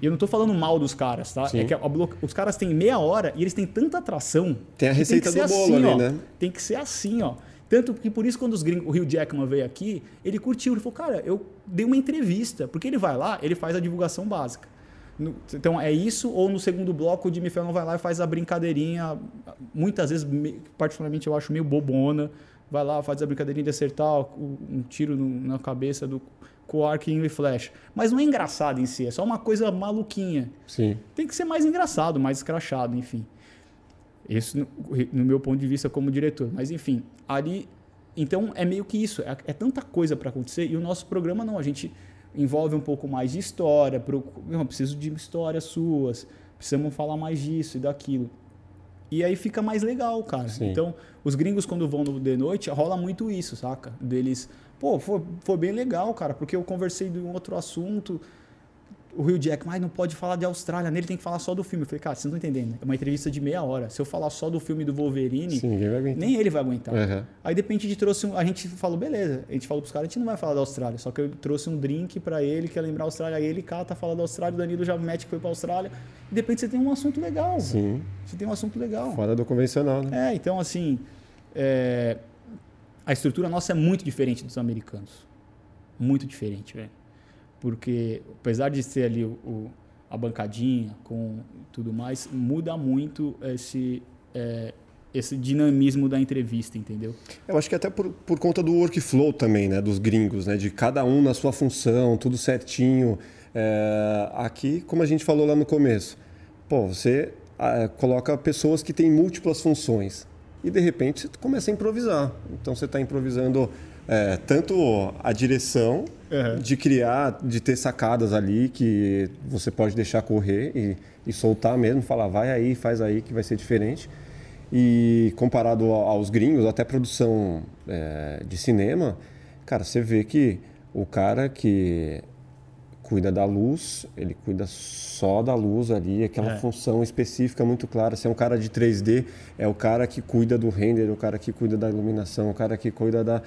E eu não tô falando mal dos caras, tá? Sim. É que os caras têm meia hora e eles têm tanta atração. Tem a receita do bolo ali, ó. né? Tem que ser assim, ó. Tanto que por isso, quando os gringos, o Rio Jackman veio aqui, ele curtiu. Ele falou, cara, eu dei uma entrevista. Porque ele vai lá, ele faz a divulgação básica. Então é isso, ou no segundo bloco o Jimmy Fallon vai lá e faz a brincadeirinha, muitas vezes, me- particularmente eu acho meio bobona, vai lá, faz a brincadeirinha de acertar um tiro na cabeça do com o arquinho e flecha. Mas não é engraçado em si, é só uma coisa maluquinha. Sim. Tem que ser mais engraçado, mais escrachado, enfim. Isso no, no meu ponto de vista como diretor. Mas enfim, ali. Então é meio que isso. É, é tanta coisa para acontecer e o nosso programa não. A gente envolve um pouco mais de história. Pro, não, preciso de histórias suas. Precisamos falar mais disso e daquilo. E aí fica mais legal, cara. Sim. Então, os gringos, quando vão The Noite, rola muito isso, saca? Deles, pô, foi, foi bem legal, cara, porque eu conversei de um outro assunto. O Rio Jack, mas não pode falar de Austrália, nele tem que falar só do filme. Eu falei, cara, vocês não estão entendendo. É uma entrevista de meia hora. Se eu falar só do filme do Wolverine, Sim, nem ele vai aguentar. Aham. Aí de repente a gente trouxe um, a gente falou, beleza, a gente falou pros caras, a gente não vai falar da Austrália, só que eu trouxe um drink pra ele, que é lembrar a Austrália, aí ele cata, fala da Austrália, o Danilo já mete que foi pra Austrália, e de repente você tem um assunto legal. Sim, Você tem um assunto legal. fora do convencional, né? É, então assim, é, a estrutura nossa é muito diferente dos americanos. Muito diferente, velho. Porque apesar de ser ali o, a bancadinha com tudo mais, muda muito esse, é, esse dinamismo da entrevista, entendeu? Eu acho que até por, por conta do workflow também, né? Dos gringos, né? De cada um na sua função, tudo certinho. É, aqui, como a gente falou lá no começo, pô, você ah, coloca pessoas que têm múltiplas funções e de repente você começa a improvisar. Então você está improvisando é, tanto a direção Uhum. de criar, de ter sacadas ali que você pode deixar correr e, e soltar mesmo, falar vai aí, faz aí que vai ser diferente. E comparado aos gringos, até produção é, de cinema, cara, você vê que o cara que cuida da luz, ele cuida só da luz ali, aquela É. função específica muito clara. Se é um cara de 3D, é o cara que cuida do render, o cara que cuida da iluminação, o cara que cuida da.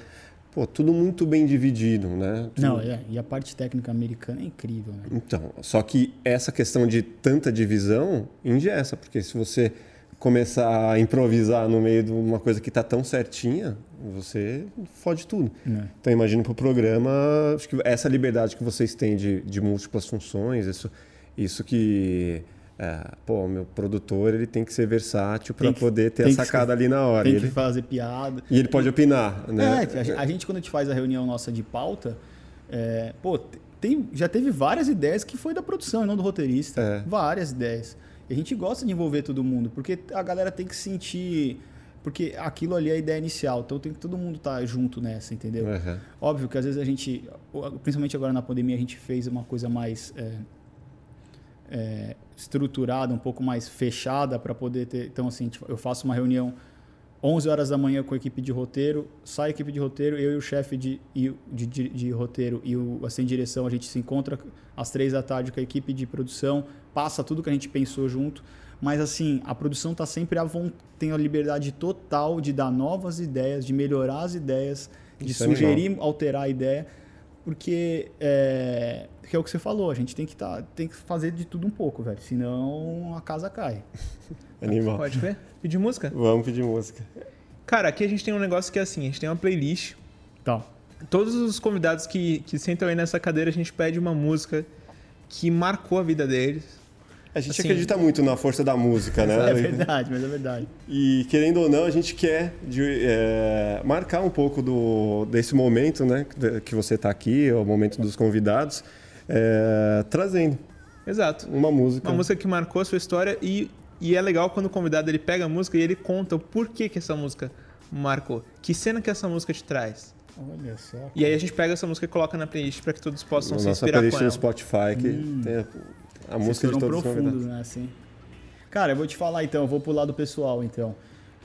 Pô, tudo muito bem dividido, né? Tudo- Não, é, e a parte técnica americana é incrível, né? então, só que essa questão de tanta divisão engessa, porque se você começar a improvisar no meio de uma coisa que está tão certinha, você fode tudo. É. Então, imagino para o programa, acho que essa liberdade que vocês têm de, de múltiplas funções, isso, isso que. É, pô, meu produtor ele tem que ser versátil para que- poder ter a que sacada ser- ali na hora. Tem E que ele, fazer piada. e ele pode opinar, né? É, a gen- a gente quando a gente faz a reunião nossa de pauta, é, pô, te- tem, já teve várias ideias que foi da produção e não do roteirista. É. Várias ideias. E a gente gosta de envolver todo mundo, porque a galera tem que sentir. Porque aquilo ali é a ideia inicial, então tem que todo mundo estar junto nessa, entendeu? Aham. Óbvio que às vezes a gente, principalmente agora na pandemia, a gente fez uma coisa mais é, é, estruturada, um pouco mais fechada para poder ter. Então, assim, tipo, eu faço uma reunião 11 horas da manhã com a equipe de roteiro, sai a equipe de roteiro, eu e o chefe de, de, de, de roteiro e o assim, direção, a gente se encontra às três da tarde com a equipe de produção, passa tudo que a gente pensou junto. Mas assim, a produção está sempre à vontade, tem a liberdade total de dar novas ideias, de melhorar as ideias, de Isso é sugerir, alterar a ideia, porque é, que é o que você falou, a gente tem que, tá, tem que fazer de tudo um pouco, velho, senão a casa cai. Animal. Pode ver? Pedir música? Vamos pedir música. Cara, aqui a gente tem um negócio que é assim, a gente tem uma playlist. Tá. Todos os convidados que, que sentam aí nessa cadeira, a gente pede uma música que marcou a vida deles. A gente Assim- acredita muito na força da música, né? É verdade, mas é verdade. E querendo ou não, a gente quer de, é, marcar um pouco do, desse momento, né? Que você está aqui, o momento dos convidados, é, trazendo Exato. uma música. Uma música que marcou a sua história e, e é legal quando o convidado ele pega a música e ele conta o porquê que essa música marcou. Que cena que essa música te traz. Olha só. E aí a gente pega essa música e coloca na playlist para que todos possam na se nossa inspirar playlist com no ela. Spotify, que Hum. tem a, Vocês música de todos os profundos, né? Assim. Cara, eu vou te falar então, eu vou pro lado pessoal então.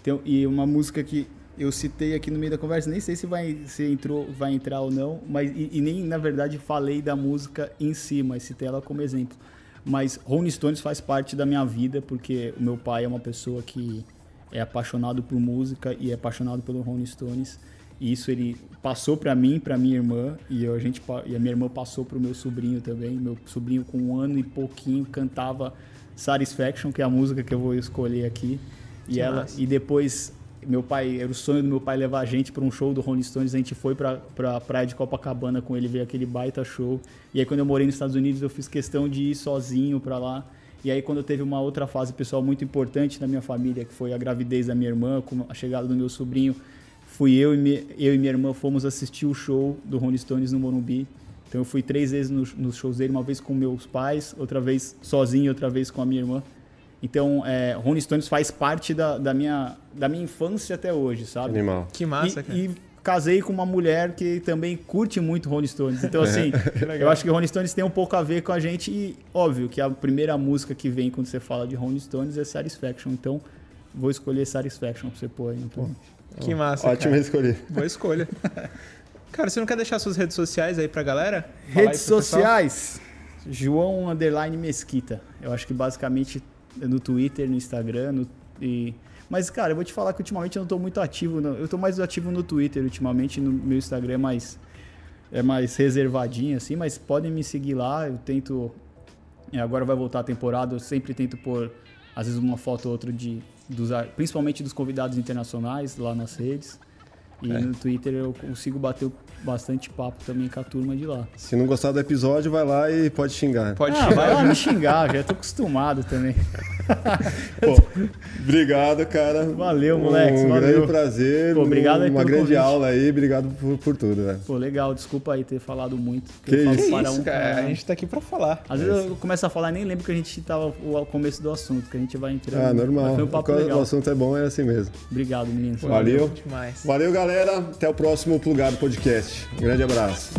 Tem- e uma música que eu citei aqui no meio da conversa, nem sei se vai se entrou, vai entrar ou não, mas e, e nem na verdade falei da música em si, mas citei ela como exemplo. Mas Rolling Stones faz parte da minha vida porque o meu pai é uma pessoa que é apaixonado por música e é apaixonado pelo Rolling Stones. E isso ele passou para mim, para minha irmã, e eu, a gente e a minha irmã passou para o meu sobrinho também. Meu sobrinho com um ano e pouquinho cantava Satisfaction, que é a música que eu vou escolher aqui. E Que ela massa. e depois meu pai, era o sonho do meu pai levar a gente para um show do Rolling Stones, a gente foi para pra praia de Copacabana com ele, ver aquele baita show. E aí quando eu morei nos Estados Unidos, eu fiz questão de ir sozinho para lá. E aí quando teve uma outra fase pessoal muito importante na minha família, que foi a gravidez da minha irmã, com a chegada do meu sobrinho, fui eu e, mi- eu e minha irmã fomos assistir o show do Rolling Stones no Morumbi. Então eu fui três vezes nos, nos shows dele, uma vez com meus pais, outra vez sozinho, outra vez com a minha irmã. Então, é, Rolling Stones faz parte da, da minha, da minha infância até hoje, sabe? Animal. Que massa, e, cara. e casei com uma mulher que também curte muito Rolling Stones. Então, assim, eu acho que Rolling Stones tem um pouco a ver com a gente. E óbvio que a primeira música que vem quando você fala de Rolling Stones é Satisfaction. Então, vou escolher Satisfaction pra você pôr aí no play. Que massa, Ótimo cara. escolher. Boa escolha. Cara, você não quer deixar suas redes sociais aí pra galera? Falar Redes pessoal? sociais, João Underline Mesquita. Eu acho que basicamente no Twitter, no Instagram, no, e... Mas, cara, eu vou te falar que ultimamente eu não tô muito ativo. Não. Eu tô mais ativo no Twitter ultimamente, no meu Instagram é mais, é mais reservadinho, assim, mas podem me seguir lá. Eu tento. é, Agora vai voltar a temporada, eu sempre tento pôr, às vezes, uma foto ou outra de. Dos, principalmente dos convidados internacionais lá nas redes. E É. no Twitter eu consigo bater bastante papo também com a turma de lá. Se não gostar do episódio, vai lá e pode xingar. Pode Ah, chegar. vai lá me xingar, já tô acostumado também. Pô, obrigado, cara. Valeu, moleques, Um valeu. grande prazer. Pô, obrigado aí Uma pelo grande convite. aula aí. Obrigado por, por tudo, velho. Pô, legal, desculpa aí ter falado muito. Que eu falo isso, para Isso, um cara. caralho. A gente tá aqui pra falar. Às vezes eu começo a falar e nem lembro que a gente tava o começo do assunto, que a gente vai entrando. Ah, normal. Mas foi um papo legal. o assunto é bom, é assim mesmo. Obrigado, meninos. Valeu. Demais. Valeu, galera. Até o próximo Plugado Podcast. Grande abraço.